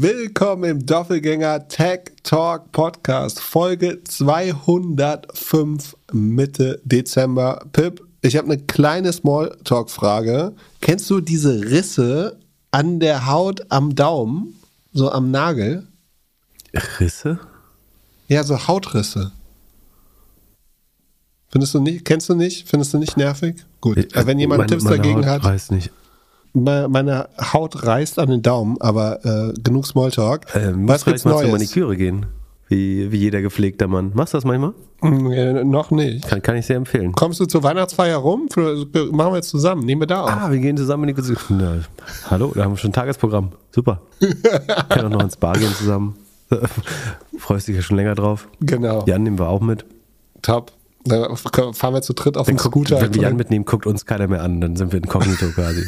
willkommen im Doppelgänger Tech Talk Podcast, Folge 205 Mitte Dezember. Pip, ich habe eine kleine Smalltalk-Frage. Kennst du diese Risse an der Haut am Daumen, so am Nagel? Risse? Ja, so Hautrisse. Findest du nicht, kennst du nicht? Findest du nicht nervig? Gut. Ich- Wenn jemand meine- Tipps dagegen Haut hat, Weiß nicht. Me- meine Haut reißt an den Daumen, aber äh, genug Smalltalk. Äh, muss Was gibt's mal zur? Maniküre gehen. Wie, wie jeder gepflegter Mann. Machst du das manchmal? Hm, äh, noch nicht. Kann, kann ich sehr empfehlen. Kommst du zur Weihnachtsfeier rum? Für, machen wir jetzt zusammen. Nehmen wir da auf. Ah, wir gehen zusammen in die Na, Hallo, da haben wir schon ein Tagesprogramm. Super. Können auch noch ins Bar gehen zusammen. Freust dich ja schon länger drauf. Genau. Jan nehmen wir auch mit. Top. Dann fahren wir zu dritt auf dem Scooter. wenn wir Jan mitnehmen, guckt uns keiner mehr an. Dann sind wir inkognito quasi.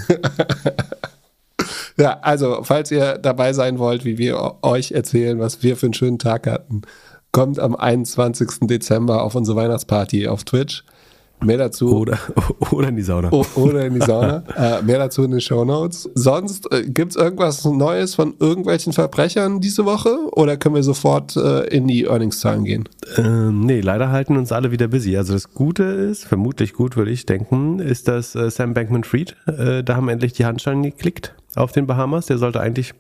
Ja, also, falls ihr dabei sein wollt, wie wir euch erzählen, was wir für einen schönen Tag hatten, kommt am 21. Dezember auf unsere Weihnachtsparty auf Twitch. Mehr dazu. Oder, oder in die Sauna. Oder in die Sauna. äh, mehr dazu in den Show Notes. Sonst äh, gibt es irgendwas Neues von irgendwelchen Verbrechern diese Woche oder können wir sofort äh, in die Earnings-Zahlen gehen? Ähm, nee, leider halten uns alle wieder busy. Also das Gute ist, vermutlich gut würde ich denken, ist, dass äh, Sam Bankman-Fried, äh, da haben endlich die Handschellen geklickt auf den Bahamas. Der sollte eigentlich,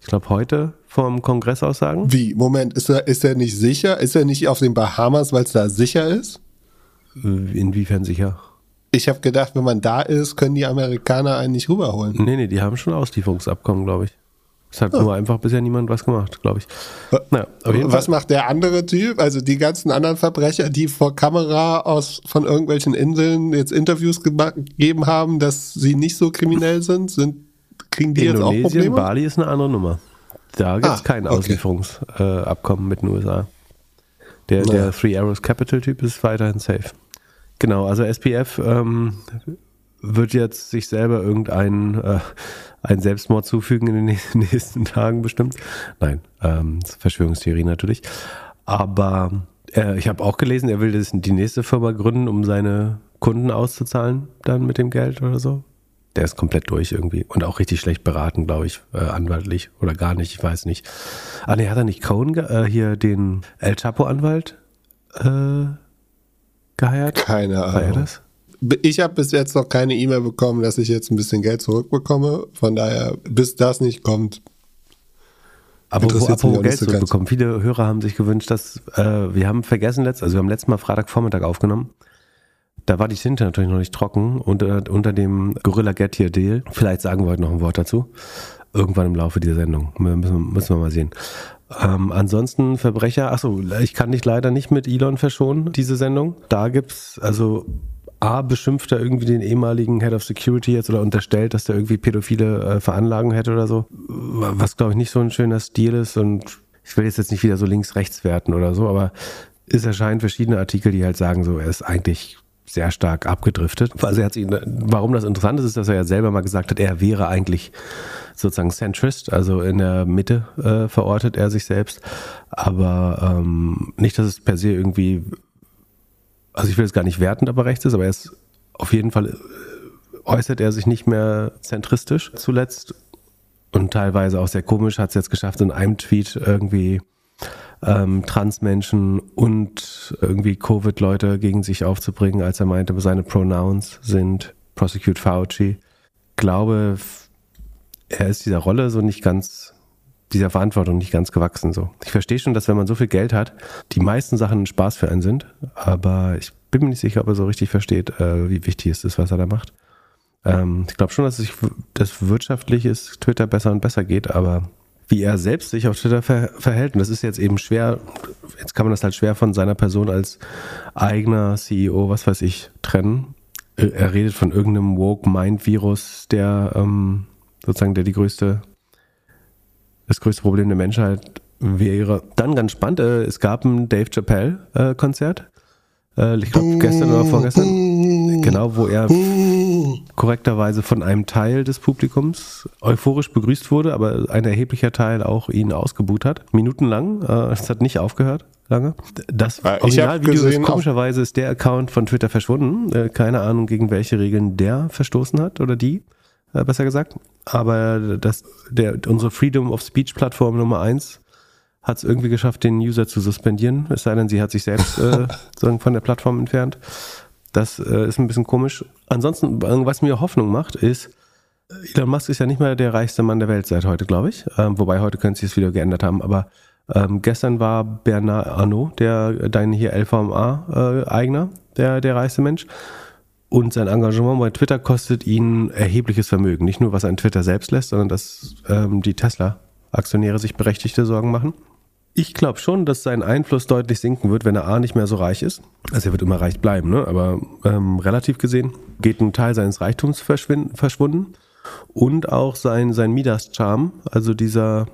ich glaube, heute vom Kongress aussagen. Wie? Moment, ist er, ist er nicht sicher? Ist er nicht auf den Bahamas, weil es da sicher ist? Äh, Inwiefern sicher? Ich habe gedacht, wenn man da ist, können die Amerikaner einen nicht rüberholen. Nee, nee, die haben schon Auslieferungsabkommen, glaube ich. Es hat nur einfach bisher niemand was gemacht, glaube ich. Naja, Was Fall. macht der andere Typ? Also die ganzen anderen Verbrecher, die vor Kamera aus von irgendwelchen Inseln jetzt Interviews gegeben haben, dass sie nicht so kriminell sind, sind kriegen die jetzt auch Indonesien, Probleme? Bali ist eine andere Nummer. Da gibt es Ah, kein okay. Auslieferungsabkommen äh, mit den USA. Der, Naja. der Three Arrows Capital Typ ist weiterhin safe. Genau, also SPF ähm, wird jetzt sich selber irgendeinen äh, einen Selbstmord zufügen in den nächsten- Tagen bestimmt. Nein, ähm, Verschwörungstheorie natürlich. Aber äh, ich habe auch gelesen, er will das, die nächste Firma gründen, um seine Kunden auszuzahlen dann mit dem Geld oder so. Der ist komplett durch irgendwie und auch richtig schlecht beraten, glaube ich, äh, anwaltlich oder gar nicht, ich weiß nicht. Ah nee, hat er nicht Cohen äh, hier den El Chapo Anwalt äh, geheiert? Keine War er Ahnung. das? Ich habe bis jetzt noch keine E-Mail bekommen, dass ich jetzt ein bisschen Geld zurückbekomme. Von daher, bis das nicht kommt, Aber wo apropos Geld so zurückbekommen. Viele Hörer haben sich gewünscht, dass äh, wir haben vergessen letzt, also wir haben letztes Mal Freitagvormittag aufgenommen. Da war die Tinte natürlich noch nicht trocken unter, unter dem Gorilla Get Here Deal. Vielleicht sagen wir heute noch ein Wort dazu. Irgendwann im Laufe dieser Sendung. Müssen, müssen wir mal sehen. Ähm, ansonsten Verbrecher, achso, ich kann dich leider nicht mit Elon verschonen, diese Sendung. Da gibt's, also A, beschimpft er irgendwie den ehemaligen Head of Security jetzt oder unterstellt, dass der irgendwie pädophile äh, Veranlagung hätte oder so. Was, glaube ich, nicht so ein schöner Stil ist und ich will jetzt, jetzt nicht wieder so links-rechts werten oder so, aber es erscheinen verschiedene Artikel, die halt sagen, so, er ist eigentlich sehr stark abgedriftet. Also er hat sich, warum das interessant ist, ist, dass er ja selber mal gesagt hat, er wäre eigentlich sozusagen Centrist, also in der Mitte äh, verortet er sich selbst. Aber ähm, nicht, dass es per se irgendwie, also ich will es gar nicht wertend, aber rechts ist, aber er ist auf jeden Fall äh, äußert er sich nicht mehr zentristisch zuletzt und teilweise auch sehr komisch, hat es jetzt geschafft, in einem Tweet irgendwie ähm, Transmenschen und irgendwie Covid-Leute gegen sich aufzubringen, als er meinte, seine Pronouns sind Prosecute Fauci. Glaube, er ist dieser Rolle so nicht ganz, dieser Verantwortung nicht ganz gewachsen. So. Ich verstehe schon, dass wenn man so viel Geld hat, die meisten Sachen ein Spaß für einen sind, aber ich bin mir nicht sicher, ob er so richtig versteht, äh, wie wichtig es ist, was er da macht. Ähm, ich glaube schon, dass das wirtschaftlich ist, Twitter besser und besser geht, aber wie er selbst sich auf Twitter ver verhält, und das ist jetzt eben schwer, jetzt kann man das halt schwer von seiner Person als eigener CEO, was weiß ich, trennen. Äh, Er redet von irgendeinem Woke-Mind-Virus, der ähm, sozusagen der die größte, das größte Problem der Menschheit wäre. Dann ganz spannend, äh, es gab ein Dave Chappelle-Konzert. Äh, ich glaube gestern oder vorgestern. Genau, wo er korrekterweise von einem Teil des Publikums euphorisch begrüßt wurde, aber ein erheblicher Teil auch ihn ausgebuht hat. Minutenlang. Äh, Es hat nicht aufgehört. Lange. Das Äh, Originalvideo ist komischerweise ist der Account von Twitter verschwunden. Äh, Keine Ahnung, gegen welche Regeln der verstoßen hat oder die. äh, besser gesagt. Aber das, der, unsere Freedom of Speech Plattform Nummer eins hat es irgendwie geschafft, den User zu suspendieren. Es sei denn, sie hat sich selbst äh, von der Plattform entfernt. Das äh, ist ein bisschen komisch. Ansonsten, was mir Hoffnung macht, ist, Elon Musk ist ja nicht mehr der reichste Mann der Welt seit heute, glaube ich. Ähm, wobei heute können sie es wieder geändert haben. Aber ähm, gestern war Bernard Arnault, der dein hier LVMA-Eigner, äh, der, der reichste Mensch. Und sein Engagement bei Twitter kostet ihn erhebliches Vermögen. Nicht nur, was ein Twitter selbst lässt, sondern dass ähm, die Tesla-Aktionäre sich berechtigte Sorgen machen. Ich glaube schon, dass sein Einfluss deutlich sinken wird, wenn er A nicht mehr so reich ist. Also er wird immer reich bleiben, ne? aber ähm, relativ gesehen geht ein Teil seines Reichtums verschwunden. Und auch sein, sein Midas-Charme, also dieser,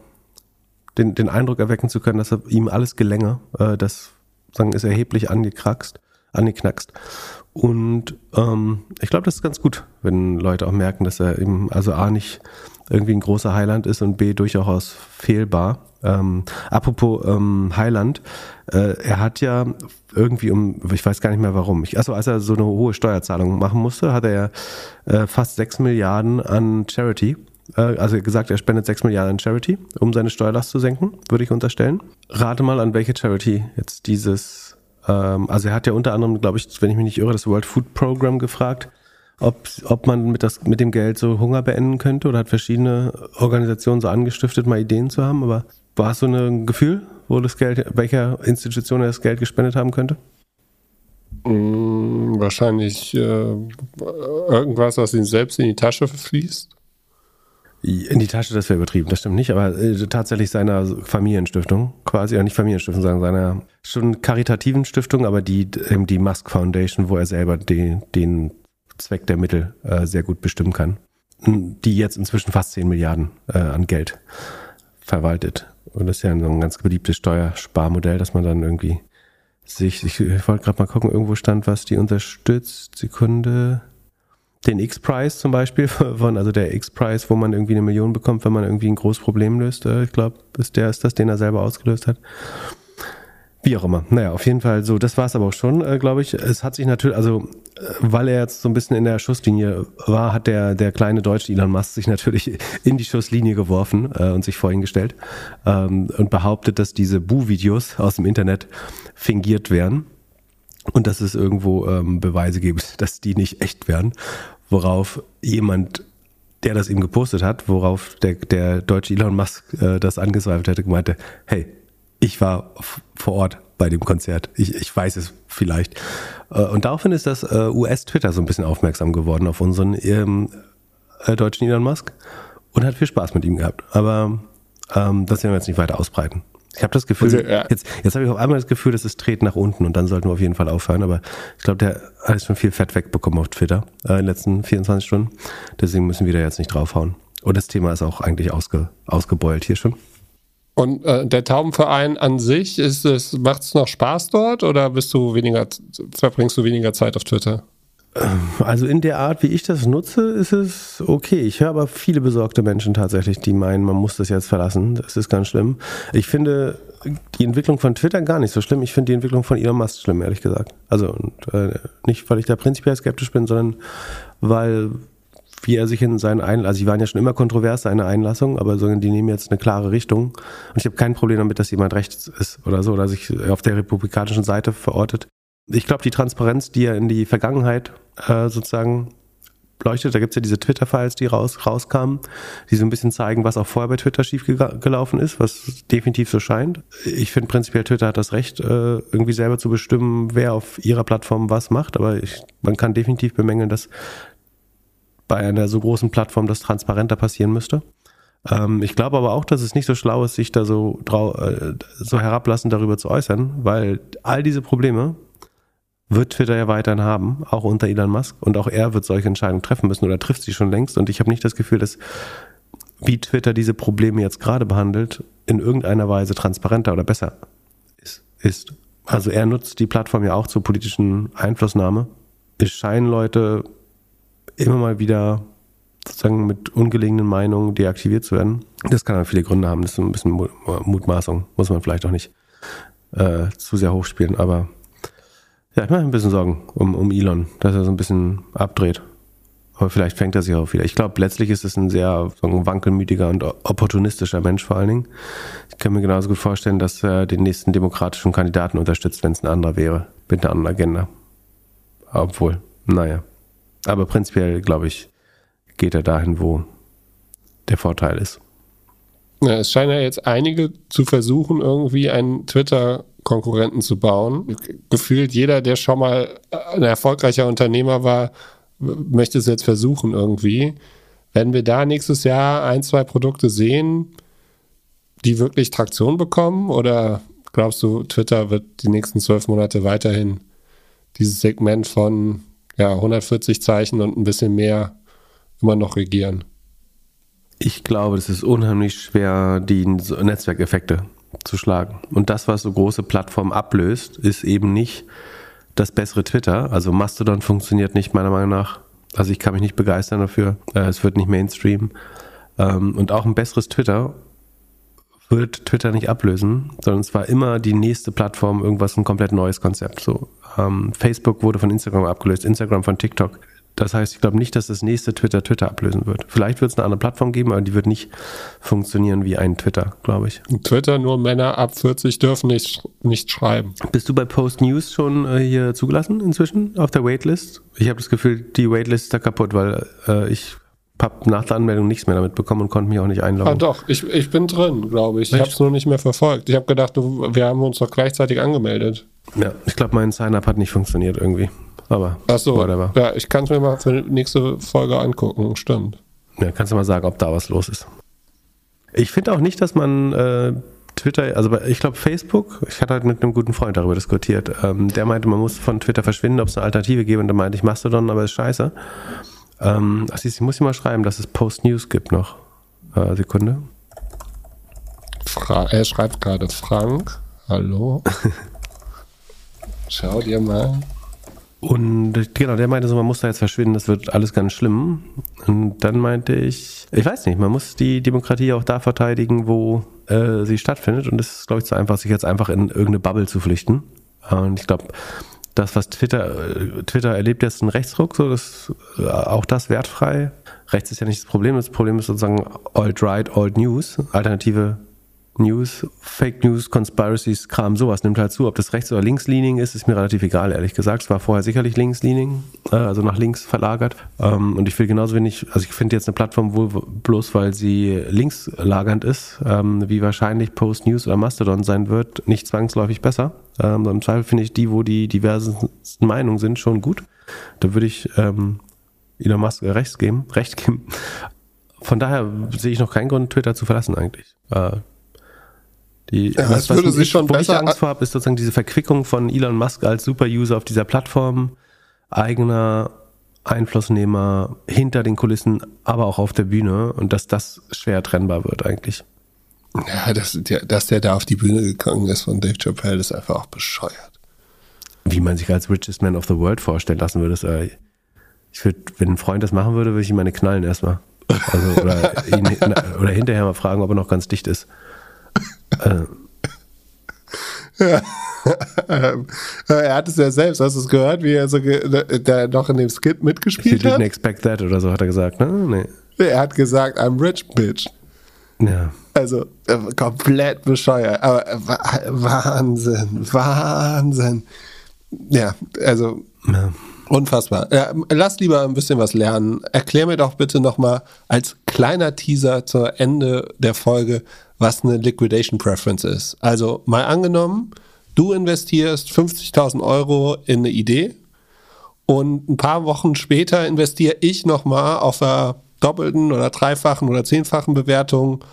den, den Eindruck erwecken zu können, dass er, ihm alles gelänge, äh, das sagen, ist erheblich angekraxt, angeknackst. Und ähm, ich glaube, das ist ganz gut, wenn Leute auch merken, dass er eben, also A, nicht irgendwie ein großer Heiland ist und B, durchaus fehlbar. Ähm, apropos ähm, Heiland, äh, er hat ja irgendwie um, ich weiß gar nicht mehr warum, ich, also als er so eine hohe Steuerzahlung machen musste, hat er ja äh, fast sechs Milliarden an Charity äh, also gesagt, er spendet 6 Milliarden an Charity, um seine Steuerlast zu senken, würde ich unterstellen. Rate mal, an welche Charity jetzt dieses ähm, also er hat ja unter anderem, glaube ich, wenn ich mich nicht irre, das World Food Program gefragt, ob, ob man mit, das, mit dem Geld so Hunger beenden könnte oder hat verschiedene Organisationen so angestiftet, mal Ideen zu haben. Aber war es so ein Gefühl, wo das Geld, welcher Institution er das Geld gespendet haben könnte? Mm, wahrscheinlich äh, irgendwas, was ihm selbst in die Tasche fließt. In die Tasche, das wäre übertrieben, das stimmt nicht, aber äh, tatsächlich seiner Familienstiftung, quasi, ja nicht Familienstiftung, sondern seiner schon karitativen Stiftung, aber die, ähm, die Musk Foundation, wo er selber den, den Zweck der Mittel äh, sehr gut bestimmen kann. Die jetzt inzwischen fast 10 Milliarden äh, an Geld verwaltet. Und das ist ja ein ganz beliebtes Steuersparmodell, dass man dann irgendwie sich, ich, ich wollte gerade mal gucken, irgendwo stand, was die unterstützt. Sekunde den X-Prize zum Beispiel, von, also der X-Prize, wo man irgendwie eine Million bekommt, wenn man irgendwie ein großes Problem löst. Äh, ich glaube, ist der ist das, den er selber ausgelöst hat. Wie auch immer. Naja, auf jeden Fall so. Das war es aber auch schon, äh, glaube ich. Es hat sich natürlich, also äh, weil er jetzt so ein bisschen in der Schusslinie war, hat der, der kleine deutsche Elon Musk sich natürlich in die Schusslinie geworfen äh, und sich vor ihn gestellt ähm, und behauptet, dass diese Bu-Videos aus dem Internet fingiert wären und dass es irgendwo ähm, Beweise gibt, dass die nicht echt wären worauf jemand, der das ihm gepostet hat, worauf der, der deutsche Elon Musk äh, das angezweifelt hätte, meinte, hey, ich war vor Ort bei dem Konzert. Ich, ich weiß es vielleicht. Äh, und daraufhin ist das äh, US-Twitter so ein bisschen aufmerksam geworden auf unseren ähm, äh, deutschen Elon Musk und hat viel Spaß mit ihm gehabt. Aber ähm, das werden wir jetzt nicht weiter ausbreiten. Ich habe das Gefühl, also, ja. jetzt, jetzt habe ich auf einmal das Gefühl, dass es dreht nach unten und dann sollten wir auf jeden Fall aufhören. Aber ich glaube, der hat schon viel Fett wegbekommen auf Twitter äh, in den letzten 24 Stunden. Deswegen müssen wir da jetzt nicht draufhauen. Und das Thema ist auch eigentlich ausge, ausgebeult hier schon. Und äh, der Taubenverein an sich, macht es noch Spaß dort oder bist du weniger, verbringst du weniger Zeit auf Twitter? Also in der Art, wie ich das nutze, ist es okay. Ich höre aber viele besorgte Menschen tatsächlich, die meinen, man muss das jetzt verlassen. Das ist ganz schlimm. Ich finde die Entwicklung von Twitter gar nicht so schlimm. Ich finde die Entwicklung von Elon Musk schlimm, ehrlich gesagt. Also und, äh, nicht, weil ich da prinzipiell skeptisch bin, sondern weil wie er sich in seinen Einlassungen, also die waren ja schon immer kontrovers, seine Einlassungen, aber die nehmen jetzt eine klare Richtung. Und ich habe kein Problem damit, dass jemand rechts ist oder so, oder sich auf der republikanischen Seite verortet. Ich glaube, die Transparenz, die er in die Vergangenheit äh, sozusagen leuchtet. Da gibt es ja diese Twitter-Files, die raus, rauskamen, die so ein bisschen zeigen, was auch vorher bei Twitter schiefgelaufen ist, was definitiv so scheint. Ich finde prinzipiell, Twitter hat das Recht, äh, irgendwie selber zu bestimmen, wer auf ihrer Plattform was macht, aber ich, man kann definitiv bemängeln, dass bei einer so großen Plattform das transparenter passieren müsste. Ähm, ich glaube aber auch, dass es nicht so schlau ist, sich da so, äh, so herablassend darüber zu äußern, weil all diese Probleme, wird Twitter ja weiterhin haben, auch unter Elon Musk. Und auch er wird solche Entscheidungen treffen müssen oder trifft sie schon längst. Und ich habe nicht das Gefühl, dass wie Twitter diese Probleme jetzt gerade behandelt, in irgendeiner Weise transparenter oder besser ist. ist. Also er nutzt die Plattform ja auch zur politischen Einflussnahme. Es scheinen Leute immer mal wieder sozusagen mit ungelegenen Meinungen deaktiviert zu werden. Das kann aber viele Gründe haben. Das ist ein bisschen Mutmaßung. Muss man vielleicht auch nicht äh, zu sehr hochspielen. Aber ja, ich mache ein bisschen Sorgen um, um Elon, dass er so ein bisschen abdreht. Aber vielleicht fängt er sich auch wieder. Ich glaube, letztlich ist es ein sehr so ein wankelmütiger und opportunistischer Mensch vor allen Dingen. Ich kann mir genauso gut vorstellen, dass er den nächsten demokratischen Kandidaten unterstützt, wenn es ein anderer wäre, mit einer anderen Agenda. Obwohl, naja. Aber prinzipiell, glaube ich, geht er dahin, wo der Vorteil ist. Ja, es scheinen ja jetzt einige zu versuchen, irgendwie einen Twitter-Konkurrenten zu bauen. Gefühlt jeder, der schon mal ein erfolgreicher Unternehmer war, möchte es jetzt versuchen irgendwie. Werden wir da nächstes Jahr ein, zwei Produkte sehen, die wirklich Traktion bekommen? Oder glaubst du, Twitter wird die nächsten zwölf Monate weiterhin dieses Segment von ja, 140 Zeichen und ein bisschen mehr immer noch regieren? Ich glaube, es ist unheimlich schwer, die Netzwerkeffekte zu schlagen. Und das, was so große Plattformen ablöst, ist eben nicht das bessere Twitter. Also Mastodon funktioniert nicht, meiner Meinung nach. Also ich kann mich nicht begeistern dafür. Äh, es wird nicht Mainstream. Ähm, und auch ein besseres Twitter wird Twitter nicht ablösen, sondern es war immer die nächste Plattform, irgendwas, ein komplett neues Konzept. So, ähm, Facebook wurde von Instagram abgelöst, Instagram von TikTok. Das heißt, ich glaube nicht, dass das nächste Twitter Twitter ablösen wird. Vielleicht wird es eine andere Plattform geben, aber die wird nicht funktionieren wie ein Twitter, glaube ich. Twitter nur Männer ab 40 dürfen nicht, nicht schreiben. Bist du bei Post News schon äh, hier zugelassen inzwischen auf der Waitlist? Ich habe das Gefühl, die Waitlist ist da kaputt, weil äh, ich habe nach der Anmeldung nichts mehr damit bekommen und konnte mich auch nicht einloggen. Ah doch, ich, ich bin drin, glaube ich. Echt? Ich habe es nur nicht mehr verfolgt. Ich habe gedacht, du, wir haben uns doch gleichzeitig angemeldet. Ja, ich glaube, mein Sign-up hat nicht funktioniert irgendwie. Aber Ach so, whatever. ja, ich kann es mir mal für die nächste Folge angucken, stimmt. Ja, kannst du mal sagen, ob da was los ist. Ich finde auch nicht, dass man äh, Twitter, also ich glaube Facebook, ich hatte halt mit einem guten Freund darüber diskutiert, ähm, der meinte, man muss von Twitter verschwinden, ob es eine Alternative gäbe und da meinte ich Mastodon, aber ist scheiße. Ähm, ach, ich muss hier mal schreiben, dass es Post News gibt noch. Äh, Sekunde. Fra er schreibt gerade Frank. Hallo. Schau dir mal. Und genau, der meinte so, man muss da jetzt verschwinden, das wird alles ganz schlimm. Und dann meinte ich, ich weiß nicht, man muss die Demokratie auch da verteidigen, wo äh, sie stattfindet. Und es ist, glaube ich, zu einfach, sich jetzt einfach in irgendeine Bubble zu flüchten. Und ich glaube, das, was Twitter, äh, Twitter erlebt jetzt einen Rechtsruck, so das, äh, auch das wertfrei. Rechts ist ja nicht das Problem, das Problem ist sozusagen Alt-Right, Alt-News, alternative News, Fake News, Conspiracies, Kram, sowas nimmt halt zu. Ob das rechts oder linksleaning ist, ist mir relativ egal, ehrlich gesagt. Es war vorher sicherlich linksleaning, äh, also nach links verlagert. Ähm, und ich will genauso wenig, also ich finde jetzt eine Plattform wohl bloß, weil sie linkslagernd ist, ähm, wie wahrscheinlich Post News oder Mastodon sein wird, nicht zwangsläufig besser. Ähm, Im Zweifel finde ich die, wo die diversen Meinungen sind, schon gut. Da würde ich ähm, Elon Musk rechts geben, recht geben. Von daher sehe ich noch keinen Grund, Twitter zu verlassen eigentlich. Äh, die, ja, was, was würde sich schon wo besser ich Angst vor habe, ist sozusagen diese Verquickung von Elon Musk als Superuser auf dieser Plattform, eigener Einflussnehmer hinter den Kulissen, aber auch auf der Bühne und dass das schwer trennbar wird eigentlich. Ja, dass der, dass der da auf die Bühne gegangen ist von Dave Chappelle, ist einfach auch bescheuert. Wie man sich als richest man of the world vorstellen lassen würde, ist, äh, ich würde, wenn ein Freund das machen würde, würde ich ihm meine knallen erstmal. Also, oder, ihn, oder hinterher mal fragen, ob er noch ganz dicht ist. Ja. er hat es ja selbst, hast du es gehört, wie er so der noch in dem Skit mitgespielt He didn't hat? expect that oder so hat er gesagt, ne? Nee. Er hat gesagt, I'm rich, bitch. Ja. Also äh, komplett bescheuert. Aber äh, Wahnsinn, Wahnsinn. Ja, also ja. Unfassbar. Ja, lass lieber ein bisschen was lernen. Erklär mir doch bitte nochmal als kleiner Teaser zur Ende der Folge, was eine Liquidation Preference ist. Also mal angenommen, du investierst 50.000 Euro in eine Idee und ein paar Wochen später investiere ich nochmal auf einer doppelten oder dreifachen oder zehnfachen Bewertung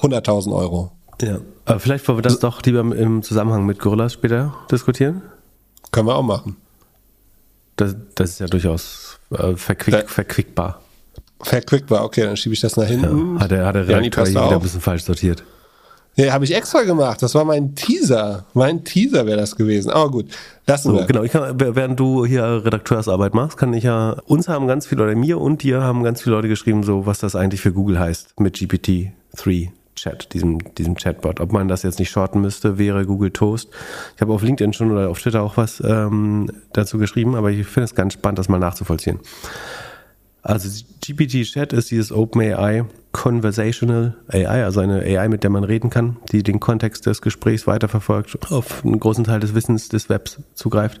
100.000 Euro. Ja, aber vielleicht wollen wir das doch lieber im Zusammenhang mit Gorillas später diskutieren. Können wir auch machen. Das, das ist ja durchaus äh, verquick, verquickbar. Verquickbar, okay, dann schiebe ich das nach hinten. Ja, hat der, hat der Redakteur hier wieder ein bisschen falsch sortiert. Nee, habe ich extra gemacht. Das war mein Teaser. Mein Teaser wäre das gewesen. Aber gut, lassen wir. So, genau, ich kann, während du hier Redakteursarbeit machst, kann ich ja, uns haben ganz viele, oder mir und dir haben ganz viele Leute geschrieben, so was das eigentlich für Google heißt mit GPT-3. Chat, diesem, diesem Chatbot. Ob man das jetzt nicht shorten müsste, wäre Google Toast. Ich habe auf LinkedIn schon oder auf Twitter auch was ähm, dazu geschrieben, aber ich finde es ganz spannend, das mal nachzuvollziehen. Also GPT-Chat ist dieses OpenAI Conversational AI, also eine AI, mit der man reden kann, die den Kontext des Gesprächs weiterverfolgt, auf einen großen Teil des Wissens des Webs zugreift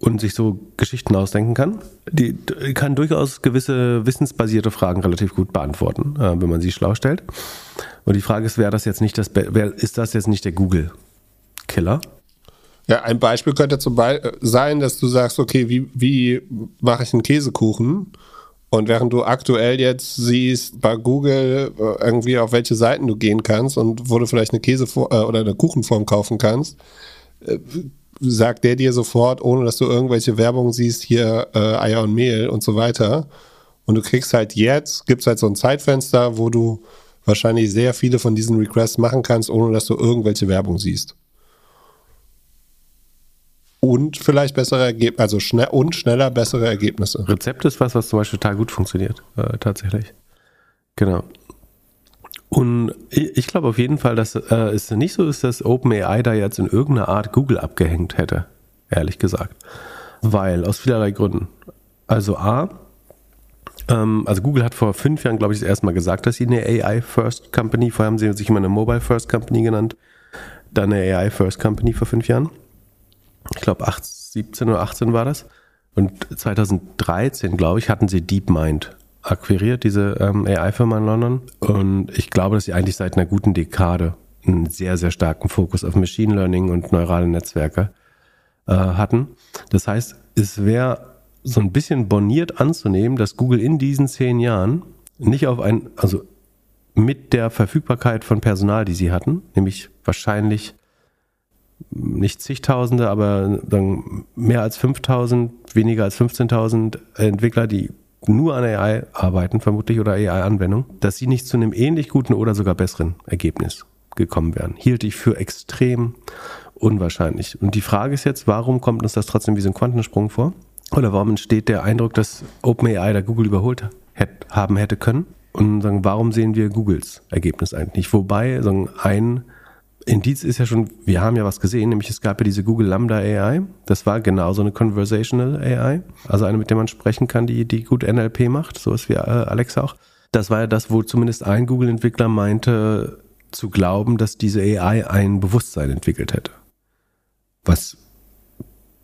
und sich so Geschichten ausdenken kann. Die kann durchaus gewisse wissensbasierte Fragen relativ gut beantworten, äh, wenn man sie schlau stellt. Und die Frage ist, wäre das jetzt nicht das, wer, ist das jetzt nicht der Google-Killer? Ja, ein Beispiel könnte zum Beispiel sein, dass du sagst, okay, wie, wie mache ich einen Käsekuchen? Und während du aktuell jetzt siehst bei Google äh, irgendwie auf welche Seiten du gehen kannst und wo du vielleicht eine Käse äh, oder eine Kuchenform kaufen kannst, äh, sagt der dir sofort, ohne dass du irgendwelche Werbung siehst, hier äh, Eier und Mehl und so weiter. Und du kriegst halt jetzt, gibt es halt so ein Zeitfenster, wo du wahrscheinlich sehr viele von diesen Requests machen kannst, ohne dass du irgendwelche Werbung siehst und vielleicht bessere Ergebnisse, also schnell und schneller bessere Ergebnisse. Rezept ist was, was zum Beispiel total gut funktioniert, äh, tatsächlich. Genau. Und ich, glaube auf jeden Fall, dass äh, es nicht so ist, dass OpenAI da jetzt in irgendeiner Art Google abgehängt hätte, ehrlich gesagt. Weil, aus vielerlei Gründen. Also A, ähm, also Google hat vor fünf Jahren, glaube ich, das erste Mal gesagt, dass sie eine AI-First Company, vorher haben sie sich immer eine Mobile First Company genannt, dann eine AI First Company vor fünf Jahren ich glaube 17 oder 18 war das. Und 2013, glaube ich, hatten sie DeepMind akquiriert, diese ähm, AI-Firma in London. Und ich glaube, dass sie eigentlich seit einer guten Dekade einen sehr, sehr starken Fokus auf Machine Learning und neurale Netzwerke äh, hatten. Das heißt, es wäre so ein bisschen boniert anzunehmen, dass Google in diesen zehn Jahren nicht auf ein, also mit der Verfügbarkeit von Personal, die sie hatten, nämlich wahrscheinlich nicht zigtausende, aber dann mehr als 5000, weniger als 15.000 Entwickler, die nur an AI arbeiten, vermutlich, oder AI-Anwendung, dass sie nicht zu einem ähnlich guten oder sogar besseren Ergebnis gekommen wären. Hielt ich für extrem unwahrscheinlich. Und die Frage ist jetzt, warum kommt uns das trotzdem wie so ein Quantensprung vor? Oder warum entsteht der Eindruck, dass OpenAI da Google überholt hätte, haben hätte können? Und sagen, warum sehen wir Googles Ergebnis eigentlich? Wobei sagen, ein Indiz ist ja schon, wir haben ja was gesehen, nämlich es gab ja diese Google Lambda AI. Das war genauso eine Conversational AI, also eine, mit der man sprechen kann, die, die gut NLP macht, so ist wie äh, Alexa auch. Das war ja das, wo zumindest ein Google-Entwickler meinte, zu glauben, dass diese AI ein Bewusstsein entwickelt hätte. Was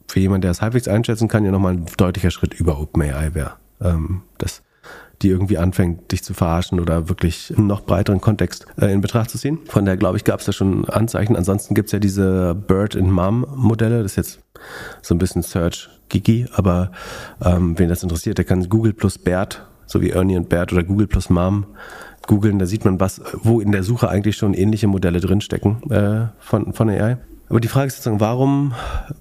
für jemanden, der es halbwegs einschätzen kann, ja nochmal ein deutlicher Schritt über OpenAI wäre. Ähm, das die irgendwie anfängt, dich zu verarschen oder wirklich einen noch breiteren Kontext äh, in Betracht zu ziehen. Von daher, glaube ich, gab es da schon Anzeichen. Ansonsten gibt es ja diese Bird and Mom Modelle. Das ist jetzt so ein bisschen Search Gigi, aber ähm, wen das interessiert, der kann Google plus Bert, so wie Ernie und Bert oder Google plus Mom googeln. Da sieht man, was, wo in der Suche eigentlich schon ähnliche Modelle drinstecken äh, von, von AI. Aber die Frage ist sozusagen, warum,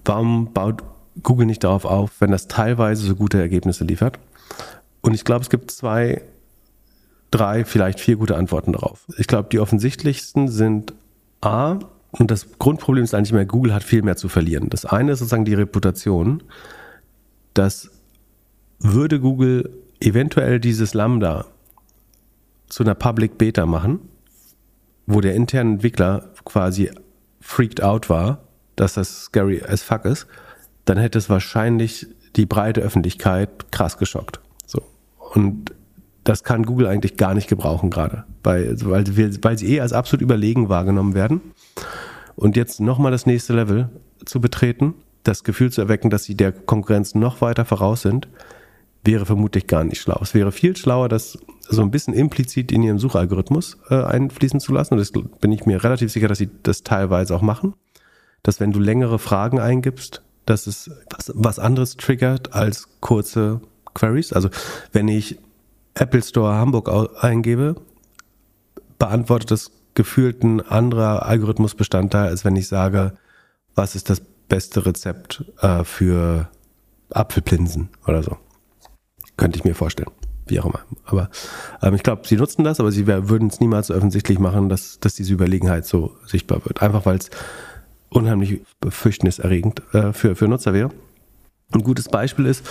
warum baut Google nicht darauf auf, wenn das teilweise so gute Ergebnisse liefert? Und ich glaube, es gibt zwei, drei, vielleicht vier gute Antworten darauf. Ich glaube, die offensichtlichsten sind A, und das Grundproblem ist eigentlich mehr, Google hat viel mehr zu verlieren. Das eine ist sozusagen die Reputation, dass würde Google eventuell dieses Lambda zu einer Public Beta machen, wo der interne Entwickler quasi freaked out war, dass das scary as fuck ist, dann hätte es wahrscheinlich die breite Öffentlichkeit krass geschockt. Und das kann Google eigentlich gar nicht gebrauchen gerade, weil, weil, weil sie eh als absolut überlegen wahrgenommen werden. Und jetzt nochmal das nächste Level zu betreten, das Gefühl zu erwecken, dass sie der Konkurrenz noch weiter voraus sind, wäre vermutlich gar nicht schlau. Es wäre viel schlauer, das so ein bisschen implizit in ihren Suchalgorithmus äh, einfließen zu lassen. Und das bin ich mir relativ sicher, dass sie das teilweise auch machen. Dass wenn du längere Fragen eingibst, dass es was, was anderes triggert als kurze Queries. Also wenn ich Apple Store Hamburg eingebe, beantwortet das gefühlt ein anderer Algorithmusbestandteil, als wenn ich sage, was ist das beste Rezept äh, für Apfelplinsen oder so. Könnte ich mir vorstellen. Wie auch immer. Aber ähm, ich glaube, sie nutzen das, aber sie würden es niemals so offensichtlich machen, dass, dass diese Überlegenheit so sichtbar wird. Einfach weil es unheimlich befürchtniserregend äh, für, für Nutzer wäre. Ein gutes Beispiel ist,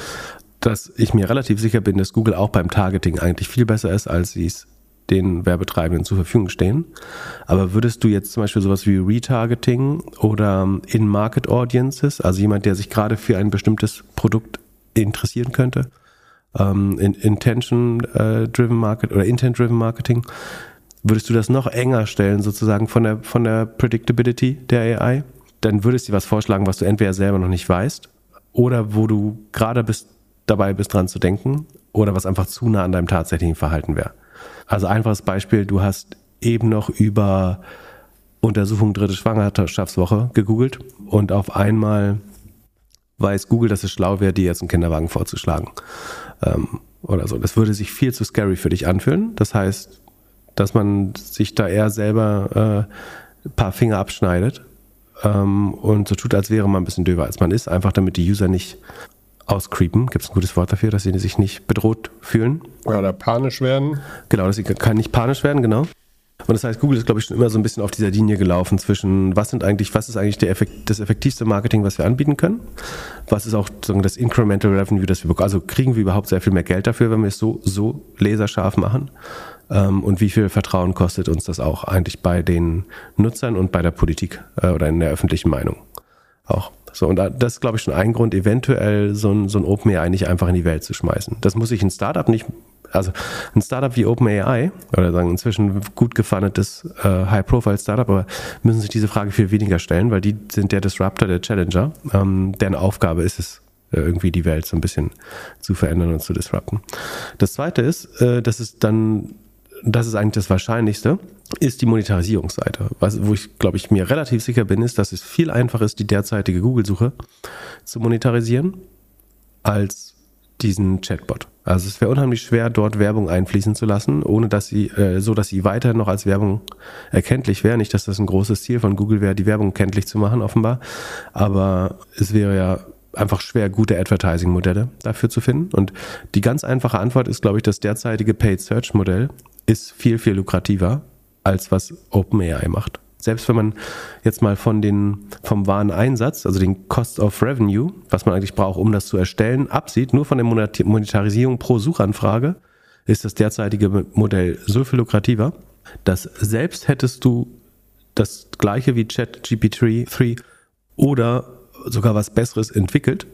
dass ich mir relativ sicher bin, dass Google auch beim Targeting eigentlich viel besser ist, als sie es den Werbetreibenden zur Verfügung stehen. Aber würdest du jetzt zum Beispiel sowas wie Retargeting oder In-Market Audiences, also jemand, der sich gerade für ein bestimmtes Produkt interessieren könnte, ähm, in Intention-Driven Market oder Intent-Driven Marketing. Würdest du das noch enger stellen, sozusagen von der, von der Predictability der AI? Dann würdest du was vorschlagen, was du entweder selber noch nicht weißt oder wo du gerade bist, dabei bist, dran zu denken oder was einfach zu nah an deinem tatsächlichen Verhalten wäre. Also einfaches Beispiel, du hast eben noch über Untersuchung dritte Schwangerschaftswoche gegoogelt und auf einmal weiß Google, dass es schlau wäre, dir jetzt einen Kinderwagen vorzuschlagen. Ähm, oder so. Das würde sich viel zu scary für dich anfühlen. Das heißt, dass man sich da eher selber äh, ein paar Finger abschneidet ähm, und so tut, als wäre man ein bisschen döver, als man ist, einfach damit die User nicht auscreepen. Gibt es ein gutes Wort dafür, dass sie sich nicht bedroht fühlen? Oder panisch werden. Genau, dass sie kann nicht panisch werden, genau. Und das heißt, Google ist, glaube ich, schon immer so ein bisschen auf dieser Linie gelaufen zwischen, was sind eigentlich, was ist eigentlich Effekt, das effektivste Marketing, was wir anbieten können? Was ist auch das Incremental Revenue, das wir bekommen? Also kriegen wir überhaupt sehr viel mehr Geld dafür, wenn wir es so, so laserscharf machen? Ähm, und wie viel Vertrauen kostet uns das auch eigentlich bei den Nutzern und bei der Politik äh, oder in der öffentlichen Meinung auch? So, und das ist, glaube ich, schon ein Grund, eventuell so ein, so ein OpenAI nicht einfach in die Welt zu schmeißen. Das muss sich ein Startup nicht also ein Startup wie OpenAI oder sagen inzwischen gut gefundetes äh, High-Profile-Startup, aber müssen sich diese Frage viel weniger stellen, weil die sind der Disruptor, der Challenger. Ähm, deren Aufgabe ist es, äh, irgendwie die Welt so ein bisschen zu verändern und zu disrupten. Das zweite ist, äh, das ist dann, das ist eigentlich das Wahrscheinlichste, ist die Monetarisierungsseite. Was, wo ich, glaube ich, mir relativ sicher bin, ist, dass es viel einfacher ist, die derzeitige Google-Suche zu monetarisieren, als diesen Chatbot. Also es wäre unheimlich schwer, dort Werbung einfließen zu lassen, ohne dass sie, äh, so dass sie weiterhin noch als Werbung erkenntlich wäre. Nicht, dass das ein großes Ziel von Google wäre, die Werbung kenntlich zu machen, offenbar. Aber es wäre ja einfach schwer, gute Advertising-Modelle dafür zu finden. Und die ganz einfache Antwort ist, glaube ich, das derzeitige Paid Search-Modell ist viel, viel lukrativer, als was OpenAI macht selbst wenn man jetzt mal von den, vom wahren Einsatz, also den Cost of Revenue, was man eigentlich braucht, um das zu erstellen, absieht, nur von der Monetarisierung pro Suchanfrage, ist das derzeitige Modell so viel lukrativer, dass selbst hättest du das gleiche wie ChatGPT 3 oder sogar was Besseres entwickelt,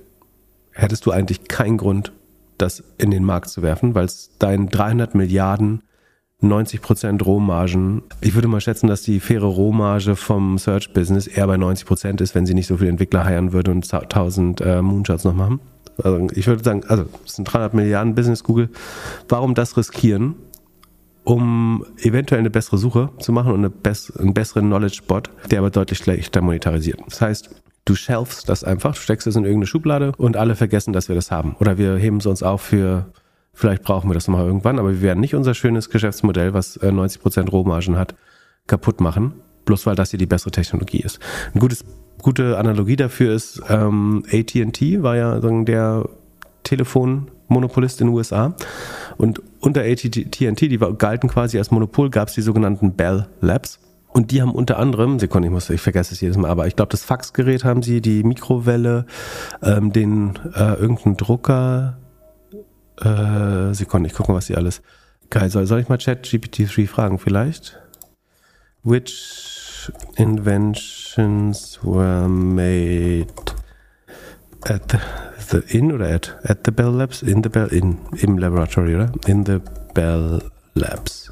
hättest du eigentlich keinen Grund, das in den Markt zu werfen, weil es dein 300 Milliarden 90 Prozent Rohmargen. Ich würde mal schätzen, dass die faire Rohmarge vom Search-Business eher bei 90 Prozent ist, wenn sie nicht so viele Entwickler heiren würde und 1000 äh, Moonshots noch machen. Also ich würde sagen, also es sind 300 Milliarden Business Google. Warum das riskieren, um eventuell eine bessere Suche zu machen und eine bess einen besseren Knowledge-Bot, der aber deutlich schlechter monetarisiert. Das heißt, du shelfst das einfach, du steckst es in irgendeine Schublade und alle vergessen, dass wir das haben. Oder wir heben es uns auf für Vielleicht brauchen wir das mal irgendwann, aber wir werden nicht unser schönes Geschäftsmodell, was 90% äh, Rohmargen hat, kaputt machen, bloß weil das hier die bessere Technologie ist. Eine gutes, gute Analogie dafür ist, ähm, AT&T war ja der Telefonmonopolist in den USA und unter AT&T, die galten quasi als Monopol, gab es die sogenannten Bell Labs. Und die haben unter anderem, Sekunde, ich muss, ich vergesse es jedes Mal, aber ich glaube, das Faxgerät haben sie, die Mikrowelle, ähm, den äh, irgendeinen Drucker, äh, Sekunde, ich gucke mal, was die alles. Geil, soll, soll ich mal ChatGPT-3 fragen vielleicht? Which inventions were made at the, the in oder at? At the Bell Labs? In the Bell, in, im Laboratory, oder? In the Bell Labs.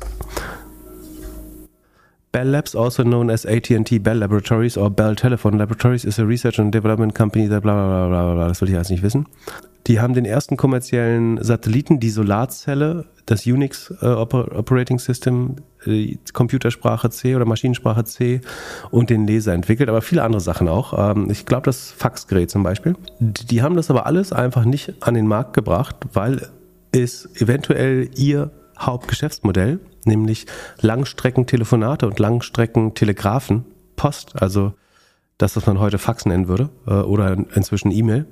Bell Labs, also known as AT&T Bell Laboratories or Bell Telephone Laboratories, is a research and development company that bla bla bla bla. Das will ich alles nicht wissen. Die haben den ersten kommerziellen Satelliten, die Solarzelle, das Unix äh, Operating System, äh, Computersprache C oder Maschinensprache C und den Laser entwickelt, aber viele andere Sachen auch. Ähm, ich glaube, das Faxgerät zum Beispiel. Die, die haben das aber alles einfach nicht an den Markt gebracht, weil es eventuell ihr Hauptgeschäftsmodell, nämlich Langstreckentelefonate und Langstreckentelegrafen, Post, also das, was man heute Fax nennen würde äh, oder inzwischen E-Mail.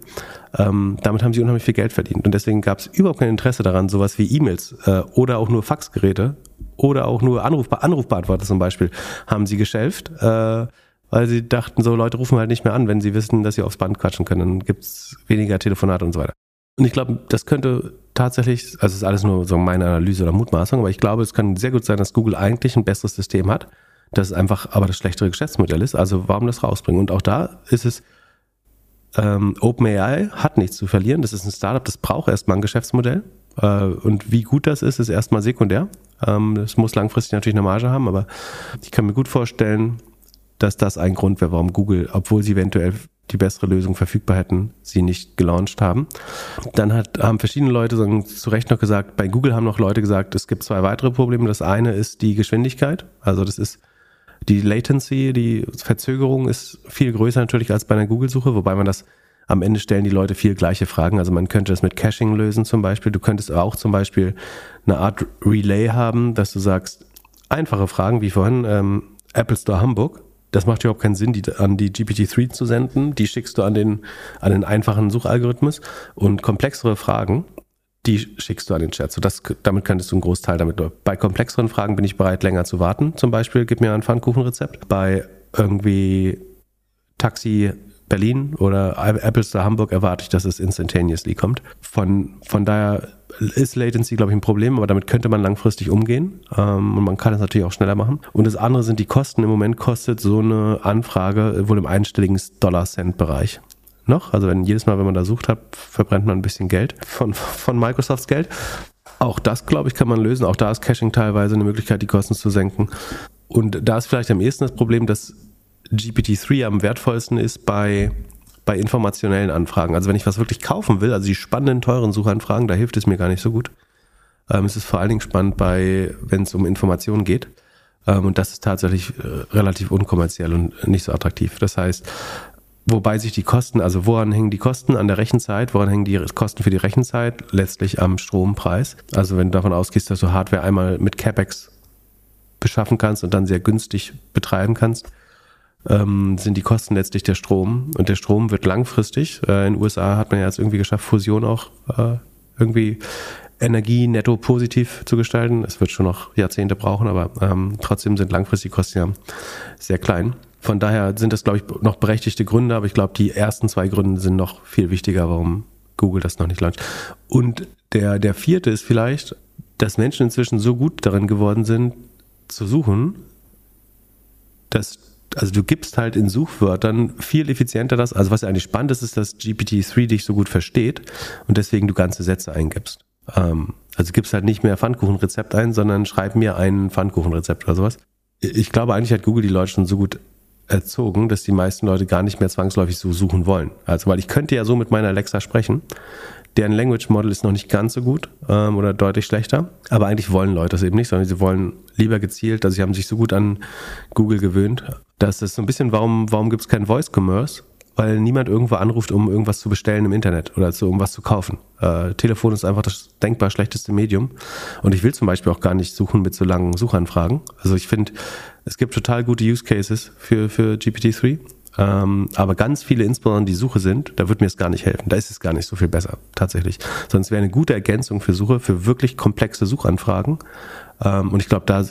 Ähm, damit haben sie unheimlich viel Geld verdient. Und deswegen gab es überhaupt kein Interesse daran, sowas wie E-Mails äh, oder auch nur Faxgeräte oder auch nur Anruf, Anrufbeantworter zum Beispiel haben sie geschelft, äh, weil sie dachten, so Leute rufen halt nicht mehr an, wenn sie wissen, dass sie aufs Band quatschen können. Dann gibt's weniger Telefonate und so weiter. Und ich glaube, das könnte tatsächlich, also es ist alles nur so meine Analyse oder Mutmaßung, aber ich glaube, es kann sehr gut sein, dass Google eigentlich ein besseres System hat dass es einfach aber das schlechtere Geschäftsmodell ist. Also warum das rausbringen? Und auch da ist es ähm, OpenAI hat nichts zu verlieren. Das ist ein Startup, das braucht erstmal ein Geschäftsmodell. Äh, und wie gut das ist, ist erstmal sekundär. Ähm, es muss langfristig natürlich eine Marge haben, aber ich kann mir gut vorstellen, dass das ein Grund wäre, warum Google, obwohl sie eventuell die bessere Lösung verfügbar hätten, sie nicht gelauncht haben. Dann hat, haben verschiedene Leute sagen, zu Recht noch gesagt, bei Google haben noch Leute gesagt, es gibt zwei weitere Probleme. Das eine ist die Geschwindigkeit. Also das ist die Latency, die Verzögerung ist viel größer natürlich als bei einer Google-Suche, wobei man das am Ende stellen die Leute viel gleiche Fragen. Also man könnte das mit Caching lösen zum Beispiel. Du könntest auch zum Beispiel eine Art Relay haben, dass du sagst, einfache Fragen wie vorhin, ähm, Apple Store Hamburg. Das macht überhaupt keinen Sinn, die an die GPT-3 zu senden. Die schickst du an den, an den einfachen Suchalgorithmus. Und komplexere Fragen, die schickst du an den Chat. So das, damit könntest du einen Großteil damit. Bei komplexeren Fragen bin ich bereit, länger zu warten. Zum Beispiel, gib mir ein Pfannkuchenrezept. Bei irgendwie Taxi Berlin oder Apple Store Hamburg erwarte ich, dass es instantaneously kommt. Von, von daher ist Latency, glaube ich, ein Problem, aber damit könnte man langfristig umgehen ähm, und man kann es natürlich auch schneller machen. Und das andere sind die Kosten. Im Moment kostet so eine Anfrage wohl im einstelligen Dollar-Cent-Bereich noch. Also wenn jedes Mal, wenn man da sucht hat, verbrennt man ein bisschen Geld von, von Microsofts Geld. Auch das, glaube ich, kann man lösen. Auch da ist Caching teilweise eine Möglichkeit, die Kosten zu senken. Und da ist vielleicht am ehesten das Problem, dass GPT-3 am wertvollsten ist bei, bei informationellen Anfragen. Also wenn ich was wirklich kaufen will, also die spannenden, teuren Suchanfragen, da hilft es mir gar nicht so gut. Ähm, es ist vor allen Dingen spannend bei, wenn es um Informationen geht. Ähm, und das ist tatsächlich äh, relativ unkommerziell und nicht so attraktiv. Das heißt, Wobei sich die Kosten, also woran hängen die Kosten an der Rechenzeit, woran hängen die Kosten für die Rechenzeit? Letztlich am Strompreis. Also wenn du davon ausgehst, dass du Hardware einmal mit CapEx beschaffen kannst und dann sehr günstig betreiben kannst, ähm, sind die Kosten letztlich der Strom. Und der Strom wird langfristig, äh, in den USA hat man ja jetzt irgendwie geschafft, Fusion auch äh, irgendwie Energie netto positiv zu gestalten. Es wird schon noch Jahrzehnte brauchen, aber ähm, trotzdem sind langfristig die Kosten ja sehr klein. Von daher sind das, glaube ich, noch berechtigte Gründe, aber ich glaube, die ersten zwei Gründe sind noch viel wichtiger, warum Google das noch nicht launcht. Und der, der vierte ist vielleicht, dass Menschen inzwischen so gut darin geworden sind, zu suchen, dass also du gibst halt in Suchwörtern viel effizienter das. Also was eigentlich spannend ist, ist, dass GPT-3 dich so gut versteht und deswegen du ganze Sätze eingibst. Ähm, also gibst halt nicht mehr Pfannkuchenrezept ein, sondern schreib mir ein Pfannkuchenrezept oder sowas. Ich glaube, eigentlich hat Google die Leute schon so gut erzogen, dass die meisten Leute gar nicht mehr zwangsläufig so suchen wollen. Also, weil ich könnte ja so mit meiner Alexa sprechen. Deren Language Model ist noch nicht ganz so gut ähm, oder deutlich schlechter. Aber eigentlich wollen Leute das eben nicht, sondern sie wollen lieber gezielt, also sie haben sich so gut an Google gewöhnt, dass es so ein bisschen, warum, warum gibt es kein Voice Commerce? Weil niemand irgendwo anruft, um irgendwas zu bestellen im Internet oder um was zu kaufen. Äh, Telefon ist einfach das denkbar schlechteste Medium. Und ich will zum Beispiel auch gar nicht suchen mit so langen Suchanfragen. Also ich finde, es gibt total gute Use Cases für, für GPT-3. Ähm, aber ganz viele, insbesondere die Suche sind, da wird mir es gar nicht helfen. Da ist es gar nicht so viel besser, tatsächlich. Es wäre eine gute Ergänzung für Suche, für wirklich komplexe Suchanfragen. Ähm, und ich glaube, da,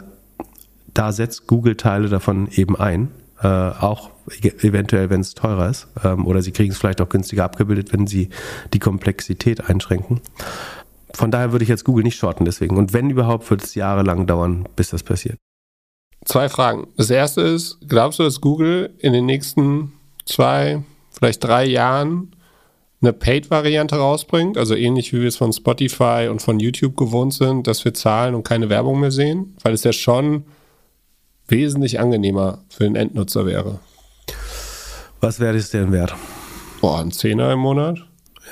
da setzt Google Teile davon eben ein. Äh, auch eventuell, wenn es teurer ist. Ähm, oder sie kriegen es vielleicht auch günstiger abgebildet, wenn sie die Komplexität einschränken. Von daher würde ich jetzt Google nicht shorten deswegen. Und wenn überhaupt, wird es jahrelang dauern, bis das passiert. Zwei Fragen. Das erste ist, glaubst du, dass Google in den nächsten zwei, vielleicht drei Jahren eine Paid-Variante rausbringt? Also ähnlich wie wir es von Spotify und von YouTube gewohnt sind, dass wir zahlen und keine Werbung mehr sehen? Weil es ja schon wesentlich angenehmer für den Endnutzer wäre. Was wäre es denn wert? Boah, ein Zehner im Monat?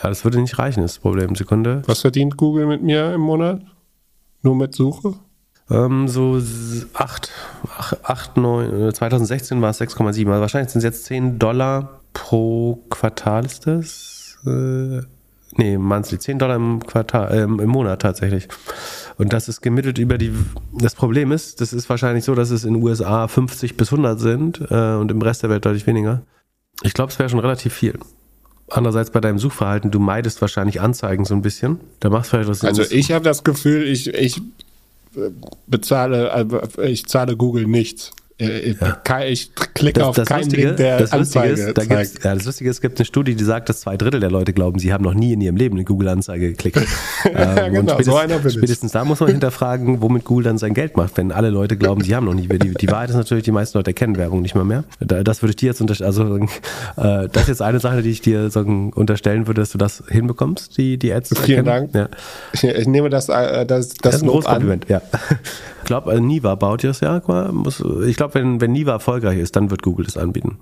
Ja, das würde nicht reichen, ist das Problem. Sekunde. Was verdient Google mit mir im Monat? Nur mit Suche? Ähm, so 8, 8, 9, 2016 war es 6,7. Also wahrscheinlich sind es jetzt 10 Dollar pro Quartal ist das? Äh, nee, monthly. 10 Dollar im Quartal, äh, im Monat tatsächlich. Und das ist gemittelt über die. Das Problem ist, das ist wahrscheinlich so, dass es in den USA 50 bis 100 sind äh, und im Rest der Welt deutlich weniger. Ich glaube, es wäre schon relativ viel. Andererseits bei deinem Suchverhalten, du meidest wahrscheinlich Anzeigen so ein bisschen. Da machst vielleicht was Also ich habe das Gefühl, ich, ich bezahle, also ich zahle Google nichts. Äh, ja. Ich klicke das, auf das keinen Lustige, Link, der das Lustige ist, da ja, das Lustige ist, es gibt eine Studie, die sagt, dass zwei Drittel der Leute glauben, sie haben noch nie in ihrem Leben eine Google-Anzeige geklickt. ja, ähm, genau, so einer bin Spätestens da muss man hinterfragen, womit Google dann sein Geld macht, wenn alle Leute glauben, sie haben noch nie. Die, die Wahrheit ist natürlich, die meisten Leute kennen Werbung nicht mal mehr. Das würde ich dir jetzt unterstellen, also äh, das ist jetzt eine Sache, die ich dir sagen, unterstellen würde, dass du das hinbekommst, die, die Ads. Vielen erkennen. Dank. Ja. Ich, ich, nehme das, äh, das, das, das ist ein großes Kompliment, ja. Ich glaube, äh, Niva baut jetzt ja. Ich glaube, wenn, wenn Niva erfolgreich ist, dann wird Google das anbieten.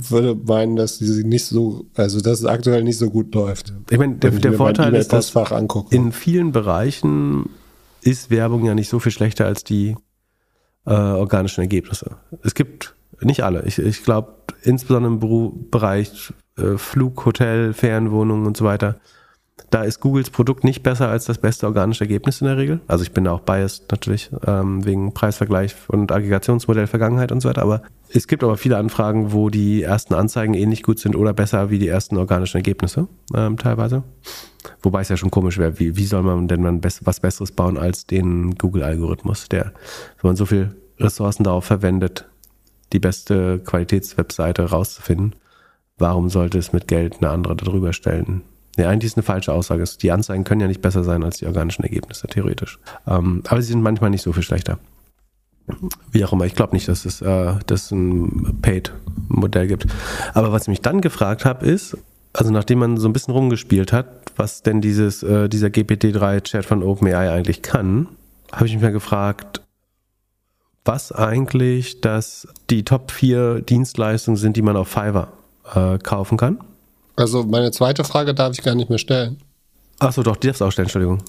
Ich würde meinen, dass sie nicht so, also dass es aktuell nicht so gut läuft. Ich meine, der, der Vorteil ist, dass angucke. in vielen Bereichen ist Werbung ja nicht so viel schlechter als die äh, organischen Ergebnisse. Es gibt nicht alle. Ich, ich glaube, insbesondere im Bereich äh, Flug, Hotel, Ferienwohnungen und so weiter, da ist Googles Produkt nicht besser als das beste organische Ergebnis in der Regel. Also ich bin da auch biased natürlich ähm, wegen Preisvergleich und Aggregationsmodell Vergangenheit und so weiter. Aber es gibt aber viele Anfragen, wo die ersten Anzeigen ähnlich gut sind oder besser wie die ersten organischen Ergebnisse ähm, teilweise. Wobei es ja schon komisch wäre, wie, wie soll man denn man was Besseres bauen als den Google-Algorithmus, der, wenn man so viel Ressourcen darauf verwendet, die beste Qualitätswebseite rauszufinden, warum sollte es mit Geld eine andere darüber stellen? Nee, eigentlich ist eine falsche Aussage. Die Anzeigen können ja nicht besser sein als die organischen Ergebnisse, theoretisch. Ähm, aber sie sind manchmal nicht so viel schlechter. Wie auch immer, ich glaube nicht, dass es, äh, dass ein Paid-Modell gibt. Aber was ich mich dann gefragt habe, ist, also nachdem man so ein bisschen rumgespielt hat, was denn dieses, äh, dieser GPT-3-Chat von OpenAI eigentlich kann, habe ich mich mal gefragt, was eigentlich das die Top 4 Dienstleistungen sind, die man auf Fiverr äh, kaufen kann. Also meine zweite Frage darf ich gar nicht mehr stellen. Achso, doch, die darfst du auch stellen, Entschuldigung.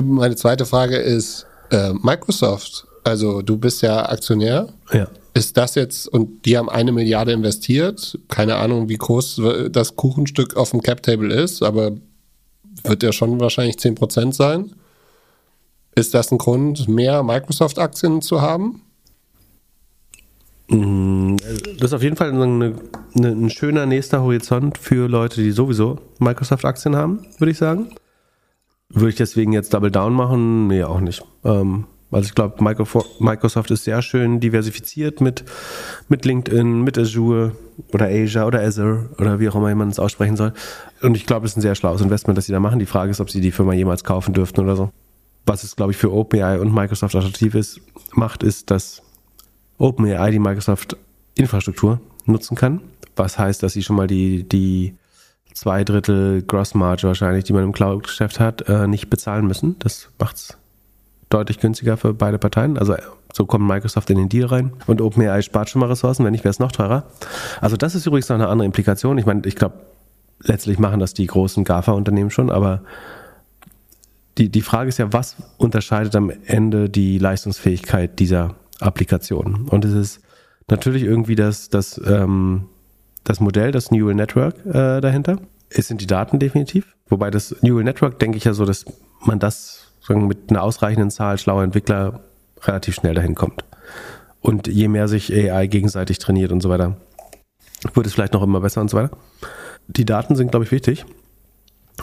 Meine zweite Frage ist äh, Microsoft. Also du bist ja Aktionär. Ja. Ist das jetzt, und die haben eine Milliarde investiert, keine Ahnung, wie groß das Kuchenstück auf dem Cap-Table ist, aber wird ja schon wahrscheinlich 10% sein. Ist das ein Grund, mehr Microsoft-Aktien zu haben? Das ist auf jeden Fall eine, eine, ein schöner nächster Horizont für Leute, die sowieso Microsoft-Aktien haben, würde ich sagen. Würde ich deswegen jetzt Double Down machen? Nee, auch nicht. Ähm, also ich glaube, Microsoft ist sehr schön diversifiziert mit, mit LinkedIn, mit Azure oder Asia oder Azure oder wie auch immer man es aussprechen soll. Und ich glaube, es ist ein sehr schlaues Investment, das sie da machen. Die Frage ist, ob sie die Firma jemals kaufen dürften oder so. Was es, glaube ich, für OpenAI und Microsoft attraktiv ist, macht, ist, dass OpenAI die Microsoft-Infrastruktur nutzen kann. Was heißt, dass sie schon mal die, die zwei Drittel Grossmarge wahrscheinlich, die man im Cloud-Geschäft hat, äh, nicht bezahlen müssen. Das macht es deutlich günstiger für beide Parteien. Also so kommt Microsoft in den Deal rein. Und OpenAI spart schon mal Ressourcen, wenn nicht, wäre es noch teurer. Also das ist übrigens noch eine andere Implikation. Ich meine, ich glaube, letztlich machen das die großen GAFA-Unternehmen schon, aber die, die Frage ist ja, was unterscheidet am Ende die Leistungsfähigkeit dieser Applikation. Und es ist natürlich irgendwie das, das, ähm, das Modell, das Neural Network äh, dahinter. Es sind die Daten definitiv. Wobei das Neural Network, denke ich ja so, dass man das sagen, mit einer ausreichenden Zahl schlauer Entwickler relativ schnell dahin kommt. Und je mehr sich AI gegenseitig trainiert und so weiter, wird es vielleicht noch immer besser und so weiter. Die Daten sind, glaube ich, wichtig.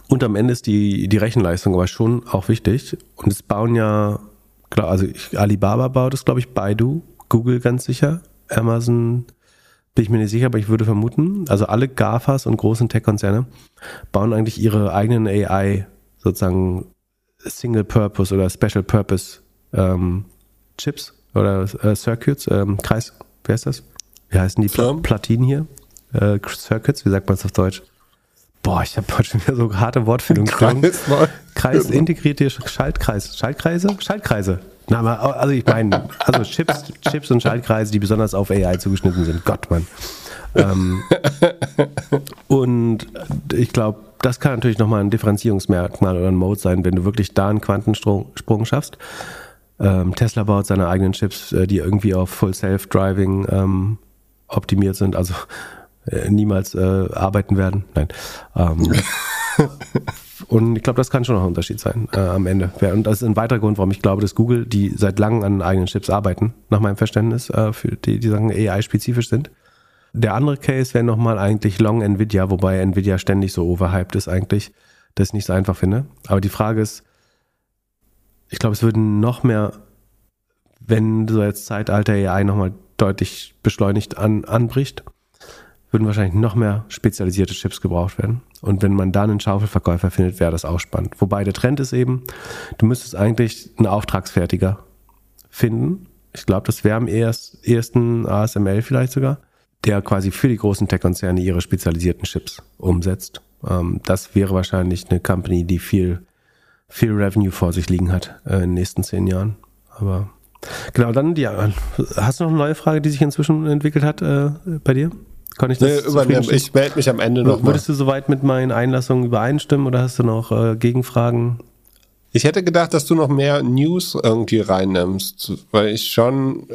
Und am Ende ist die, die Rechenleistung aber schon auch wichtig. Und es bauen ja also ich, Alibaba baut es, glaube ich, Baidu, Google ganz sicher, Amazon bin ich mir nicht sicher, aber ich würde vermuten, also alle GAFAs und großen Tech-Konzerne bauen eigentlich ihre eigenen AI sozusagen Single Purpose oder Special Purpose ähm, Chips oder äh, Circuits, ähm, Kreis, wer ist das? Wie heißen die Pla Platinen hier? Äh, Circuits, wie sagt man es auf Deutsch? Boah, ich habe heute schon wieder so harte Wortfindungsstörungen. Kreis, Kreis integrierte Schaltkreis. Schaltkreise? Schaltkreise. Na, also ich meine, also Chips, Chips und Schaltkreise, die besonders auf AI zugeschnitten sind. Gott, Mann. Ähm, und ich glaube, das kann natürlich nochmal ein Differenzierungsmerkmal oder ein Mode sein, wenn du wirklich da einen Quantensprung schaffst. Ähm, Tesla baut seine eigenen Chips, äh, die irgendwie auf Full Self-Driving ähm, optimiert sind. Also äh, niemals äh, arbeiten werden. Nein. Und ich glaube, das kann schon noch ein Unterschied sein äh, am Ende. Und das ist ein weiterer Grund, warum ich glaube, dass Google, die seit langem an eigenen Chips arbeiten, nach meinem Verständnis, äh, für die, die sagen AI-spezifisch sind. Der andere Case wäre nochmal eigentlich Long Nvidia, wobei Nvidia ständig so overhyped ist eigentlich, dass ich nicht so einfach finde. Aber die Frage ist, ich glaube, es würden noch mehr, wenn so jetzt Zeitalter AI nochmal deutlich beschleunigt an, anbricht, würden wahrscheinlich noch mehr spezialisierte Chips gebraucht werden. Und wenn man da einen Schaufelverkäufer findet, wäre das auch spannend. Wobei der Trend ist eben, du müsstest eigentlich einen Auftragsfertiger finden. Ich glaube, das wäre am ehesten ASML vielleicht sogar, der quasi für die großen Tech-Konzerne ihre spezialisierten Chips umsetzt. Ähm, das wäre wahrscheinlich eine Company, die viel, viel Revenue vor sich liegen hat äh, in den nächsten zehn Jahren. Aber genau, dann die, hast du noch eine neue Frage, die sich inzwischen entwickelt hat äh, bei dir? Kann ich das nee, übernehmen. Ich melde mich am Ende noch. Würdest mal. du soweit mit meinen Einlassungen übereinstimmen oder hast du noch äh, Gegenfragen? Ich hätte gedacht, dass du noch mehr News irgendwie reinnimmst, weil ich schon,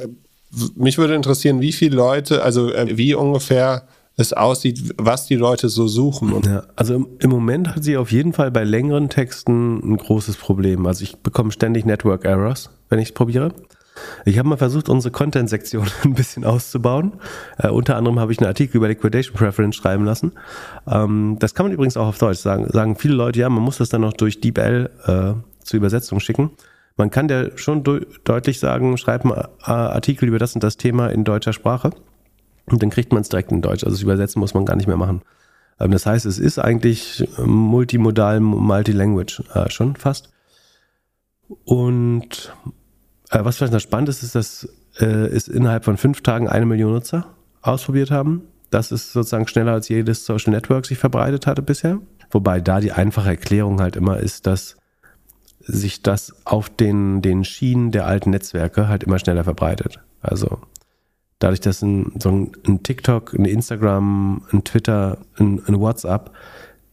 mich würde interessieren, wie viele Leute, also äh, wie ungefähr es aussieht, was die Leute so suchen. Ja, also im Moment hat sie auf jeden Fall bei längeren Texten ein großes Problem. Also ich bekomme ständig Network Errors, wenn ich es probiere. Ich habe mal versucht, unsere Content-Sektion ein bisschen auszubauen. Äh, unter anderem habe ich einen Artikel über Liquidation Preference schreiben lassen. Ähm, das kann man übrigens auch auf Deutsch sagen. Sagen viele Leute, ja, man muss das dann noch durch DeepL äh, zur Übersetzung schicken. Man kann der schon deutlich sagen, schreib einen äh, Artikel über das und das Thema in deutscher Sprache. Und dann kriegt man es direkt in Deutsch. Also das Übersetzen muss man gar nicht mehr machen. Ähm, das heißt, es ist eigentlich multimodal, multilanguage äh, schon fast. Und äh, was vielleicht noch spannend ist, ist, dass äh, es innerhalb von fünf Tagen eine Million Nutzer ausprobiert haben. Das ist sozusagen schneller als jedes Social Network sich verbreitet hatte bisher. Wobei da die einfache Erklärung halt immer ist, dass sich das auf den, den Schienen der alten Netzwerke halt immer schneller verbreitet. Also dadurch, dass ein, so ein TikTok, ein Instagram, ein Twitter, ein, ein WhatsApp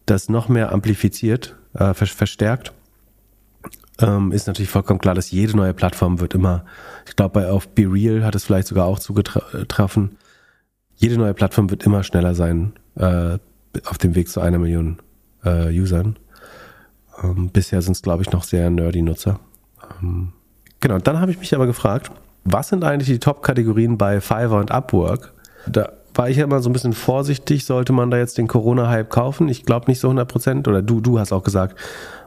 das noch mehr amplifiziert, äh, verstärkt, ähm, ist natürlich vollkommen klar, dass jede neue Plattform wird immer, ich glaube, auf Be Real hat es vielleicht sogar auch zugetroffen, jede neue Plattform wird immer schneller sein äh, auf dem Weg zu einer Million äh, Usern. Ähm, bisher sind es, glaube ich, noch sehr nerdy Nutzer. Ähm, genau, dann habe ich mich aber gefragt, was sind eigentlich die Top-Kategorien bei Fiverr und Upwork? Da war ich ja immer so ein bisschen vorsichtig, sollte man da jetzt den Corona-Hype kaufen? Ich glaube nicht so 100 Prozent. Oder du, du hast auch gesagt,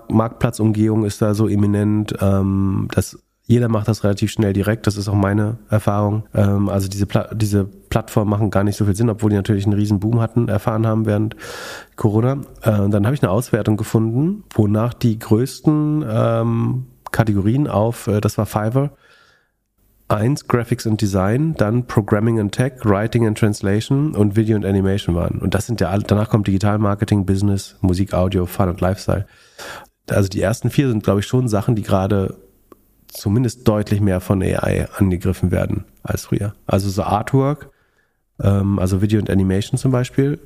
Marktplatzumgehung ist da so eminent, ähm, dass jeder macht das relativ schnell direkt, das ist auch meine Erfahrung. Ähm, also diese, Pla diese Plattformen machen gar nicht so viel Sinn, obwohl die natürlich einen riesen Boom hatten, erfahren haben während Corona. Äh, dann habe ich eine Auswertung gefunden, wonach die größten ähm, Kategorien auf, äh, das war Fiverr, eins Graphics and Design, dann Programming and Tech, Writing and Translation und Video and Animation waren. Und das sind ja alle, danach kommt Digital Marketing, Business, Musik, Audio, Fun und Lifestyle also die ersten vier sind, glaube ich, schon Sachen, die gerade zumindest deutlich mehr von AI angegriffen werden als früher. Also so Artwork, ähm, also Video und Animation zum Beispiel,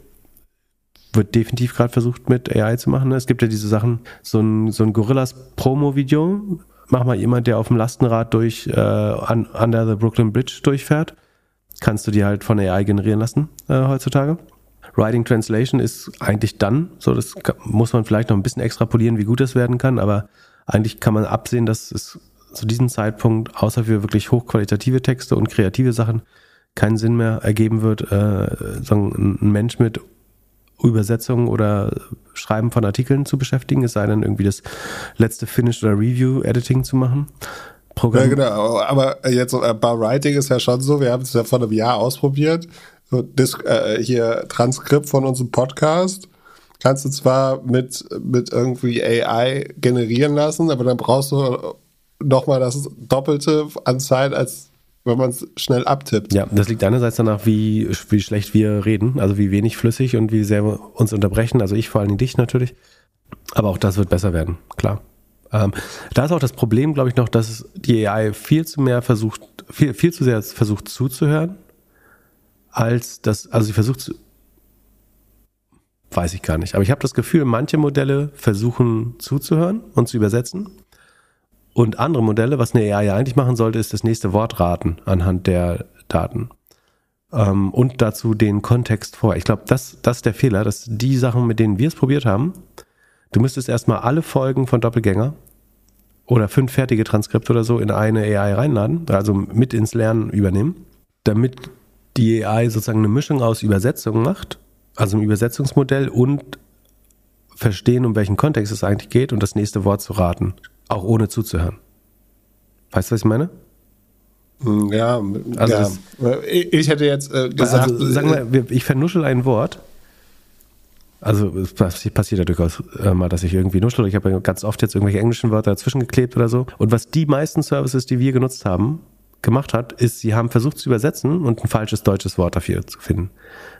wird definitiv gerade versucht mit AI zu machen. Es gibt ja diese Sachen, so ein, so ein Gorillas Promo-Video, mach mal jemand, der auf dem Lastenrad durch äh, Under the Brooklyn Bridge durchfährt, kannst du dir halt von AI generieren lassen äh, heutzutage. Writing Translation ist eigentlich dann, so das muss man vielleicht noch ein bisschen extrapolieren, wie gut das werden kann, aber eigentlich kann man absehen, dass es zu diesem Zeitpunkt, außer für wirklich hochqualitative Texte und kreative Sachen, keinen Sinn mehr ergeben wird, äh, so ein Mensch mit Übersetzung oder Schreiben von Artikeln zu beschäftigen, es sei denn irgendwie das letzte Finish oder Review Editing zu machen. Programm. Ja, genau, aber jetzt äh, bei Writing ist ja schon so, wir haben es ja vor einem Jahr ausprobiert so, das, äh, hier Transkript von unserem Podcast kannst du zwar mit, mit irgendwie AI generieren lassen, aber dann brauchst du nochmal das Doppelte an Zeit, als wenn man es schnell abtippt. Ja, das liegt einerseits danach, wie, wie schlecht wir reden, also wie wenig flüssig und wie sehr wir uns unterbrechen. Also ich vor allem dich natürlich. Aber auch das wird besser werden, klar. Ähm, da ist auch das Problem, glaube ich, noch, dass die AI viel zu mehr versucht, viel, viel zu sehr versucht zuzuhören als das, also sie versucht zu, weiß ich gar nicht, aber ich habe das Gefühl, manche Modelle versuchen zuzuhören und zu übersetzen. Und andere Modelle, was eine AI ja eigentlich machen sollte, ist das nächste Wort raten anhand der Daten. Ähm, und dazu den Kontext vor. Ich glaube, das, das ist der Fehler, dass die Sachen, mit denen wir es probiert haben, du müsstest erstmal alle Folgen von Doppelgänger oder fünf fertige Transkripte oder so in eine AI reinladen, also mit ins Lernen übernehmen, damit die AI sozusagen eine Mischung aus Übersetzung macht, also ein Übersetzungsmodell und verstehen, um welchen Kontext es eigentlich geht und das nächste Wort zu raten, auch ohne zuzuhören. Weißt du, was ich meine? Hm, ja, also ja. ich hätte jetzt äh, gesagt. Also, sagen wir, ich vernuschel ein Wort. Also es passiert ja durchaus äh, mal, dass ich irgendwie nuschel. Ich habe ja ganz oft jetzt irgendwelche englischen Wörter dazwischen geklebt oder so. Und was die meisten Services, die wir genutzt haben, gemacht hat, ist, sie haben versucht zu übersetzen und ein falsches deutsches Wort dafür zu finden.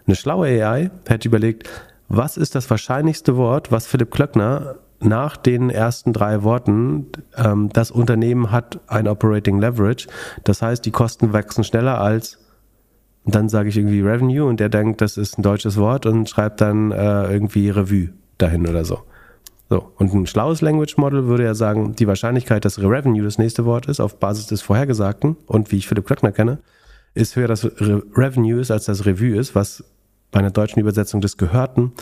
Eine schlaue AI hätte überlegt, was ist das wahrscheinlichste Wort, was Philipp Klöckner nach den ersten drei Worten, ähm, das Unternehmen hat ein Operating Leverage. Das heißt, die Kosten wachsen schneller als, dann sage ich irgendwie Revenue und der denkt, das ist ein deutsches Wort und schreibt dann äh, irgendwie Revue dahin oder so. So, und ein schlaues Language Model würde ja sagen, die Wahrscheinlichkeit, dass Revenue das nächste Wort ist, auf Basis des Vorhergesagten und wie ich Philipp Klöckner kenne, ist höher, dass Re Revenue ist, als das Revue ist, was bei einer deutschen Übersetzung des Gehörten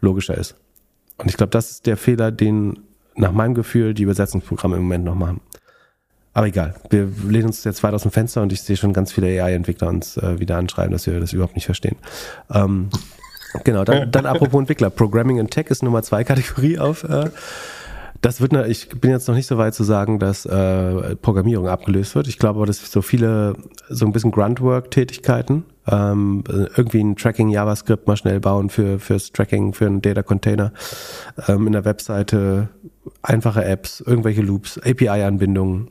logischer ist. Und ich glaube, das ist der Fehler, den nach meinem Gefühl die Übersetzungsprogramme im Moment noch machen. Aber egal, wir lehnen uns jetzt weit aus dem Fenster und ich sehe schon ganz viele AI-Entwickler uns äh, wieder anschreiben, dass wir das überhaupt nicht verstehen. Ähm, genau, dann, dann apropos Entwickler. Programming and Tech ist Nummer zwei Kategorie auf äh, das wird, ich bin jetzt noch nicht so weit zu sagen, dass äh, Programmierung abgelöst wird. Ich glaube aber, dass so viele, so ein bisschen Gruntwork-Tätigkeiten, ähm, irgendwie ein Tracking JavaScript mal schnell bauen für fürs Tracking, für einen Data Container, ähm, in der Webseite, einfache Apps, irgendwelche Loops, API-Anbindungen.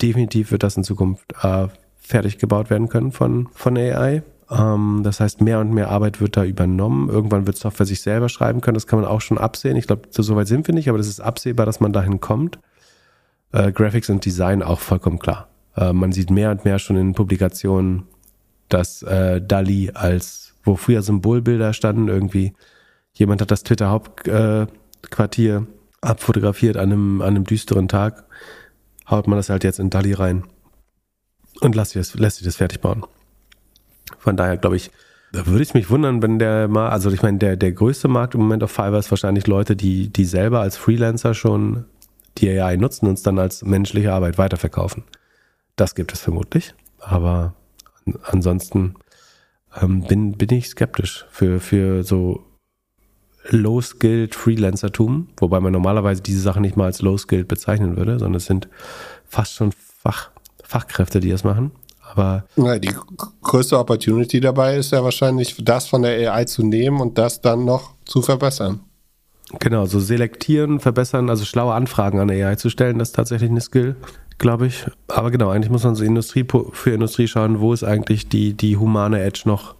Definitiv wird das in Zukunft äh, fertig gebaut werden können von, von AI. Ähm, das heißt, mehr und mehr Arbeit wird da übernommen. Irgendwann wird Software sich selber schreiben können. Das kann man auch schon absehen. Ich glaube, so weit sind wir nicht, aber das ist absehbar, dass man dahin kommt. Äh, Graphics und Design auch vollkommen klar. Äh, man sieht mehr und mehr schon in Publikationen, dass äh, DALI als, wo früher Symbolbilder standen, irgendwie, jemand hat das Twitter-Hauptquartier äh, abfotografiert an einem, an einem düsteren Tag, haut man das halt jetzt in DALI rein und lässt sich das, lässt sich das fertig bauen. Von daher glaube ich, da würde ich mich wundern, wenn der mal, also ich meine, der, der größte Markt im Moment auf Fiverr ist wahrscheinlich Leute, die, die selber als Freelancer schon die AI nutzen und es dann als menschliche Arbeit weiterverkaufen. Das gibt es vermutlich. Aber ansonsten ähm, bin, bin ich skeptisch für, für so Low-Skilled Freelancertum, wobei man normalerweise diese Sachen nicht mal als Low-Skilled bezeichnen würde, sondern es sind fast schon Fach, Fachkräfte, die das machen. Aber ja, die größte Opportunity dabei ist ja wahrscheinlich, das von der AI zu nehmen und das dann noch zu verbessern. Genau, so selektieren, verbessern, also schlaue Anfragen an AI zu stellen, das ist tatsächlich eine Skill, glaube ich. Aber genau, eigentlich muss man so Industrie für Industrie schauen, wo ist eigentlich die, die humane Edge noch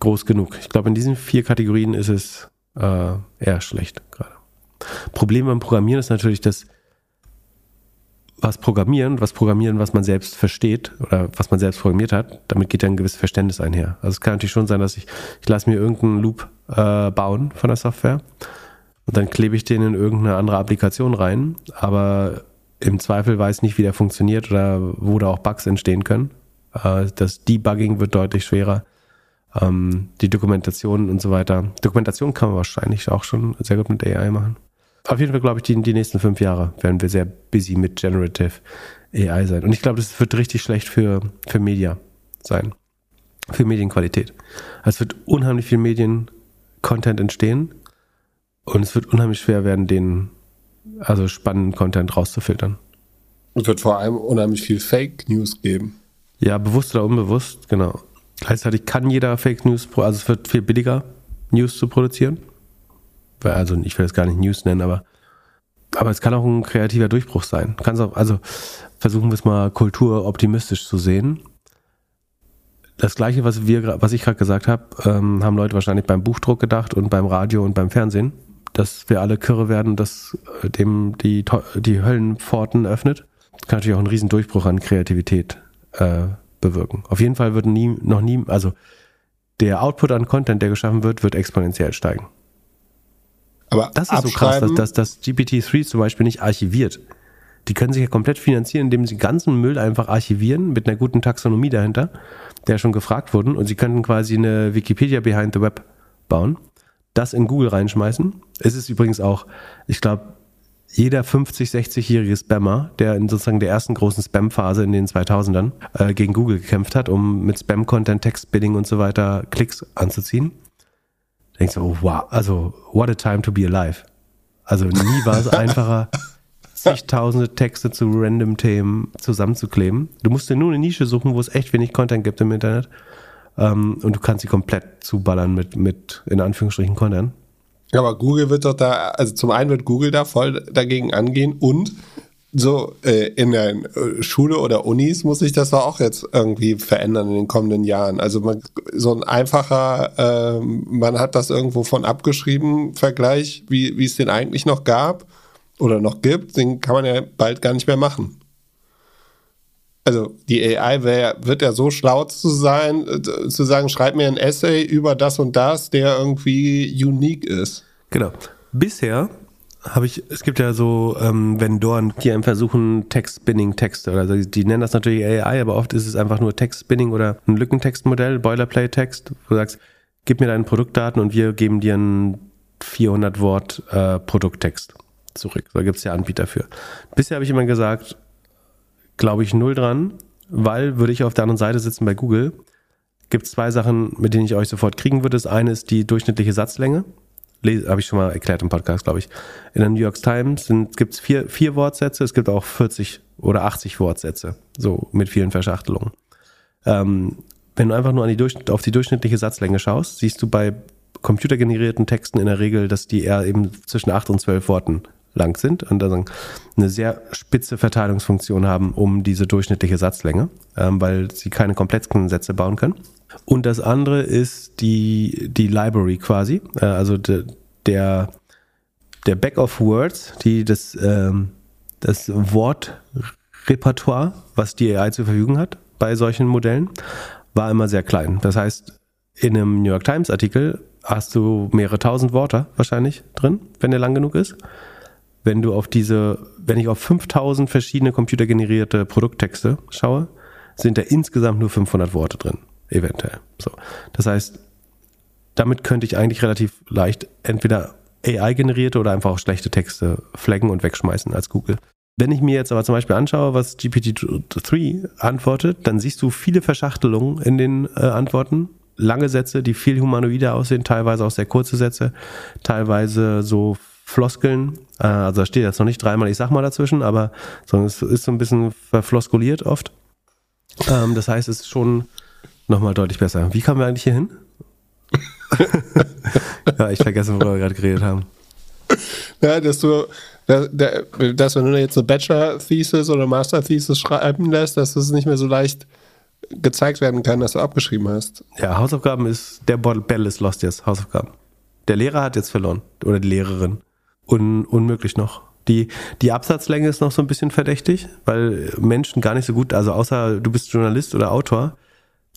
groß genug. Ich glaube, in diesen vier Kategorien ist es äh, eher schlecht gerade. Problem beim Programmieren ist natürlich, dass was programmieren, was programmieren, was man selbst versteht oder was man selbst programmiert hat, damit geht ja ein gewisses Verständnis einher. Also es kann natürlich schon sein, dass ich, ich lasse mir irgendeinen Loop äh, bauen von der Software und dann klebe ich den in irgendeine andere Applikation rein, aber im Zweifel weiß nicht, wie der funktioniert oder wo da auch Bugs entstehen können. Äh, das Debugging wird deutlich schwerer. Ähm, die Dokumentation und so weiter. Dokumentation kann man wahrscheinlich auch schon sehr gut mit AI machen auf jeden Fall glaube ich, die, die nächsten fünf Jahre werden wir sehr busy mit Generative AI sein. Und ich glaube, das wird richtig schlecht für, für Media sein. Für Medienqualität. Es wird unheimlich viel Medien-Content entstehen und es wird unheimlich schwer werden, den also spannenden Content rauszufiltern. Es wird vor allem unheimlich viel Fake News geben. Ja, bewusst oder unbewusst, genau. Gleichzeitig kann jeder Fake News, also es wird viel billiger, News zu produzieren also ich will es gar nicht News nennen, aber, aber es kann auch ein kreativer Durchbruch sein. Kannst auch, also versuchen wir es mal kulturoptimistisch zu sehen. Das gleiche, was wir, was ich gerade gesagt habe, ähm, haben Leute wahrscheinlich beim Buchdruck gedacht und beim Radio und beim Fernsehen, dass wir alle kirre werden, dass äh, dem die, die Höllenpforten öffnet. Das kann natürlich auch einen riesen Durchbruch an Kreativität äh, bewirken. Auf jeden Fall wird nie, noch nie, also der Output an Content, der geschaffen wird, wird exponentiell steigen. Aber das ist so krass, dass, dass das GPT-3 zum Beispiel nicht archiviert. Die können sich ja komplett finanzieren, indem sie ganzen Müll einfach archivieren mit einer guten Taxonomie dahinter, der schon gefragt wurden. Und sie könnten quasi eine Wikipedia behind the web bauen, das in Google reinschmeißen. Es ist übrigens auch, ich glaube, jeder 50, 60-jährige Spammer, der in sozusagen der ersten großen Spam-Phase in den 2000ern äh, gegen Google gekämpft hat, um mit Spam-Content, Text-Bidding und so weiter Klicks anzuziehen, denkst du, oh, wow, also what a time to be alive. Also nie war es einfacher, zigtausende Texte zu random Themen zusammenzukleben. Du musst dir nur eine Nische suchen, wo es echt wenig Content gibt im Internet. Ähm, und du kannst sie komplett zuballern mit, mit in Anführungsstrichen Content. Aber Google wird doch da, also zum einen wird Google da voll dagegen angehen und so äh, in der äh, Schule oder Unis muss sich das auch jetzt irgendwie verändern in den kommenden Jahren. Also man, so ein einfacher, äh, man hat das irgendwo von abgeschrieben, Vergleich, wie, wie es den eigentlich noch gab oder noch gibt, den kann man ja bald gar nicht mehr machen. Also die AI wär, wird ja so schlau zu sein, äh, zu sagen, schreib mir ein Essay über das und das, der irgendwie unique ist. Genau. Bisher habe ich, es gibt ja so ähm, Vendoren, die einem versuchen, Text-Spinning-Texte, also die nennen das natürlich AI, aber oft ist es einfach nur Text-Spinning oder ein Lückentextmodell, Boilerplate-Text, wo du sagst, gib mir deine Produktdaten und wir geben dir einen 400 Wort äh, Produkttext zurück. Da gibt es ja Anbieter für. Bisher habe ich immer gesagt, glaube ich null dran, weil würde ich auf der anderen Seite sitzen bei Google, gibt es zwei Sachen, mit denen ich euch sofort kriegen würde. Das eine ist die durchschnittliche Satzlänge habe ich schon mal erklärt im Podcast, glaube ich. In der New York Times gibt es vier, vier Wortsätze, es gibt auch 40 oder 80 Wortsätze, so mit vielen Verschachtelungen. Ähm, wenn du einfach nur die auf die durchschnittliche Satzlänge schaust, siehst du bei computergenerierten Texten in der Regel, dass die eher eben zwischen 8 und 12 Worten lang sind und dann eine sehr spitze Verteilungsfunktion haben um diese durchschnittliche Satzlänge, ähm, weil sie keine komplexen Sätze bauen können. Und das andere ist die, die Library quasi, äh, also de, der, der Back of Words, die das, ähm, das Wortrepertoire, was die AI zur Verfügung hat bei solchen Modellen, war immer sehr klein. Das heißt, in einem New York Times Artikel hast du mehrere tausend Worte wahrscheinlich drin, wenn der lang genug ist. Wenn du auf diese, wenn ich auf 5000 verschiedene computergenerierte Produkttexte schaue, sind da insgesamt nur 500 Worte drin eventuell. So. Das heißt, damit könnte ich eigentlich relativ leicht entweder AI-generierte oder einfach auch schlechte Texte flaggen und wegschmeißen als Google. Wenn ich mir jetzt aber zum Beispiel anschaue, was GPT-3 antwortet, dann siehst du viele Verschachtelungen in den äh, Antworten. Lange Sätze, die viel humanoider aussehen, teilweise auch sehr kurze Sätze, teilweise so Floskeln. Äh, also da steht jetzt noch nicht dreimal, ich sag mal dazwischen, aber sondern es ist so ein bisschen verfloskuliert oft. Ähm, das heißt, es ist schon nochmal deutlich besser. Wie kamen wir eigentlich hier hin? ja, ich vergesse, worüber wir gerade geredet haben. Ja, dass du, dass, dass wenn du jetzt eine Bachelor-Thesis oder Master-Thesis schreiben lässt, dass es nicht mehr so leicht gezeigt werden kann, dass du abgeschrieben hast. Ja, Hausaufgaben ist, der Bell ist lost jetzt, Hausaufgaben. Der Lehrer hat jetzt verloren. Oder die Lehrerin. Un, unmöglich noch. Die, die Absatzlänge ist noch so ein bisschen verdächtig, weil Menschen gar nicht so gut, also außer du bist Journalist oder Autor,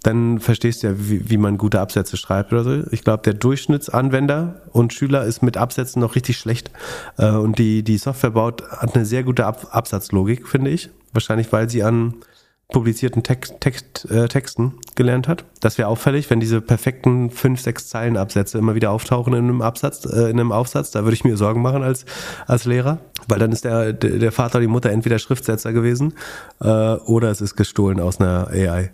dann verstehst du ja, wie, wie man gute Absätze schreibt oder so. Ich glaube, der Durchschnittsanwender und Schüler ist mit Absätzen noch richtig schlecht. Äh, und die, die Software baut, hat eine sehr gute Ab Absatzlogik, finde ich. Wahrscheinlich, weil sie an publizierten Text, Text, äh, Texten gelernt hat. Das wäre auffällig, wenn diese perfekten fünf, sechs Zeilen Absätze immer wieder auftauchen in einem Absatz, äh, in einem Aufsatz. Da würde ich mir Sorgen machen als, als Lehrer, weil dann ist der, der Vater oder die Mutter entweder Schriftsetzer gewesen äh, oder es ist gestohlen aus einer AI.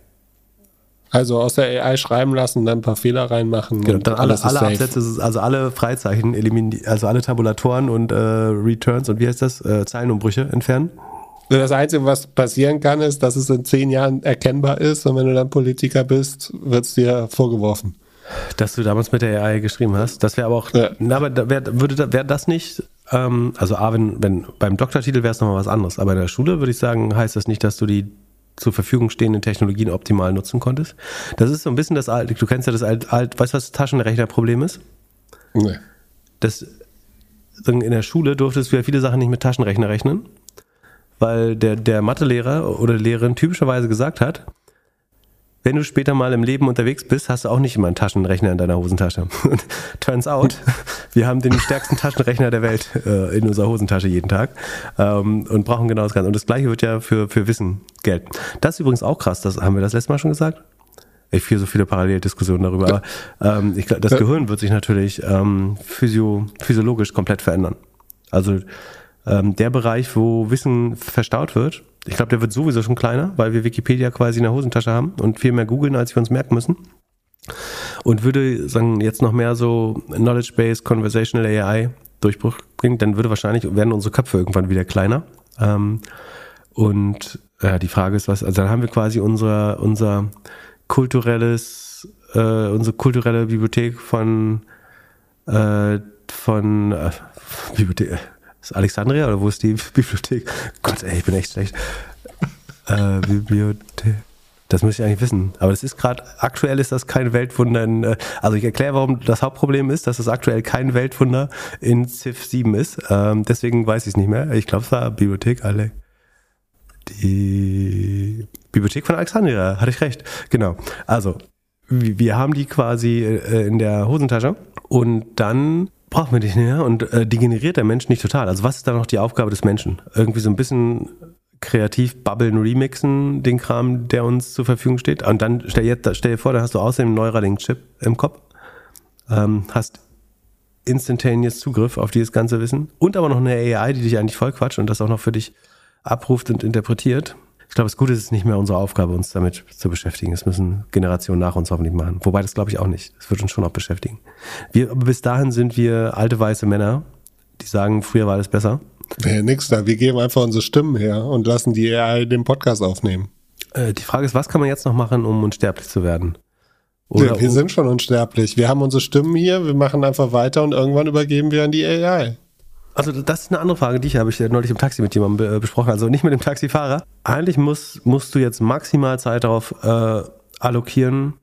Also aus der AI schreiben lassen, dann ein paar Fehler reinmachen. Genau, dann alle, alle Absätze, also alle Freizeichen eliminieren, also alle Tabulatoren und äh, Returns und wie heißt das? Äh, Zeilenumbrüche entfernen. Das Einzige, was passieren kann, ist, dass es in zehn Jahren erkennbar ist und wenn du dann Politiker bist, wird es dir vorgeworfen. Dass du damals mit der AI geschrieben hast. Das wäre aber auch, ja. na, aber wär, würde wäre das nicht, ähm, also A, wenn, wenn beim Doktortitel wäre es nochmal was anderes, aber in der Schule würde ich sagen, heißt das nicht, dass du die zur Verfügung stehenden Technologien optimal nutzen konntest. Das ist so ein bisschen das alte, du kennst ja das alt, alt weißt du, was das Taschenrechnerproblem ist? Nee. Das, in der Schule durftest du ja viele Sachen nicht mit Taschenrechner rechnen, weil der, der Mathelehrer oder Lehrerin typischerweise gesagt hat, wenn du später mal im Leben unterwegs bist, hast du auch nicht immer einen Taschenrechner in deiner Hosentasche. Und turns out, wir haben den stärksten Taschenrechner der Welt äh, in unserer Hosentasche jeden Tag ähm, und brauchen genau das Ganze. Und das Gleiche wird ja für, für Wissen gelten. Das ist übrigens auch krass, das haben wir das letzte Mal schon gesagt. Ich führe so viele Paralleldiskussionen darüber, aber ähm, ich, das Gehirn wird sich natürlich ähm, physio, physiologisch komplett verändern. Also ähm, der Bereich, wo Wissen verstaut wird, ich glaube, der wird sowieso schon kleiner, weil wir Wikipedia quasi in der Hosentasche haben und viel mehr googeln, als wir uns merken müssen. Und würde sagen, jetzt noch mehr so Knowledge-Based Conversational AI Durchbruch bringt, dann würde wahrscheinlich, werden unsere Köpfe irgendwann wieder kleiner. Ähm, und ja, die Frage ist, was, also dann haben wir quasi unser, unser kulturelles, äh, unsere kulturelle Bibliothek von, äh, von äh, Bibliothek. Ist Alexandria oder wo ist die Bibliothek? Gott, ey, ich bin echt schlecht. Äh, Bibliothek. Das müsste ich eigentlich wissen. Aber das ist gerade, aktuell ist das kein Weltwunder in, äh, also ich erkläre, warum das Hauptproblem ist, dass es aktuell kein Weltwunder in Civ 7 ist. Ähm, deswegen weiß ich es nicht mehr. Ich glaube, es war Bibliothek, alle. Die Bibliothek von Alexandria, hatte ich recht. Genau. Also, wir haben die quasi äh, in der Hosentasche und dann brauchen wir die nicht mehr und äh, die generiert der Mensch nicht total. Also was ist da noch die Aufgabe des Menschen? Irgendwie so ein bisschen kreativ babbeln, remixen, den Kram, der uns zur Verfügung steht. Und dann stell, jetzt, stell dir vor, da hast du außerdem einen Neuralink-Chip im Kopf, ähm, hast instantaneous Zugriff auf dieses ganze Wissen und aber noch eine AI, die dich eigentlich voll quatscht und das auch noch für dich abruft und interpretiert. Ich glaube, das Gute ist nicht mehr unsere Aufgabe, uns damit zu beschäftigen. Das müssen Generationen nach uns hoffentlich machen. Wobei das glaube ich auch nicht. Das wird uns schon auch beschäftigen. Wir, bis dahin sind wir alte weiße Männer, die sagen, früher war alles besser. Nee, nix da. Wir geben einfach unsere Stimmen her und lassen die AI den Podcast aufnehmen. Äh, die Frage ist, was kann man jetzt noch machen, um unsterblich zu werden? Oder wir, wir um sind schon unsterblich. Wir haben unsere Stimmen hier, wir machen einfach weiter und irgendwann übergeben wir an die AI. Also das ist eine andere Frage, die ich habe ich neulich im Taxi mit jemandem äh, besprochen, also nicht mit dem Taxifahrer. Eigentlich muss, musst du jetzt maximal Zeit darauf äh, allokieren,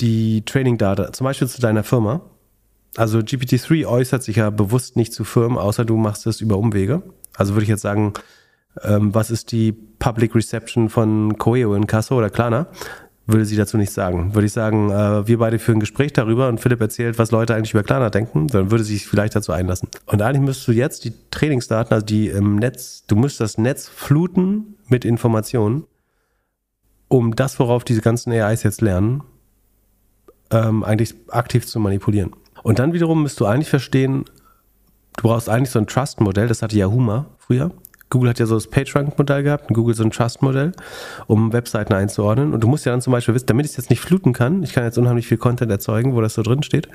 die Training-Data, zum Beispiel zu deiner Firma, also GPT-3 äußert sich ja bewusst nicht zu Firmen, außer du machst es über Umwege. Also würde ich jetzt sagen, ähm, was ist die Public Reception von Coeo in Casso oder Klana? Würde sie dazu nichts sagen. Würde ich sagen, äh, wir beide führen ein Gespräch darüber und Philipp erzählt, was Leute eigentlich über Klana denken, dann würde sie sich vielleicht dazu einlassen. Und eigentlich müsstest du jetzt die Trainingsdaten, also die im Netz, du müsstest das Netz fluten mit Informationen, um das, worauf diese ganzen AIs jetzt lernen, ähm, eigentlich aktiv zu manipulieren. Und dann wiederum müsst du eigentlich verstehen, du brauchst eigentlich so ein Trust-Modell, das hatte Yahoo mal früher. Google hat ja so das PageRank-Modell gehabt und Google so ein Trust-Modell, um Webseiten einzuordnen. Und du musst ja dann zum Beispiel wissen, damit ich es jetzt nicht fluten kann, ich kann jetzt unheimlich viel Content erzeugen, wo das so drin steht.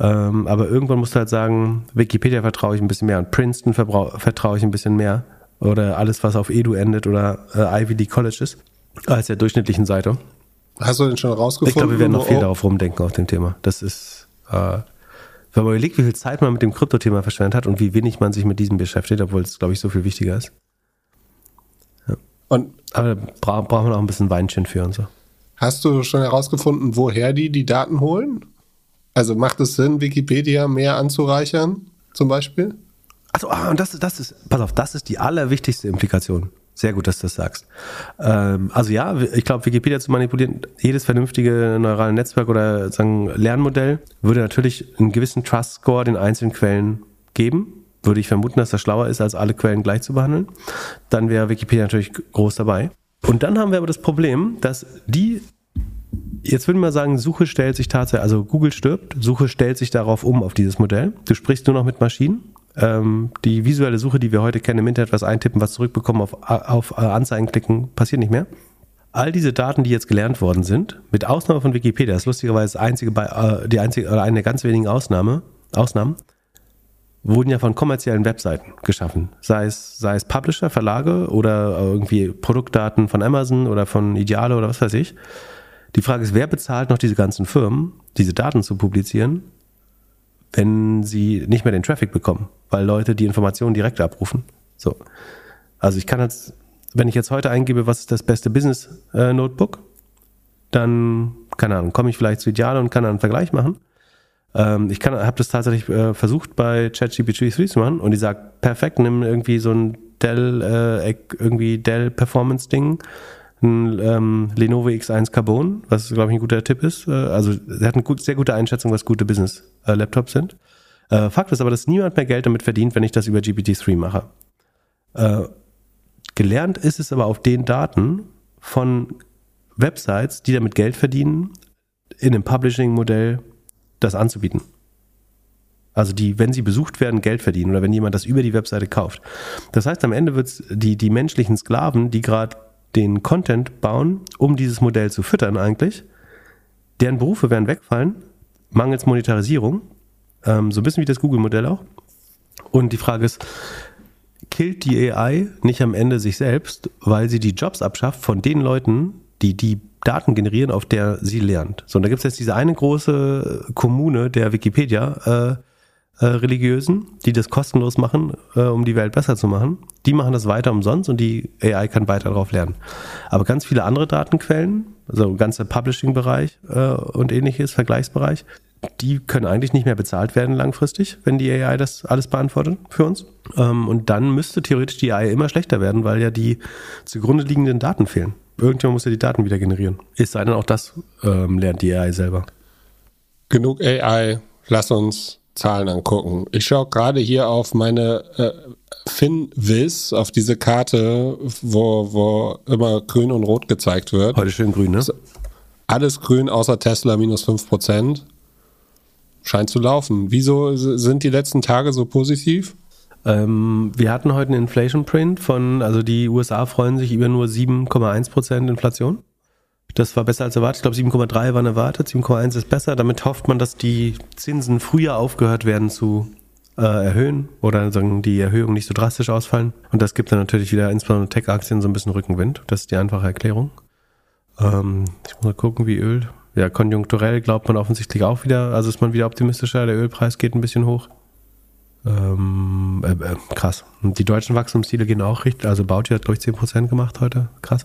Ähm, aber irgendwann musst du halt sagen, Wikipedia vertraue ich ein bisschen mehr und Princeton vertraue ich ein bisschen mehr. Oder alles, was auf Edu endet oder äh, Ivy League College ist, als der durchschnittlichen Seite. Hast du denn schon rausgefunden? Ich glaube, wir werden noch viel darauf rumdenken auf dem Thema. Das ist äh, wenn man überlegt, wie viel Zeit man mit dem Krypto-Thema verschwendet hat und wie wenig man sich mit diesem beschäftigt, obwohl es, glaube ich, so viel wichtiger ist. Ja. Und, Aber da bra braucht man auch ein bisschen Weinchen für und so. Hast du schon herausgefunden, woher die die Daten holen? Also macht es Sinn, Wikipedia mehr anzureichern, zum Beispiel? Also, ah, und das, das ist, pass auf, das ist die allerwichtigste Implikation. Sehr gut, dass du das sagst. Ähm, also ja, ich glaube, Wikipedia zu manipulieren, jedes vernünftige neurale Netzwerk oder sagen Lernmodell würde natürlich einen gewissen Trust Score den einzelnen Quellen geben. Würde ich vermuten, dass das schlauer ist, als alle Quellen gleich zu behandeln. Dann wäre Wikipedia natürlich groß dabei. Und dann haben wir aber das Problem, dass die Jetzt würde man sagen, Suche stellt sich tatsächlich, also Google stirbt, Suche stellt sich darauf um, auf dieses Modell. Du sprichst nur noch mit Maschinen ähm, die visuelle Suche, die wir heute kennen, im Internet was eintippen, was zurückbekommen, auf, auf äh, Anzeigen klicken, passiert nicht mehr. All diese Daten, die jetzt gelernt worden sind, mit Ausnahme von Wikipedia, das ist lustigerweise einzige, äh, die einzige oder eine der ganz wenigen Ausnahme, Ausnahmen, wurden ja von kommerziellen Webseiten geschaffen. Sei es, sei es Publisher, Verlage oder irgendwie Produktdaten von Amazon oder von Ideale oder was weiß ich. Die Frage ist, wer bezahlt noch diese ganzen Firmen, diese Daten zu publizieren wenn sie nicht mehr den Traffic bekommen, weil Leute die Informationen direkt abrufen. So. Also ich kann jetzt, wenn ich jetzt heute eingebe, was ist das beste Business äh, Notebook, dann, keine Ahnung, komme ich vielleicht zu Ideal und kann dann einen Vergleich machen. Ähm, ich habe das tatsächlich äh, versucht bei ChatGPT 3 zu machen und die sagt, perfekt, nimm irgendwie so ein Dell, äh, irgendwie Dell Performance Ding, ein ähm, Lenovo X1 Carbon, was glaube ich ein guter Tipp ist. Äh, also er hat eine gut, sehr gute Einschätzung, was gute Business-Laptops äh, sind. Äh, Fakt ist aber, dass niemand mehr Geld damit verdient, wenn ich das über GPT-3 mache. Äh, gelernt ist es aber auf den Daten von Websites, die damit Geld verdienen, in einem Publishing-Modell das anzubieten. Also die, wenn sie besucht werden, Geld verdienen oder wenn jemand das über die Webseite kauft. Das heißt, am Ende wird es die, die menschlichen Sklaven, die gerade den Content bauen, um dieses Modell zu füttern eigentlich. Deren Berufe werden wegfallen, mangels Monetarisierung, ähm, so ein bisschen wie das Google-Modell auch. Und die Frage ist, killt die AI nicht am Ende sich selbst, weil sie die Jobs abschafft von den Leuten, die die Daten generieren, auf der sie lernt. So, und da gibt es jetzt diese eine große Kommune der Wikipedia, äh, äh, religiösen, die das kostenlos machen, äh, um die Welt besser zu machen. Die machen das weiter umsonst und die AI kann weiter darauf lernen. Aber ganz viele andere Datenquellen, also ganze Publishing-Bereich äh, und ähnliches, Vergleichsbereich, die können eigentlich nicht mehr bezahlt werden langfristig, wenn die AI das alles beantwortet für uns. Ähm, und dann müsste theoretisch die AI immer schlechter werden, weil ja die zugrunde liegenden Daten fehlen. Irgendjemand muss ja die Daten wieder generieren. Es sei denn, auch das ähm, lernt die AI selber. Genug AI, lass uns Zahlen angucken. Ich schaue gerade hier auf meine äh, FinVis, auf diese Karte, wo, wo immer grün und rot gezeigt wird. Heute schön grün, ne? Alles grün außer Tesla minus 5%. Scheint zu laufen. Wieso sind die letzten Tage so positiv? Ähm, wir hatten heute einen Inflation Print von, also die USA freuen sich über nur 7,1% Inflation. Das war besser als erwartet. Ich glaube, 7,3 waren erwartet, 7,1 ist besser. Damit hofft man, dass die Zinsen früher aufgehört werden zu äh, erhöhen oder sagen, die Erhöhungen nicht so drastisch ausfallen. Und das gibt dann natürlich wieder insbesondere Tech-Aktien so ein bisschen Rückenwind. Das ist die einfache Erklärung. Ähm, ich muss mal gucken, wie Öl. Ja, konjunkturell glaubt man offensichtlich auch wieder, also ist man wieder optimistischer. Der Ölpreis geht ein bisschen hoch. Ähm, äh, äh, krass. Und die deutschen Wachstumsziele gehen auch richtig. Also Bauti hat, ich, 10% gemacht heute. Krass.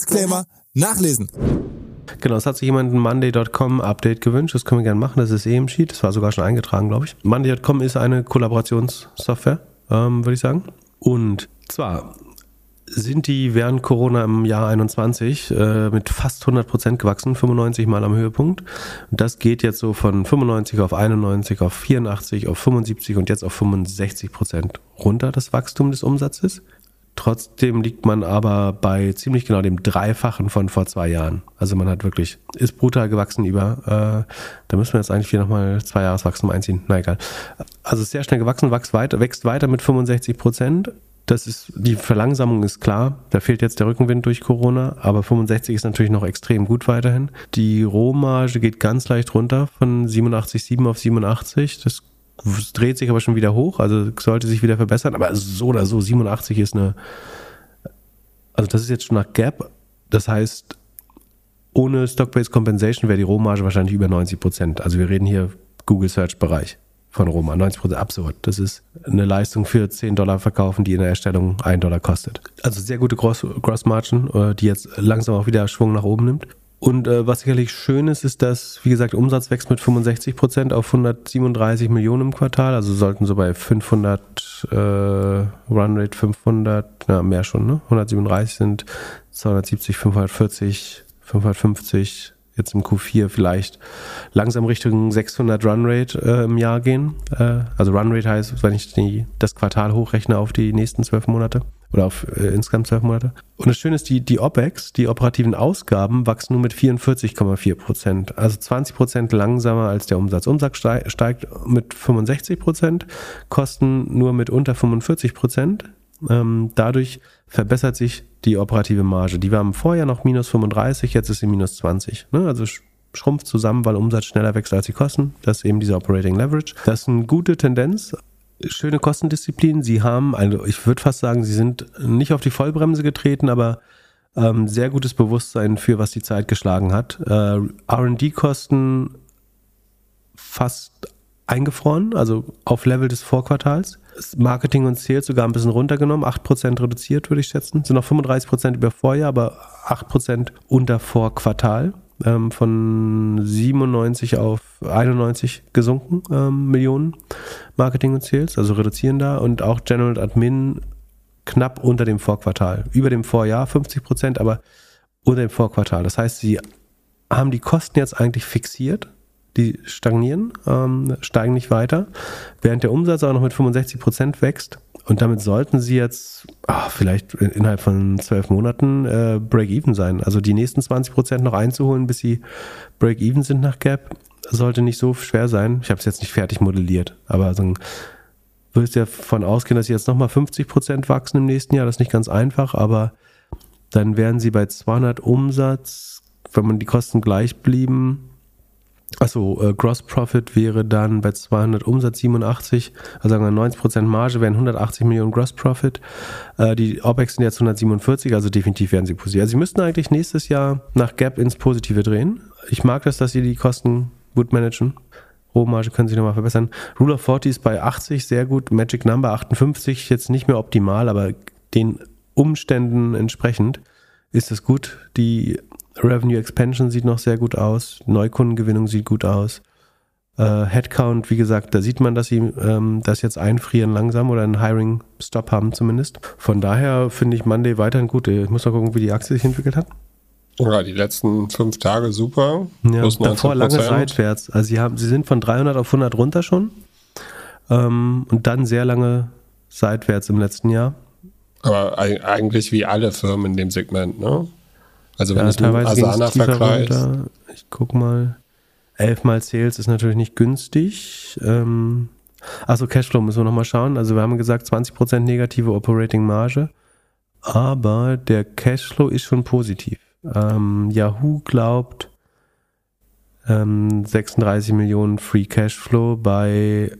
Disclaimer nachlesen. Genau, es hat sich jemand ein Monday.com Update gewünscht. Das können wir gerne machen. Das ist eh im Sheet. Das war sogar schon eingetragen, glaube ich. Monday.com ist eine Kollaborationssoftware, ähm, würde ich sagen. Und zwar sind die während Corona im Jahr 21 äh, mit fast 100 Prozent gewachsen, 95 mal am Höhepunkt. Und das geht jetzt so von 95 auf 91, auf 84, auf 75 und jetzt auf 65 Prozent runter, das Wachstum des Umsatzes. Trotzdem liegt man aber bei ziemlich genau dem Dreifachen von vor zwei Jahren. Also man hat wirklich, ist brutal gewachsen über, äh, da müssen wir jetzt eigentlich wieder nochmal zwei Jahreswachstum einziehen. Na egal. Also sehr schnell gewachsen, wächst weiter, wächst weiter mit 65 Prozent. Das ist, die Verlangsamung ist klar. Da fehlt jetzt der Rückenwind durch Corona, aber 65 ist natürlich noch extrem gut weiterhin. Die Rohmarge geht ganz leicht runter von 87,7 auf 87. Das dreht sich aber schon wieder hoch, also sollte sich wieder verbessern. Aber so oder so, 87 ist eine, also das ist jetzt schon nach Gap. Das heißt, ohne Stock-Based Compensation wäre die Rohmarge wahrscheinlich über 90 Prozent. Also wir reden hier Google Search Bereich von Roma. 90 Prozent absurd. Das ist eine Leistung für 10 Dollar verkaufen, die in der Erstellung 1 Dollar kostet. Also sehr gute Gross, Gross Margin, äh, die jetzt langsam auch wieder Schwung nach oben nimmt. Und äh, was sicherlich schön ist, ist, dass, wie gesagt, Umsatz wächst mit 65 Prozent auf 137 Millionen im Quartal. Also sollten so bei 500 äh, Runrate 500, na mehr schon, ne? 137 sind 270, 540, 550 jetzt im Q4 vielleicht langsam Richtung 600 Runrate äh, im Jahr gehen. Äh, also Runrate heißt, wenn ich die, das Quartal hochrechne auf die nächsten zwölf Monate oder auf äh, insgesamt zwölf Monate. Und das Schöne ist, die, die OPEX, die operativen Ausgaben, wachsen nur mit 44,4 Prozent. Also 20 Prozent langsamer als der Umsatz. Umsatz steigt mit 65 Prozent, Kosten nur mit unter 45 Prozent. Ähm, dadurch verbessert sich die operative Marge. Die war im Vorjahr noch minus 35, jetzt ist sie minus 20. Ne? Also schrumpft zusammen, weil Umsatz schneller wächst als die Kosten. Das ist eben diese Operating Leverage. Das ist eine gute Tendenz. Schöne Kostendisziplin. Sie haben, also ich würde fast sagen, sie sind nicht auf die Vollbremse getreten, aber ähm, sehr gutes Bewusstsein für, was die Zeit geschlagen hat. Äh, RD-Kosten fast eingefroren, also auf Level des Vorquartals. Marketing und Sales sogar ein bisschen runtergenommen, 8% reduziert, würde ich schätzen. Sind noch 35% über Vorjahr, aber 8% unter Vorquartal. Ähm, von 97 auf 91 gesunken ähm, Millionen Marketing und Sales, also reduzieren da. Und auch General Admin knapp unter dem Vorquartal. Über dem Vorjahr 50% aber unter dem Vorquartal. Das heißt, sie haben die Kosten jetzt eigentlich fixiert Die stagnieren, ähm, steigen nicht weiter, während der Umsatz auch noch mit 65 Prozent wächst. Und damit sollten sie jetzt ach, vielleicht innerhalb von zwölf Monaten äh, Break-Even sein. Also die nächsten 20 Prozent noch einzuholen, bis sie Break-Even sind nach Gap, sollte nicht so schwer sein. Ich habe es jetzt nicht fertig modelliert, aber so ein würdest ja davon ausgehen, dass sie jetzt nochmal 50 Prozent wachsen im nächsten Jahr. Das ist nicht ganz einfach, aber dann wären sie bei 200 Umsatz, wenn man die Kosten gleich blieben, Achso, äh, Gross Profit wäre dann bei 200 Umsatz 87, also sagen wir 90% Marge wären 180 Millionen Gross Profit. Äh, die OPEX sind jetzt 147, also definitiv werden sie positiv. Also sie müssten eigentlich nächstes Jahr nach Gap ins Positive drehen. Ich mag das, dass sie die Kosten gut managen. Rohmarge können sich nochmal verbessern. Rule of 40 ist bei 80 sehr gut. Magic Number 58 jetzt nicht mehr optimal, aber den Umständen entsprechend ist es gut. Die Revenue Expansion sieht noch sehr gut aus. Neukundengewinnung sieht gut aus. Äh, Headcount, wie gesagt, da sieht man, dass sie ähm, das jetzt einfrieren langsam oder einen Hiring Stop haben zumindest. Von daher finde ich Monday weiterhin gut. Ich muss mal gucken, wie die Aktie sich entwickelt hat. Ja, die letzten fünf Tage super. Ja, davor lange seitwärts. Also sie, haben, sie sind von 300 auf 100 runter schon. Ähm, und dann sehr lange seitwärts im letzten Jahr. Aber eigentlich wie alle Firmen in dem Segment, ne? Also wenn ja, es mit Asana vergleicht. Ich guck mal. 11 mal Sales ist natürlich nicht günstig. Ähm, achso, Cashflow müssen wir nochmal schauen. Also wir haben gesagt 20% negative Operating Marge. Aber der Cashflow ist schon positiv. Ähm, Yahoo glaubt ähm, 36 Millionen Free Cashflow bei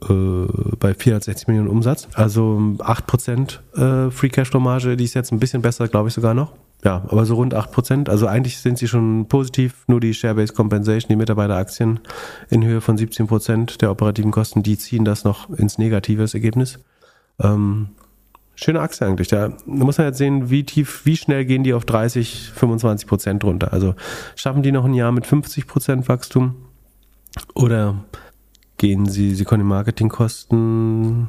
bei 460 Millionen Umsatz. Also 8% äh, Free Cashflow Marge, die ist jetzt ein bisschen besser, glaube ich sogar noch. Ja, aber so rund 8%. Also eigentlich sind sie schon positiv. Nur die Share-Based Compensation, die Mitarbeiteraktien in Höhe von 17% der operativen Kosten, die ziehen das noch ins negative Ergebnis. Ähm, schöne Achse eigentlich. Da muss man jetzt sehen, wie tief, wie schnell gehen die auf 30, 25% runter. Also schaffen die noch ein Jahr mit 50% Wachstum oder gehen Sie, Sie können Marketingkosten.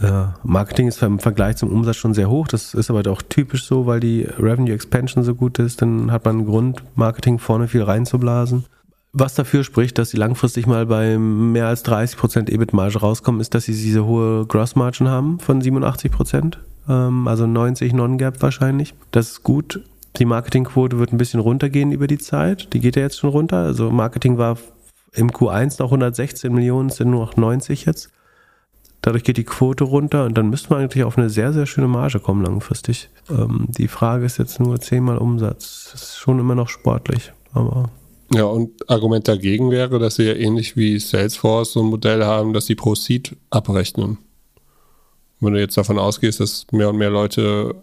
Ja, Marketing ist im Vergleich zum Umsatz schon sehr hoch. Das ist aber auch typisch so, weil die Revenue Expansion so gut ist. Dann hat man einen Grund, Marketing vorne viel reinzublasen. Was dafür spricht, dass sie langfristig mal bei mehr als 30% EBIT-Marge rauskommen, ist, dass sie diese hohe Gross-Margin haben von 87%. Ähm, also 90 Non-Gap wahrscheinlich. Das ist gut. Die Marketingquote wird ein bisschen runtergehen über die Zeit. Die geht ja jetzt schon runter. Also Marketing war im Q1 noch 116 Millionen, sind nur noch 90 jetzt. Dadurch geht die Quote runter und dann müsste man eigentlich auf eine sehr, sehr schöne Marge kommen langfristig. Ähm, die Frage ist jetzt nur zehnmal Umsatz. Das ist schon immer noch sportlich, aber. Ja, und Argument dagegen wäre, dass sie ja ähnlich wie Salesforce so ein Modell haben, dass sie pro Seed abrechnen. Wenn du jetzt davon ausgehst, dass mehr und mehr Leute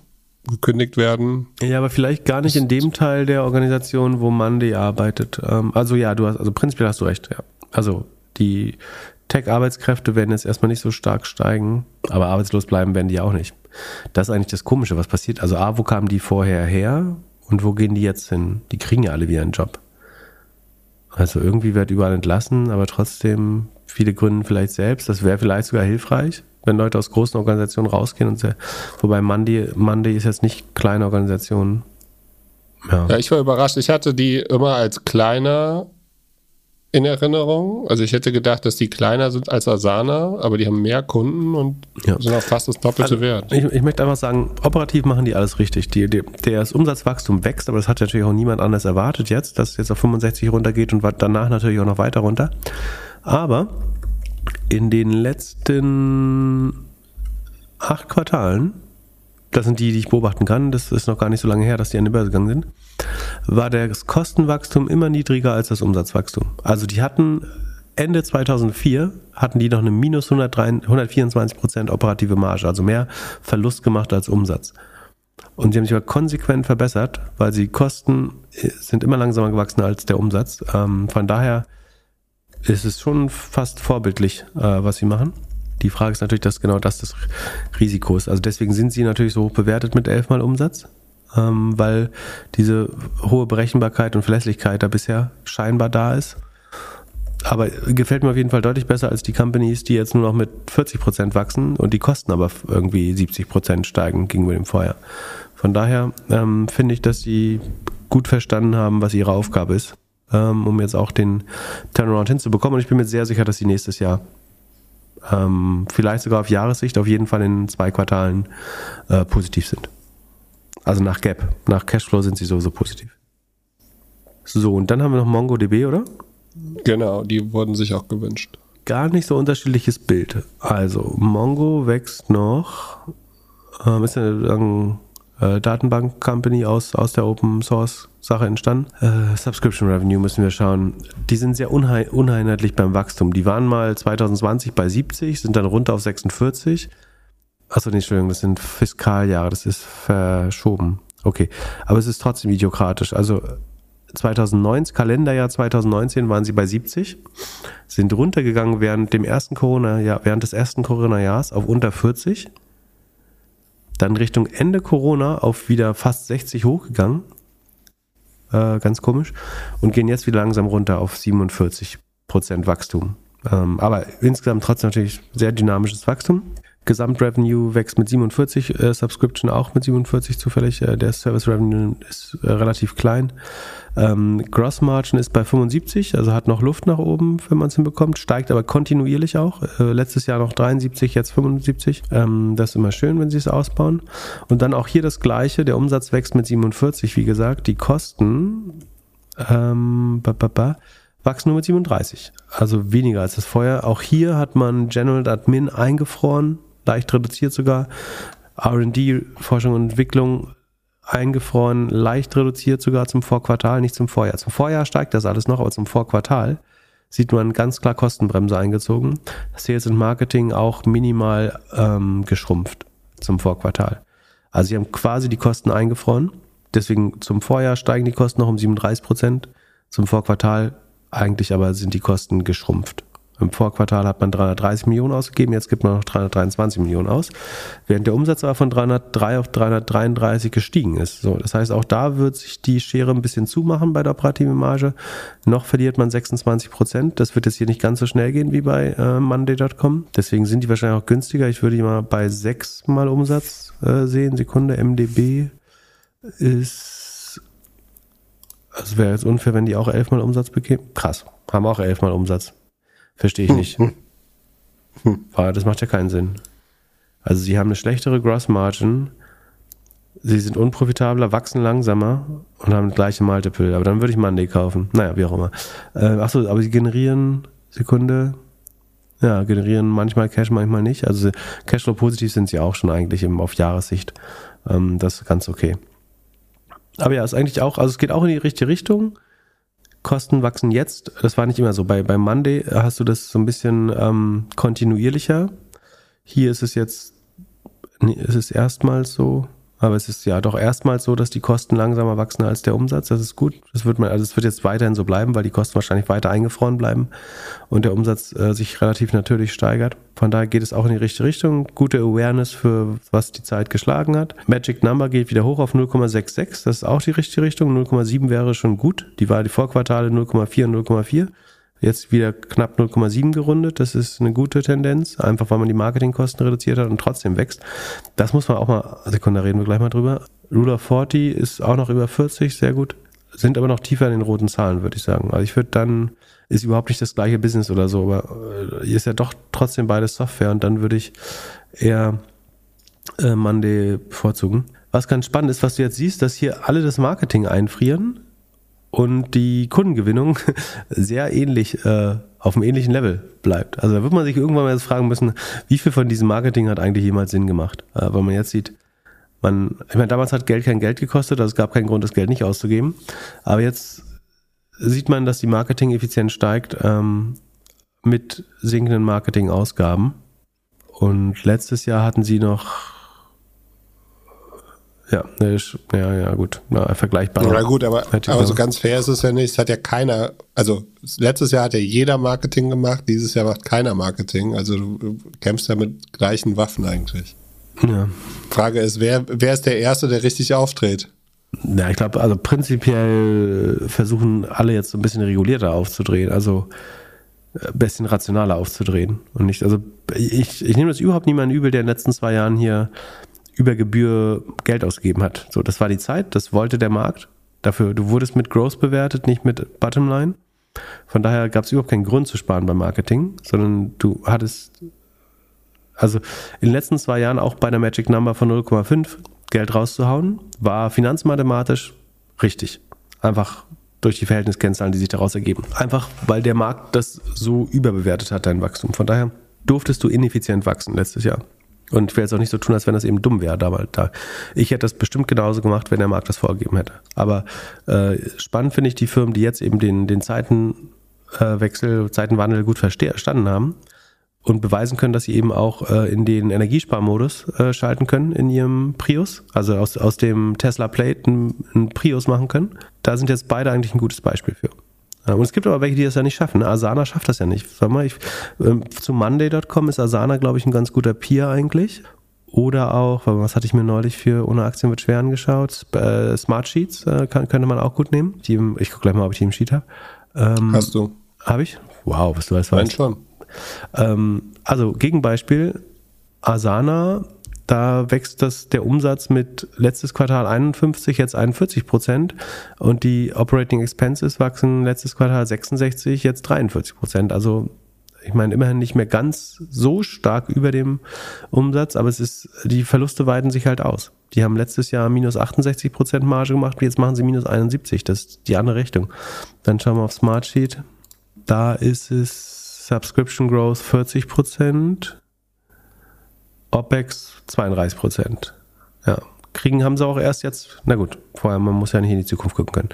gekündigt werden. Ja, aber vielleicht gar nicht in dem Teil der Organisation, wo Monday arbeitet. Ähm, also ja, du hast, also prinzipiell hast du recht, ja. Also die Tech-Arbeitskräfte werden jetzt erstmal nicht so stark steigen, aber arbeitslos bleiben werden die auch nicht. Das ist eigentlich das Komische, was passiert. Also A, wo kamen die vorher her und wo gehen die jetzt hin? Die kriegen ja alle wieder einen Job. Also irgendwie wird überall entlassen, aber trotzdem viele gründen vielleicht selbst. Das wäre vielleicht sogar hilfreich wenn Leute aus großen Organisationen rausgehen und sehr, wobei Monday, Monday ist jetzt nicht kleine Organisation. Ja. ja, ich war überrascht. Ich hatte die immer als kleiner in Erinnerung. Also ich hätte gedacht, dass die kleiner sind als Asana, aber die haben mehr Kunden und ja. sind auch fast das doppelte also, Wert. Ich, ich, möchte einfach sagen, operativ machen die alles richtig. Die, die, das Umsatzwachstum wächst, aber das hat natürlich auch niemand anders erwartet jetzt, dass es jetzt auf 65 runtergeht und danach natürlich auch noch weiter runter. Aber in den letzten acht Quartalen, das sind die, die ich beobachten kann, das ist noch gar nicht so lange her, dass die an die Börse gegangen sind, war das Kostenwachstum immer niedriger als das Umsatzwachstum. Also die hatten Ende 2004 hatten die noch eine minus 124 Prozent operative Marge, also mehr Verlust gemacht als Umsatz. Und sie haben sich aber konsequent verbessert, weil sie Kosten äh, sind immer langsamer gewachsen als der Umsatz. Ähm, von daher es ist schon fast vorbildlich, äh, was sie machen. Die Frage ist natürlich, dass genau das das Risiko ist. Also deswegen sind sie natürlich so hoch bewertet mit elfmal Umsatz, ähm, weil diese hohe Berechenbarkeit und Verlässlichkeit da bisher scheinbar da ist. Aber gefällt mir auf jeden Fall deutlich besser als die Companies, die jetzt nur noch mit 40 Prozent wachsen und die Kosten aber irgendwie 70 Prozent steigen gegenüber dem Vorjahr. Von daher ähm, finde ich, dass sie gut verstanden haben, was ihre Aufgabe ist, ähm, um jetzt auch den Turnaround hinzubekommen. Und ich bin mir sehr sicher, dass sie nächstes Jahr ähm, vielleicht sogar auf Jahressicht auf jeden Fall in zwei Quartalen äh, positiv sind. Also nach Gap, nach Cashflow sind sie sowieso positiv. So, und dann haben wir noch MongoDB, oder? Genau, die wurden sich auch gewünscht. Gar nicht so unterschiedliches Bild. Also, Mongo wächst noch, ähm, ist eine äh, Datenbank-Company aus, aus der Open Source Sache entstanden. Äh, Subscription Revenue müssen wir schauen. Die sind sehr unheim uneinheitlich beim Wachstum. Die waren mal 2020 bei 70, sind dann runter auf 46. Achso, nee, Entschuldigung, das sind Fiskaljahre, das ist verschoben. Okay, aber es ist trotzdem idiokratisch. Also 2019, Kalenderjahr 2019 waren sie bei 70, sind runtergegangen während dem ersten Corona, ja, während des ersten Corona-Jahres auf unter 40. Dann Richtung Ende Corona auf wieder fast 60 hochgegangen. Äh, ganz komisch. Und gehen jetzt wieder langsam runter auf 47 Prozent Wachstum. Ähm, aber insgesamt trotzdem natürlich sehr dynamisches Wachstum. Gesamtrevenue wächst mit 47, äh, Subscription auch mit 47 zufällig. Äh, der Service Revenue ist äh, relativ klein. Ähm, Gross Margin ist bei 75, also hat noch Luft nach oben, wenn man es hinbekommt, steigt aber kontinuierlich auch. Äh, letztes Jahr noch 73, jetzt 75. Ähm, das ist immer schön, wenn sie es ausbauen. Und dann auch hier das Gleiche, der Umsatz wächst mit 47, wie gesagt. Die Kosten ähm, ba, ba, ba, wachsen nur mit 37, also weniger als das vorher. Auch hier hat man General Admin eingefroren, leicht reduziert sogar. RD, Forschung und Entwicklung eingefroren, leicht reduziert sogar zum Vorquartal, nicht zum Vorjahr. Zum Vorjahr steigt das alles noch, aber zum Vorquartal sieht man ganz klar Kostenbremse eingezogen. Sales und Marketing auch minimal ähm, geschrumpft zum Vorquartal. Also sie haben quasi die Kosten eingefroren. Deswegen zum Vorjahr steigen die Kosten noch um 37 Prozent. Zum Vorquartal eigentlich aber sind die Kosten geschrumpft. Im Vorquartal hat man 330 Millionen ausgegeben, jetzt gibt man noch 323 Millionen aus, während der Umsatz aber von 303 auf 333 gestiegen ist. So, das heißt, auch da wird sich die Schere ein bisschen zumachen bei der operativen Marge. Noch verliert man 26 Prozent. Das wird jetzt hier nicht ganz so schnell gehen wie bei äh, Monday.com. Deswegen sind die wahrscheinlich auch günstiger. Ich würde die mal bei 6 mal Umsatz äh, sehen. Sekunde, MDB ist also wäre jetzt unfair, wenn die auch elfmal Umsatz bekämen. Krass, haben auch elfmal Umsatz. Verstehe ich nicht. Aber das macht ja keinen Sinn. Also sie haben eine schlechtere Gross Margin, sie sind unprofitabler, wachsen langsamer und haben das gleiche Multiple. Aber dann würde ich Monday kaufen. Naja, wie auch immer. Äh, achso, aber sie generieren, Sekunde, ja, generieren manchmal Cash, manchmal nicht. Also Cashflow positiv sind sie auch schon eigentlich im, auf Jahressicht. Ähm, das ist ganz okay. Aber ja, ist eigentlich auch, also es geht auch in die richtige Richtung. Kosten wachsen jetzt. Das war nicht immer so. Bei, bei Monday hast du das so ein bisschen ähm, kontinuierlicher. Hier ist es jetzt, nee, ist es erstmals so, aber es ist ja doch erstmals so, dass die Kosten langsamer wachsen als der Umsatz. Das ist gut. Das wird man, also es wird jetzt weiterhin so bleiben, weil die Kosten wahrscheinlich weiter eingefroren bleiben und der Umsatz äh, sich relativ natürlich steigert. Von daher geht es auch in die richtige Richtung. Gute Awareness für was die Zeit geschlagen hat. Magic Number geht wieder hoch auf 0,66. Das ist auch die richtige Richtung. 0,7 wäre schon gut. Die war die Vorquartale 0,4 und 0,4. Jetzt wieder knapp 0,7 gerundet. Das ist eine gute Tendenz, einfach weil man die Marketingkosten reduziert hat und trotzdem wächst. Das muss man auch mal, Sekunde, reden wir gleich mal drüber. Ruler 40 ist auch noch über 40, sehr gut. Sind aber noch tiefer in den roten Zahlen, würde ich sagen. Also ich würde dann, ist überhaupt nicht das gleiche Business oder so, aber hier ist ja doch trotzdem beides Software und dann würde ich eher äh, Monday bevorzugen. Was ganz spannend ist, was du jetzt siehst, dass hier alle das Marketing einfrieren und die Kundengewinnung sehr ähnlich äh, auf einem ähnlichen Level bleibt. Also da wird man sich irgendwann mal jetzt fragen müssen, wie viel von diesem Marketing hat eigentlich jemals Sinn gemacht? Äh, weil man jetzt sieht, man, ich meine, damals hat Geld kein Geld gekostet, also es gab keinen Grund, das Geld nicht auszugeben. Aber jetzt sieht man, dass die Marketing-Effizienz steigt ähm, mit sinkenden Marketingausgaben. Und letztes Jahr hatten sie noch ja, ja, ja, gut. Na, vergleichbar. Ja, gut, aber, aber so ganz fair ist es ja nicht. Es hat ja keiner, also letztes Jahr hat ja jeder Marketing gemacht, dieses Jahr macht keiner Marketing. Also du kämpfst ja mit gleichen Waffen eigentlich. Ja. Frage ist, wer, wer ist der Erste, der richtig auftritt? Ja, ich glaube, also prinzipiell versuchen alle jetzt so ein bisschen regulierter aufzudrehen, also ein äh, bisschen rationaler aufzudrehen. Und nicht, also ich, ich nehme das überhaupt niemanden übel, der in den letzten zwei Jahren hier über Gebühr Geld ausgegeben hat. So, das war die Zeit, das wollte der Markt. Dafür, du wurdest mit Growth bewertet, nicht mit Bottomline. Von daher gab es überhaupt keinen Grund zu sparen beim Marketing, sondern du hattest, also in den letzten zwei Jahren auch bei der Magic Number von 0,5 Geld rauszuhauen, war finanzmathematisch richtig. Einfach durch die Verhältniskennzahlen, die sich daraus ergeben. Einfach weil der Markt das so überbewertet hat, dein Wachstum. Von daher durftest du ineffizient wachsen letztes Jahr. Und ich will jetzt auch nicht so tun, als wenn das eben dumm wäre damals. Da. Ich hätte das bestimmt genauso gemacht, wenn der Markt das vorgegeben hätte. Aber äh, spannend finde ich die Firmen, die jetzt eben den, den Zeitenwechsel, äh, Zeitenwandel gut verstanden haben und beweisen können, dass sie eben auch äh, in den Energiesparmodus äh, schalten können in ihrem Prius, also aus, aus dem Tesla Plate einen Prius machen können. Da sind jetzt beide eigentlich ein gutes Beispiel für. Und es gibt aber welche, die das ja nicht schaffen. Asana schafft das ja nicht. Sag mal, ich, äh, zu Monday.com ist Asana, glaube ich, ein ganz guter Peer eigentlich. Oder auch, was hatte ich mir neulich für ohne Aktien wird schwer angeschaut? Äh, Smart Sheets äh, kann, könnte man auch gut nehmen. Die ich gucke gleich mal, ob ich die im Sheet habe. Ähm, Hast du? Habe ich? Wow, was du weißt. Nein, schon. Ähm, also Gegenbeispiel, Asana da wächst das, der Umsatz mit letztes Quartal 51, jetzt 41 Prozent und die Operating Expenses wachsen letztes Quartal 66, jetzt 43 Prozent. Also ich meine immerhin nicht mehr ganz so stark über dem Umsatz, aber es ist, die Verluste weiten sich halt aus. Die haben letztes Jahr minus 68 Prozent Marge gemacht, jetzt machen sie minus 71. Das ist die andere Richtung. Dann schauen wir auf Smartsheet. Da ist es Subscription Growth 40 Prozent. OPEX 32 Prozent. Ja. Kriegen haben sie auch erst jetzt, na gut, vorher, man muss ja nicht in die Zukunft gucken können.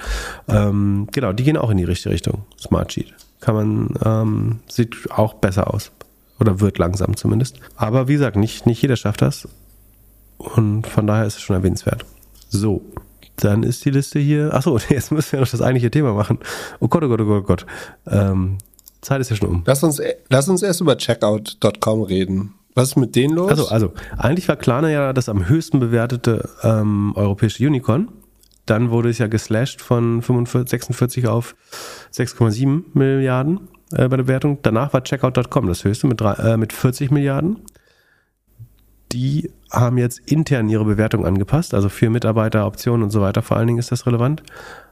Ähm, genau, die gehen auch in die richtige Richtung. Smartsheet. Kann man, ähm, sieht auch besser aus. Oder wird langsam zumindest. Aber wie gesagt, nicht, nicht jeder schafft das. Und von daher ist es schon erwähnenswert. So, dann ist die Liste hier. Achso, jetzt müssen wir noch das eigentliche Thema machen. Oh Gott, oh Gott, oh Gott, oh Gott. Ähm, Zeit ist ja schon um. Lass uns, lass uns erst über checkout.com reden. Was ist mit denen los? Also, also eigentlich war Klarna ja das am höchsten bewertete ähm, europäische Unicorn. Dann wurde es ja geslasht von 45, 46 auf 6,7 Milliarden äh, bei der Bewertung. Danach war Checkout.com das höchste mit, drei, äh, mit 40 Milliarden. Die haben jetzt intern ihre Bewertung angepasst, also für Mitarbeiter, Optionen und so weiter. Vor allen Dingen ist das relevant,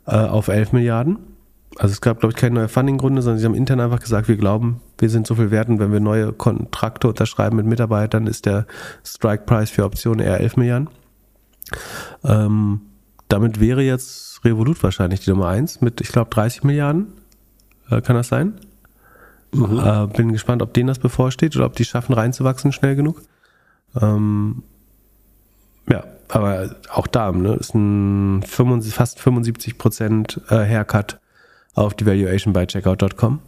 äh, auf 11 Milliarden also es gab, glaube ich, keine neue Funding-Gründe, sondern sie haben intern einfach gesagt, wir glauben, wir sind so viel wert und wenn wir neue Kontrakte unterschreiben mit Mitarbeitern, ist der Strike-Price für Optionen eher 11 Milliarden. Ähm, damit wäre jetzt Revolut wahrscheinlich die Nummer 1 mit, ich glaube, 30 Milliarden. Äh, kann das sein? Mhm. Äh, bin gespannt, ob denen das bevorsteht oder ob die schaffen, reinzuwachsen schnell genug. Ähm, ja, aber auch da ne, ist ein 75, fast 75 Prozent äh, Haircut auf die Valuation bei checkout.com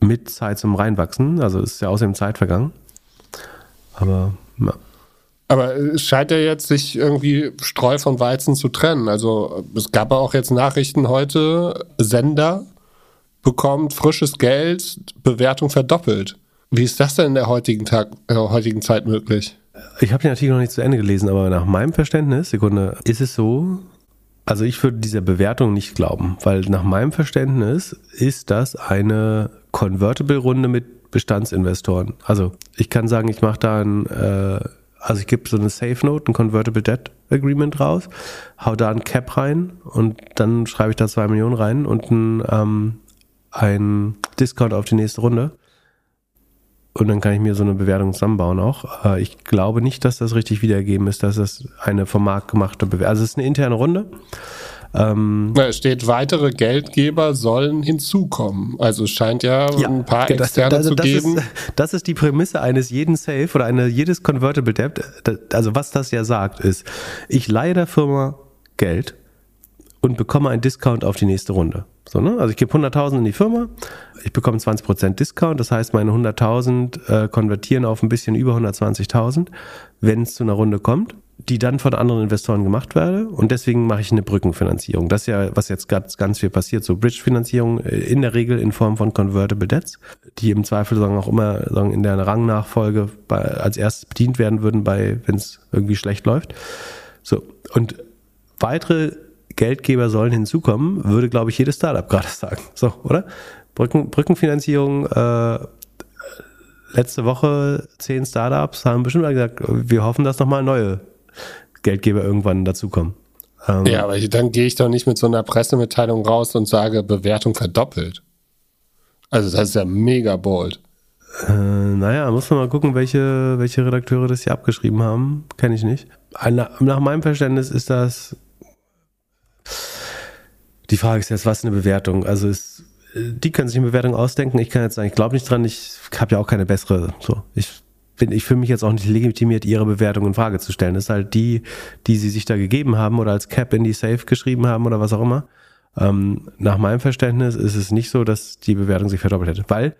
mit Zeit zum Reinwachsen. Also ist ja außerdem Zeit vergangen. Aber ja. Aber es scheint ja jetzt sich irgendwie Streu von Weizen zu trennen. Also es gab auch jetzt Nachrichten heute, Sender bekommt frisches Geld, Bewertung verdoppelt. Wie ist das denn in der heutigen, Tag, äh, heutigen Zeit möglich? Ich habe den Artikel noch nicht zu Ende gelesen, aber nach meinem Verständnis, Sekunde, ist es so, also ich würde dieser Bewertung nicht glauben, weil nach meinem Verständnis ist das eine Convertible-Runde mit Bestandsinvestoren. Also ich kann sagen, ich mache da ein, äh, also ich gebe so eine Safe Note, ein Convertible Debt Agreement raus, hau da ein Cap rein und dann schreibe ich da zwei Millionen rein und ein, ähm, ein Discount auf die nächste Runde. Und dann kann ich mir so eine Bewertung zusammenbauen auch. Äh, ich glaube nicht, dass das richtig wiedergegeben ist, dass das eine vom Markt gemachte Bewertung Also es ist eine interne Runde. Ähm, es steht, weitere Geldgeber sollen hinzukommen. Also es scheint ja, ja ein paar das, Externe das, das, zu geben. Ist, das ist die Prämisse eines jeden Safe oder eine, jedes Convertible Debt. Also was das ja sagt, ist, ich leihe der Firma Geld und bekomme einen Discount auf die nächste Runde. So, ne? Also ich gebe 100.000 in die Firma, ich bekomme 20% Discount, das heißt meine 100.000 äh, konvertieren auf ein bisschen über 120.000, wenn es zu einer Runde kommt, die dann von anderen Investoren gemacht werde und deswegen mache ich eine Brückenfinanzierung. Das ist ja, was jetzt ganz, ganz viel passiert, so Bridge-Finanzierung äh, in der Regel in Form von Convertible Debts, die im Zweifel sagen auch immer sagen, in der Rangnachfolge bei, als erstes bedient werden würden, wenn es irgendwie schlecht läuft. So, und weitere Geldgeber sollen hinzukommen, würde, glaube ich, jedes Startup gerade sagen. So, oder? Brücken, Brückenfinanzierung, äh, letzte Woche zehn Startups haben bestimmt mal gesagt, wir hoffen, dass nochmal neue Geldgeber irgendwann dazukommen. Ähm, Ja, aber ich- dann gehe ich doch nicht mit so einer Pressemitteilung raus und sage, Bewertung verdoppelt. Also das ist ja mega bold. Äh, naja, muss man mal gucken, welche, welche Redakteure das hier abgeschrieben haben. Kenne ich nicht. Nach meinem Verständnis ist das. Die Frage ist jetzt, was ist eine Bewertung? Also ist, die können sich eine Bewertung ausdenken. Ich kann jetzt sagen, ich glaube nicht dran, ich habe ja auch keine bessere. So, ich bin, ich fühle mich jetzt auch nicht legitimiert, ihre Bewertung in Frage zu stellen. Das ist halt die, die sie sich da gegeben haben oder als Cap in die Safe geschrieben haben oder was auch immer. Ähm, nach meinem Verständnis ist es nicht so, dass die Bewertung sich verdoppelt hätte, weil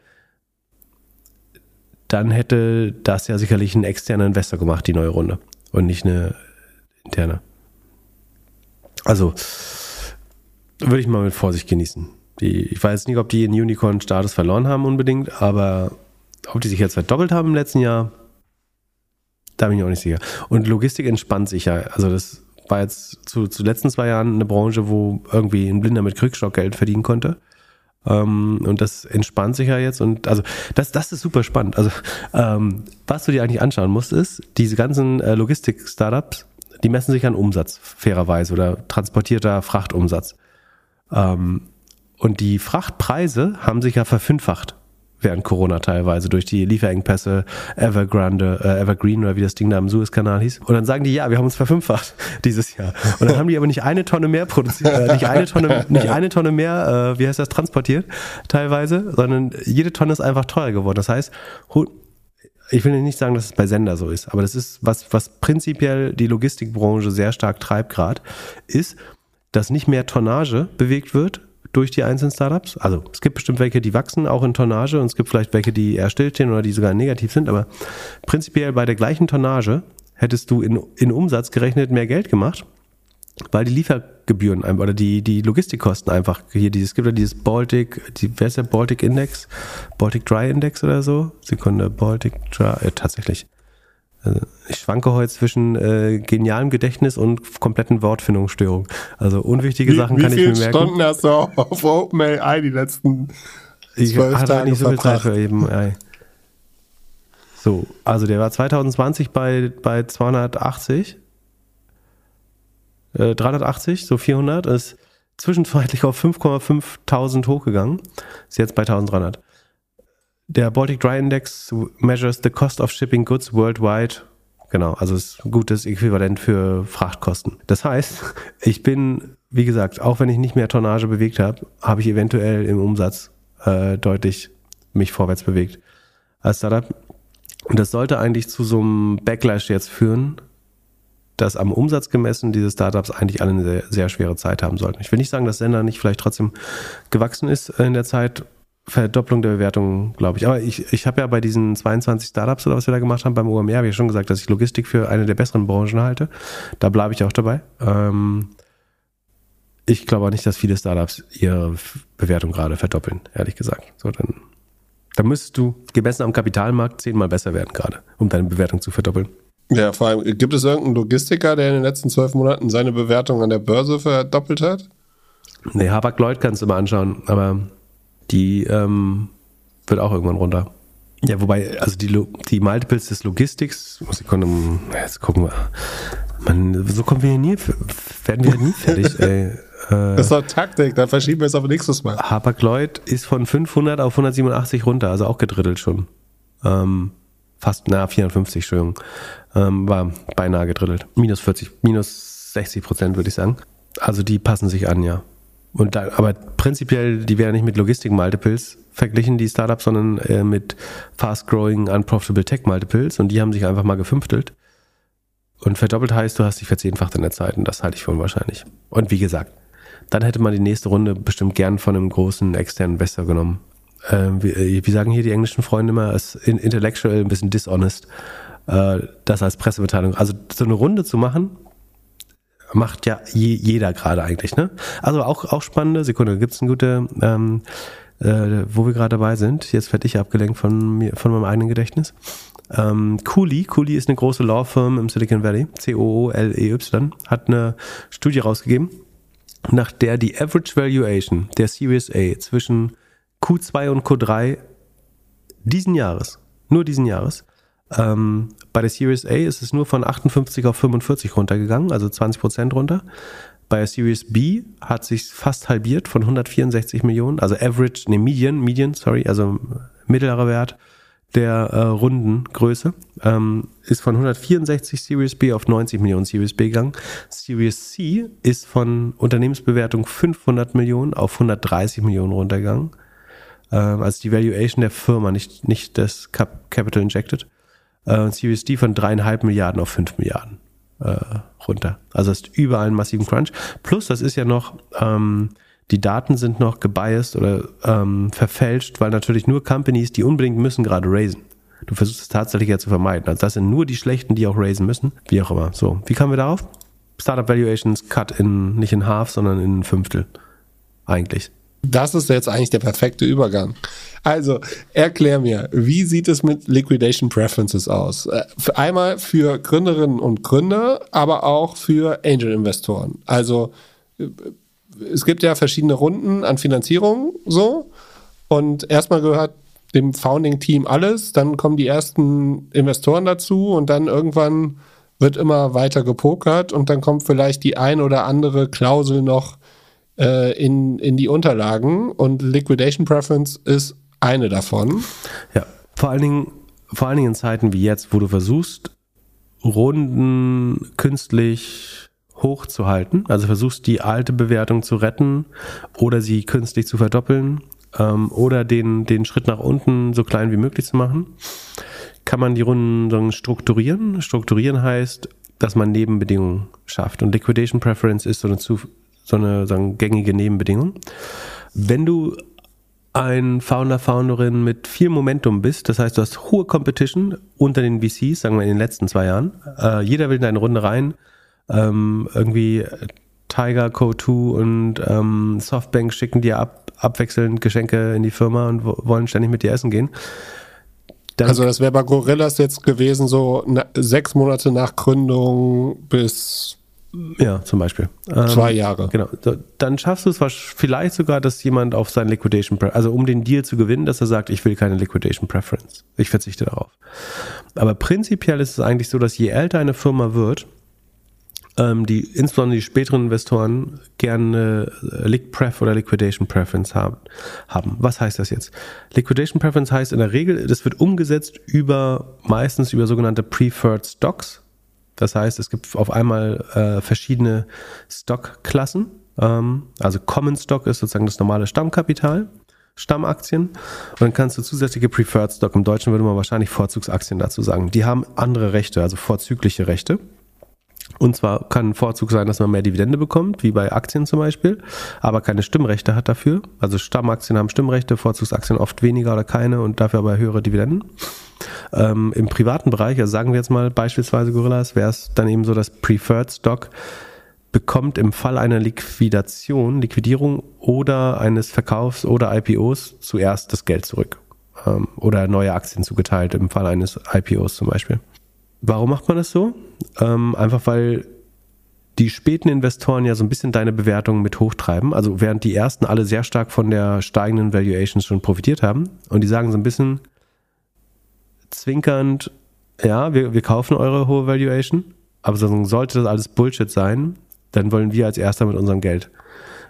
dann hätte das ja sicherlich ein externer Investor gemacht, die neue Runde. Und nicht eine interne. Also, würde ich mal mit Vorsicht genießen. Die, ich weiß nicht, ob die in Unicorn-Status verloren haben unbedingt, aber ob die sich jetzt verdoppelt haben im letzten Jahr, da bin ich auch nicht sicher. Und Logistik entspannt sich ja. Also das war jetzt zu, zu letzten zwei Jahren eine Branche, wo irgendwie ein Blinder mit Krückstock Geld verdienen konnte. Ähm, und das entspannt sich ja jetzt und also das, das ist super spannend. Also ähm, was du dir eigentlich anschauen musst, ist, diese ganzen äh, Logistik-Startups, die messen sich an Umsatz, fairerweise, oder transportierter Frachtumsatz. Ähm, und die Frachtpreise haben sich ja verfünffacht während Corona teilweise durch die Lieferengpässe, Evergrande, äh, Evergreen oder wie das Ding da im Suezkanal hieß. Und dann sagen die, ja, wir haben uns verfünffacht dieses Jahr. Und dann haben die aber nicht eine Tonne mehr produziert, äh, nicht eine Tonne, nicht eine Tonne mehr, äh, wie heißt das, transportiert teilweise, sondern jede Tonne ist einfach teurer geworden. Das heißt, ich will nicht sagen, dass es bei Sender so ist, aber das ist, was, was prinzipiell die Logistikbranche sehr stark treibt gerade, ist, dass nicht mehr Tonnage bewegt wird durch die einzelnen Startups. Also es gibt bestimmt welche, die wachsen auch in Tonnage und es gibt vielleicht welche, die eher stillstehen oder die sogar negativ sind, aber prinzipiell bei der gleichen Tonnage hättest du in, in Umsatz gerechnet mehr Geld gemacht, weil die Liefergebühren ein- oder die, die Logistikkosten einfach hier dieses, es gibt ja dieses Baltic, die, wer ist der Baltic Index? Baltic Dry Index oder so? Sekunde, Baltic Dry, äh, tatsächlich. Also ich schwanke heute zwischen äh, genialem Gedächtnis und kompletten Wortfindungsstörung. Also unwichtige Sachen wie kann ich viele mir merken. Stunden hast du auf OpenAI die letzten Ich zwölf hatte Tage nicht so viel Zeit verbracht? für eben. Ey. So, also der war 2020 bei, bei 280. Äh, 380, so 400. Ist zwischenzeitlich auf 5,5000 hochgegangen. Ist jetzt bei 1300. Der Baltic Dry Index measures the cost of shipping goods worldwide. Genau, also ist ein gutes Äquivalent für Frachtkosten. Das heißt, ich bin, wie gesagt, auch wenn ich nicht mehr Tonnage bewegt habe, habe ich eventuell im Umsatz äh, deutlich mich vorwärts bewegt als Startup. Und das sollte eigentlich zu so einem Backlash jetzt führen, dass am Umsatz gemessen diese Startups eigentlich alle eine sehr, sehr schwere Zeit haben sollten. Ich will nicht sagen, dass Sender nicht vielleicht trotzdem gewachsen ist in der Zeit. Verdopplung der Bewertung, glaube ich. Aber ich, ich habe ja bei diesen 22 Startups oder was wir da gemacht haben beim OMR, habe ich schon gesagt, dass ich Logistik für eine der besseren Branchen halte. Da bleibe ich auch dabei. Ähm, ich glaube auch nicht, dass viele Startups ihre Bewertung gerade verdoppeln, ehrlich gesagt. So, dann, dann müsstest du gemessen am Kapitalmarkt zehnmal besser werden gerade, um deine Bewertung zu verdoppeln. Ja, vor allem, gibt es irgendeinen Logistiker, der in den letzten zwölf Monaten seine Bewertung an der Börse verdoppelt hat? Nee, Habak Lloyd kannst du mal anschauen, aber die ähm, wird auch irgendwann runter. Ja, wobei, also die, Lo- die Multiples des Logistics, Sekunde, jetzt gucken wir. Man, so kommen wir hier nie, werden wir nie fertig, ey. Das ist doch Taktik, dann verschieben wir es auf nächstes Mal. Hapag Lloyd ist von 500 auf 187 runter, also auch gedrittelt schon. Ähm, fast, na, 450, Entschuldigung. Ähm, war beinahe gedrittelt. Minus 40, minus 60 Prozent, würde ich sagen. Also die passen sich an, ja. Und da, aber prinzipiell, die werden nicht mit Logistik-Multiples verglichen, die Startups, sondern äh, mit fast-growing, unprofitable Tech-Multiples. Und die haben sich einfach mal gefünftelt. Und verdoppelt heißt, du hast dich verzehnfacht in der Zeit. Und das halte ich für unwahrscheinlich. Und wie gesagt, dann hätte man die nächste Runde bestimmt gern von einem großen externen Investor genommen. Ähm, wie, äh, wie sagen hier die englischen Freunde immer, ist in- intellectual ein bisschen dishonest, äh, das als Pressemitteilung. Also so eine Runde zu machen, macht ja je, jeder gerade eigentlich. Ne? Also auch, auch spannende Sekunde. Gibt es eine gute, ähm, äh, wo wir gerade dabei sind. Jetzt werde ich abgelenkt von, mir, von meinem eigenen Gedächtnis. Ähm, Cooley, Cooley ist eine große Law Firm im Silicon Valley, C-O-O-L-E-Y, hat eine Studie rausgegeben, nach der die Average Valuation der Series A zwischen Q2 und Q3 diesen Jahres, nur diesen Jahres, ähm, bei der Series A ist es nur von 58 auf 45 runtergegangen, also 20 Prozent runter. Bei der Series B hat sich fast halbiert von 164 Millionen, also Average, ne Median, Median, sorry, also mittlerer Wert der äh, Rundengröße, ähm, ist von 164 Series B auf 90 Millionen Series B gegangen. Series C ist von Unternehmensbewertung 500 Millionen auf 130 Millionen runtergegangen. Ähm, also die Valuation der Firma, nicht, nicht das Cap Capital Injected. Äh, Series D von dreieinhalb Milliarden auf fünf Milliarden äh, runter. Also ist überall ein massiven Crunch. Plus, das ist ja noch, ähm, die Daten sind noch gebiased oder ähm, verfälscht, weil natürlich nur Companies, die unbedingt müssen, gerade raisen. Du versuchst es tatsächlich ja zu vermeiden. Also das sind nur die Schlechten, die auch raisen müssen. Wie auch immer. So, wie kamen wir darauf? Startup Valuations cut in, nicht in half, sondern in ein Fünftel. Eigentlich. Das ist jetzt eigentlich der perfekte Übergang. Also, erklär mir, wie sieht es mit Liquidation Preferences aus? Äh, einmal für Gründerinnen und Gründer, aber auch für Angel-Investoren. Also, äh, es gibt ja verschiedene Runden an Finanzierung so. Und erstmal gehört dem Founding-Team alles, dann kommen die ersten Investoren dazu und dann irgendwann wird immer weiter gepokert und dann kommt vielleicht die ein oder andere Klausel noch äh, in, in die Unterlagen und Liquidation Preference ist eine davon. Ja, vor allen Dingen, vor allen Dingen in Zeiten wie jetzt, wo du versuchst, Runden künstlich hochzuhalten, also versuchst die alte Bewertung zu retten oder sie künstlich zu verdoppeln ähm, oder den, den Schritt nach unten so klein wie möglich zu machen, kann man die Runden strukturieren. Strukturieren heißt, dass man Nebenbedingungen schafft. Und Liquidation Preference ist so eine, zu, so eine sagen, gängige Nebenbedingung. Wenn du ein Founder, Founderin mit viel Momentum bist, das heißt, du hast hohe Competition unter den VCs, sagen wir in den letzten zwei Jahren. Äh, jeder will in deine Runde rein. Ähm, irgendwie Tiger, Co2 und ähm, Softbank schicken dir ab, abwechselnd Geschenke in die Firma und wollen ständig mit dir essen gehen. Dann also das wäre bei Gorillas jetzt gewesen, so sechs Monate nach Gründung bis ja, zum Beispiel. Zwei ähm, Jahre. Genau. Dann schaffst du es vielleicht sogar, dass jemand auf sein Liquidation, also um den Deal zu gewinnen, dass er sagt, ich will keine Liquidation Preference. Ich verzichte darauf. Aber prinzipiell ist es eigentlich so, dass je älter eine Firma wird, ähm, die insbesondere die späteren Investoren gerne äh, Liq Pref oder Liquidation Preference haben, haben. Was heißt das jetzt? Liquidation Preference heißt in der Regel, das wird umgesetzt über meistens über sogenannte Preferred Stocks. Das heißt, es gibt auf einmal äh, verschiedene Stockklassen. Ähm, also Common Stock ist sozusagen das normale Stammkapital, Stammaktien. Und dann kannst du zusätzliche Preferred Stock, im Deutschen würde man wahrscheinlich Vorzugsaktien dazu sagen. Die haben andere Rechte, also vorzügliche Rechte. Und zwar kann ein Vorzug sein, dass man mehr Dividende bekommt, wie bei Aktien zum Beispiel, aber keine Stimmrechte hat dafür. Also Stammaktien haben Stimmrechte, Vorzugsaktien oft weniger oder keine und dafür aber höhere Dividenden. Ähm, Im privaten Bereich, also sagen wir jetzt mal beispielsweise Gorillas, wäre es dann eben so, dass Preferred Stock bekommt im Fall einer Liquidation, Liquidierung oder eines Verkaufs oder IPOs zuerst das Geld zurück. Ähm, oder neue Aktien zugeteilt im Fall eines IPOs zum Beispiel. Warum macht man das so? Ähm, einfach weil die späten Investoren ja so ein bisschen deine Bewertungen mit hochtreiben. Also während die ersten alle sehr stark von der steigenden Valuations schon profitiert haben. Und die sagen so ein bisschen zwinkernd, ja, wir, wir kaufen eure hohe Valuation, aber sollte das alles Bullshit sein, dann wollen wir als erster mit unserem Geld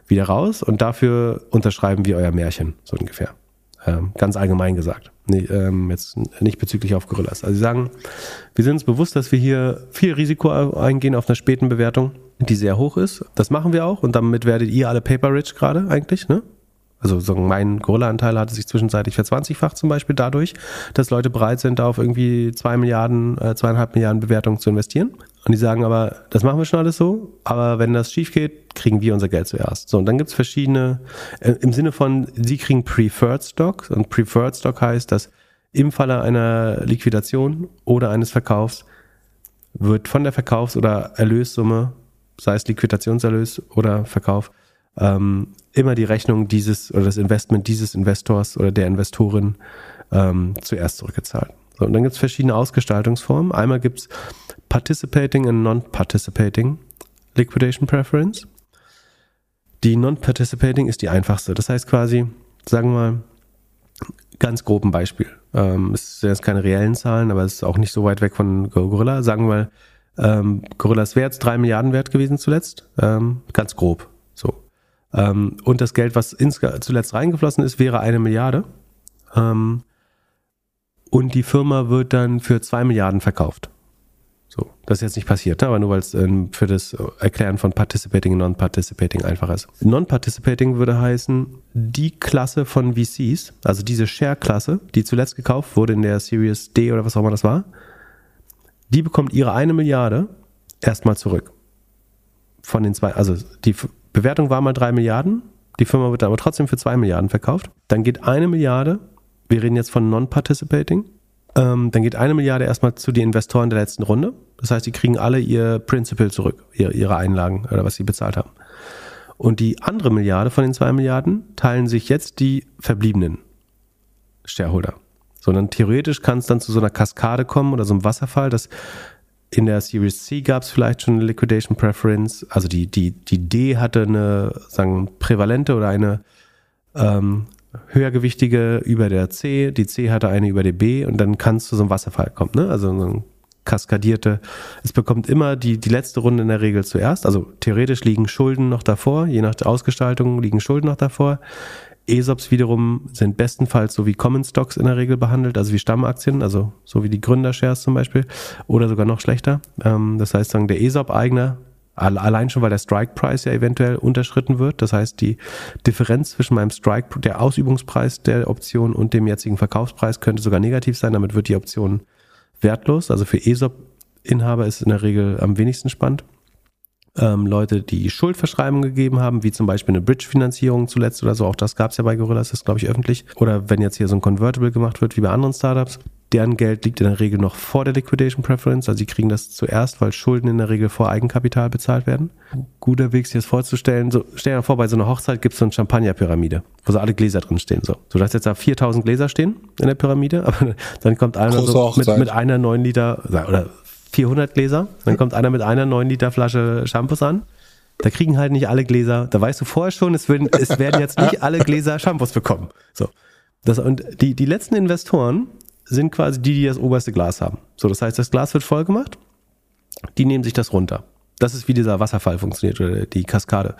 wieder raus und dafür unterschreiben wir euer Märchen, so ungefähr. Ähm, ganz allgemein gesagt. Nee, ähm, jetzt nicht bezüglich auf Gorillas. Also sie sagen, wir sind uns bewusst, dass wir hier viel Risiko eingehen auf einer späten Bewertung, die sehr hoch ist. Das machen wir auch und damit werdet ihr alle paper rich gerade eigentlich, ne? Also sagen, mein Gorilla-Anteil hatte sich zwischenzeitlich verzwanzigfacht zum Beispiel dadurch, dass Leute bereit sind, auf irgendwie zwei Milliarden, äh, zweieinhalb Milliarden Bewertungen zu investieren. Und die sagen aber, das machen wir schon alles so, aber wenn das schief geht, kriegen wir unser Geld zuerst. So, und dann gibt's verschiedene, äh, im Sinne von, sie kriegen Preferred Stock. Und Preferred Stock heißt, dass im Falle einer Liquidation oder eines Verkaufs wird von der Verkaufs- oder Erlössumme, sei es Liquidationserlös oder Verkauf, ähm, immer die Rechnung dieses oder das Investment dieses Investors oder der Investorin ähm, zuerst zurückgezahlt. So, und dann gibt's verschiedene Ausgestaltungsformen. Einmal gibt's Participating and Non-Participating Liquidation Preference. Die Non-Participating ist die einfachste. Das heißt quasi, sagen wir mal, ganz grob ein Beispiel. Ähm, es sind jetzt keine reellen Zahlen, aber es ist auch nicht so weit weg von Gorilla. Sagen wir mal, Ähm, Gorillas wäre jetzt drei Milliarden wert gewesen zuletzt, ähm, ganz grob. So. Ähm, und das Geld, was zuletzt reingeflossen ist, wäre eine Milliarde. Ähm, und die Firma wird dann für zwei Milliarden verkauft. Das ist jetzt nicht passiert, ne? aber nur weil es ähm, für das Erklären von Participating und Non-Participating einfach ist. Non-Participating würde heißen, die Klasse von VCs, also diese Share-Klasse, die zuletzt gekauft wurde in der Series D oder was auch immer das war, die bekommt ihre eine Milliarde erstmal zurück. Von den zwei, also die Bewertung war mal drei Milliarden, die Firma wird aber trotzdem für zwei Milliarden verkauft. Dann geht eine Milliarde, wir reden jetzt von Non-Participating, ähm, dann geht eine Milliarde erstmal zu den Investoren der letzten Runde. Das heißt, die kriegen alle ihr Principal zurück, ihre, ihre Einlagen oder was sie bezahlt haben. Und die andere Milliarde von den zwei Milliarden teilen sich jetzt die verbliebenen Shareholder. Sondern theoretisch kann es dann zu so einer Kaskade kommen oder so einem Wasserfall, dass in der Series C gab es vielleicht schon eine Liquidation Preference. Also die, die, die D hatte eine, sagen, prävalente oder eine ähm, höhergewichtige über der C, die C hatte eine über der B und dann kann es zu so einem Wasserfall kommen, ne? Also so ein kaskadierte. Es bekommt immer die, die letzte Runde in der Regel zuerst. Also theoretisch liegen Schulden noch davor, je nach Ausgestaltung liegen Schulden noch davor. ESOPs wiederum sind bestenfalls so wie Common Stocks in der Regel behandelt, also wie Stammaktien, also so wie die Gründershares zum Beispiel, oder sogar noch schlechter. Ähm, das heißt, der ESOP-Eigner Allein schon, weil der Strike Price ja eventuell unterschritten wird. Das heißt, die Differenz zwischen meinem Strike, der Ausübungspreis der Option und dem jetzigen Verkaufspreis könnte sogar negativ sein. Damit wird die Option wertlos. Also für ESOP-Inhaber ist es in der Regel am wenigsten spannend. Ähm, Leute, die Schuldverschreibungen gegeben haben, wie zum Beispiel eine Bridge-Finanzierung zuletzt oder so, auch das gab es ja bei Gorillas, das ist glaube ich öffentlich. Oder wenn jetzt hier so ein Convertible gemacht wird, wie bei anderen Startups, deren Geld liegt in der Regel noch vor der Liquidation Preference, also sie kriegen das zuerst, weil Schulden in der Regel vor Eigenkapital bezahlt werden. Guter Weg, sich das vorzustellen. So, stell dir vor, bei so einer Hochzeit gibt es so eine Champagnerpyramide, wo so alle Gläser drin stehen. So, so dass jetzt da 4000 Gläser stehen in der Pyramide, aber dann kommt einer so mit, mit einer 9 Liter oder 400 Gläser, dann kommt einer mit einer 9 Liter Flasche Shampoos an. Da kriegen halt nicht alle Gläser, da weißt du vorher schon, es, würden, es werden jetzt nicht alle Gläser Shampoos bekommen. So. Das, und die, die letzten Investoren, sind quasi die, die das oberste Glas haben. So, das heißt, das Glas wird voll gemacht, die nehmen sich das runter. Das ist wie dieser Wasserfall funktioniert oder die Kaskade.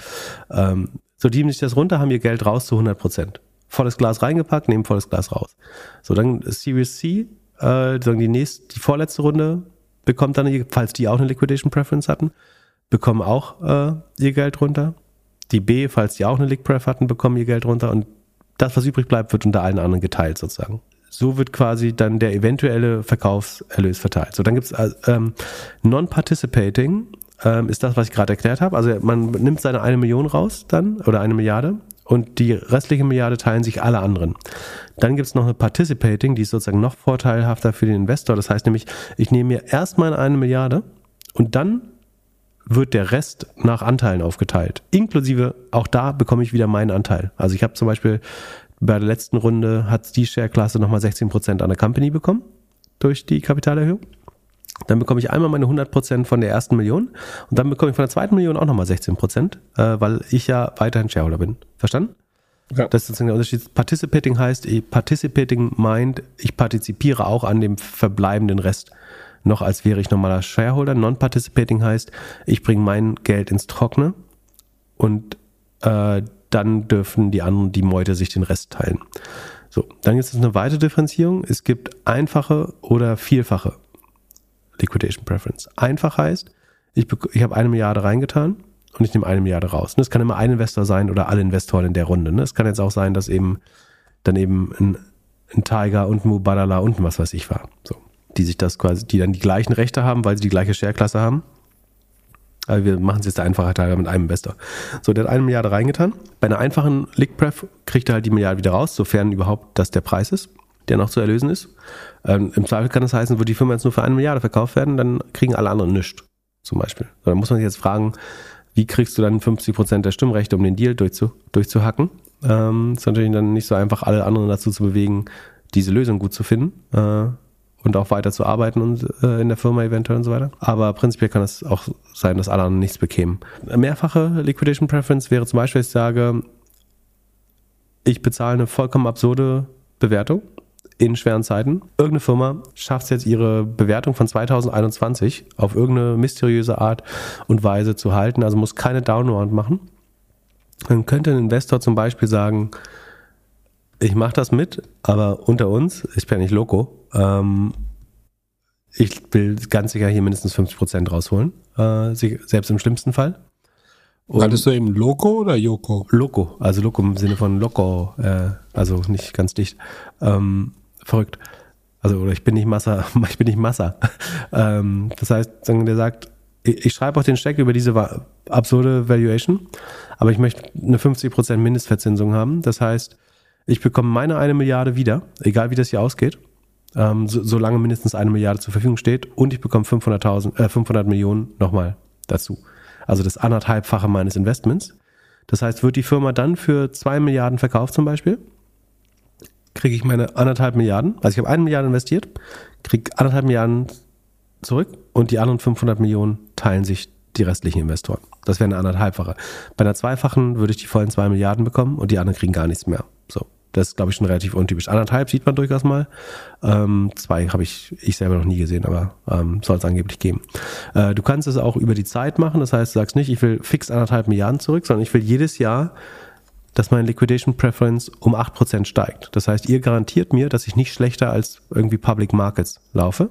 Ähm, so, die nehmen sich das runter, haben ihr Geld raus zu 100 Prozent. Volles Glas reingepackt, nehmen volles Glas raus. So, dann Series C, äh, die nächste, die vorletzte Runde bekommt dann, falls die auch eine Liquidation Preference hatten, bekommen auch äh, ihr Geld runter. Die B, falls die auch eine Lick Pref hatten, bekommen ihr Geld runter und das, was übrig bleibt, wird unter allen anderen geteilt sozusagen so wird quasi dann der eventuelle Verkaufserlös verteilt. So, dann gibt's äh, ähm, Non-Participating, ähm, ist das, was ich gerade erklärt habe. Also man nimmt seine eine Million raus dann oder eine Milliarde und die restliche Milliarde teilen sich alle anderen. Dann gibt's noch eine Participating, die ist sozusagen noch vorteilhafter für den Investor. Das heißt nämlich, ich nehme mir erstmal eine Milliarde und dann wird der Rest nach Anteilen aufgeteilt. Inklusive, auch da bekomme ich wieder meinen Anteil. Also ich habe zum Beispiel bei der letzten Runde hat die Share-Klasse nochmal 16% an der Company bekommen durch die Kapitalerhöhung. Dann bekomme ich einmal meine 100% von der ersten Million und dann bekomme ich von der zweiten Million auch nochmal 16%, äh, weil ich ja weiterhin Shareholder bin. Verstanden? Ja. Das ist sozusagen der Unterschied. Participating heißt, Participating meint, ich partizipiere auch an dem verbleibenden Rest noch, als wäre ich normaler Shareholder. Non-Participating heißt, ich bringe mein Geld ins Trockene und äh, dann dürfen die anderen, die Meute, sich den Rest teilen. So, dann gibt es eine weitere Differenzierung. Es gibt einfache oder vielfache Liquidation Preference. Einfach heißt, ich, ich habe eine Milliarde reingetan und ich nehme eine Milliarde raus. Das kann immer ein Investor sein oder alle Investoren in der Runde. Es kann jetzt auch sein, dass eben dann eben ein, ein Tiger und ein Mubadala und ein was weiß ich war. So, die sich das quasi, die dann die gleichen Rechte haben, weil sie die gleiche Shareklasse haben aber wir machen es jetzt der einfache Teil mit einem Investor. So, der hat eine Milliarde reingetan. Bei einer einfachen Lickpref kriegt er halt die Milliarde wieder raus, sofern überhaupt das der Preis ist, der noch zu erlösen ist. Ähm, Im Zweifel kann das heißen, würde die Firma jetzt nur für eine Milliarde verkauft werden, dann kriegen alle anderen nichts, zum Beispiel. So, dann muss man sich jetzt fragen, wie kriegst du dann 50 Prozent der Stimmrechte, um den Deal durchzu, durchzuhacken? Ähm, ist natürlich dann nicht so einfach, alle anderen dazu zu bewegen, diese Lösung gut zu finden. Äh, und auch weiter zu arbeiten und äh, in der Firma eventuell und so weiter. Aber prinzipiell kann es auch sein, dass alle anderen nichts bekämen. Mehrfache Liquidation Preference wäre zum Beispiel, ich sage, ich bezahle eine vollkommen absurde Bewertung. in schweren Zeiten. Irgendeine Firma schafft es jetzt ihre Bewertung von 2021 auf irgendeine mysteriöse Art und Weise zu halten, also muss keine Downround machen. Dann könnte ein Investor zum Beispiel sagen, ich mache das mit, aber unter uns, ich bin ja nicht Loco, ähm, ich will ganz sicher hier mindestens 50% rausholen, äh, selbst im schlimmsten Fall. Und Hattest du eben Loco oder Joko? Loco, also Loco im Sinne von Loco, äh, also nicht ganz dicht. Ähm, verrückt. Also, oder ich bin nicht Massa, ich bin nicht Massa. ähm, das heißt, der sagt, ich, ich schreibe auch den Scheck über diese absurde Valuation, aber ich möchte eine 50% Mindestverzinsung haben. Das heißt, ich bekomme meine eine Milliarde wieder, egal wie das hier ausgeht, ähm, so, solange mindestens eine Milliarde zur Verfügung steht und ich bekomme 500.000, äh, 500 Millionen nochmal dazu. Also das anderthalbfache meines Investments. Das heißt, wird die Firma dann für zwei Milliarden verkauft zum Beispiel, kriege ich meine anderthalb Milliarden, also ich habe eine Milliarde investiert, kriege anderthalb Milliarden zurück und die anderen 500 Millionen teilen sich die restlichen Investoren. Das wäre eine anderthalbfache. Bei einer zweifachen würde ich die vollen zwei Milliarden bekommen und die anderen kriegen gar nichts mehr. So. Das ist, glaube ich, schon relativ untypisch. Anderthalb sieht man durchaus mal. Ähm, zwei habe ich, ich selber noch nie gesehen, aber ähm, soll es angeblich geben. Äh, du kannst es auch über die Zeit machen. Das heißt, du sagst nicht, ich will fix anderthalb Milliarden zurück, sondern ich will jedes Jahr dass meine Liquidation Preference um 8% steigt. Das heißt, ihr garantiert mir, dass ich nicht schlechter als irgendwie Public Markets laufe.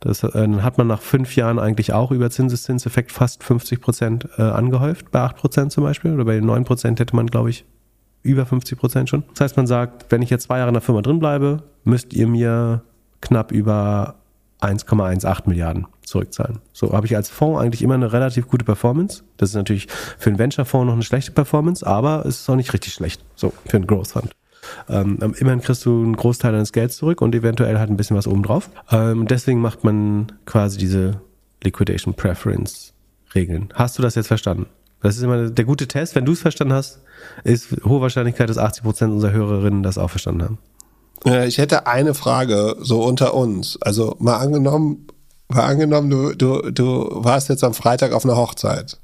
Das, äh, dann hat man nach fünf Jahren eigentlich auch über Zinseszinseffekt fast 50 Prozent äh, angehäuft, bei 8 Prozent zum Beispiel. Oder bei 9 Prozent hätte man, glaube ich, über 50 Prozent schon. Das heißt, man sagt, wenn ich jetzt zwei Jahre in der Firma drin bleibe, müsst ihr mir knapp über 1,18 Milliarden zurückzahlen. So habe ich als Fonds eigentlich immer eine relativ gute Performance. Das ist natürlich für einen Venture-Fonds noch eine schlechte Performance, aber es ist auch nicht richtig schlecht. So, für einen Growth Fund. Ähm, immerhin kriegst du einen Großteil deines Gelds zurück und eventuell halt ein bisschen was obendrauf. Ähm, deswegen macht man quasi diese Liquidation Preference Regeln. Hast du das jetzt verstanden? Das ist immer der gute Test. Wenn du es verstanden hast, ist hohe Wahrscheinlichkeit, dass 80 Prozent unserer Hörerinnen das auch verstanden haben. Ich hätte eine Frage, so unter uns. Also mal angenommen, mal angenommen, du, du, du warst jetzt am Freitag auf einer Hochzeit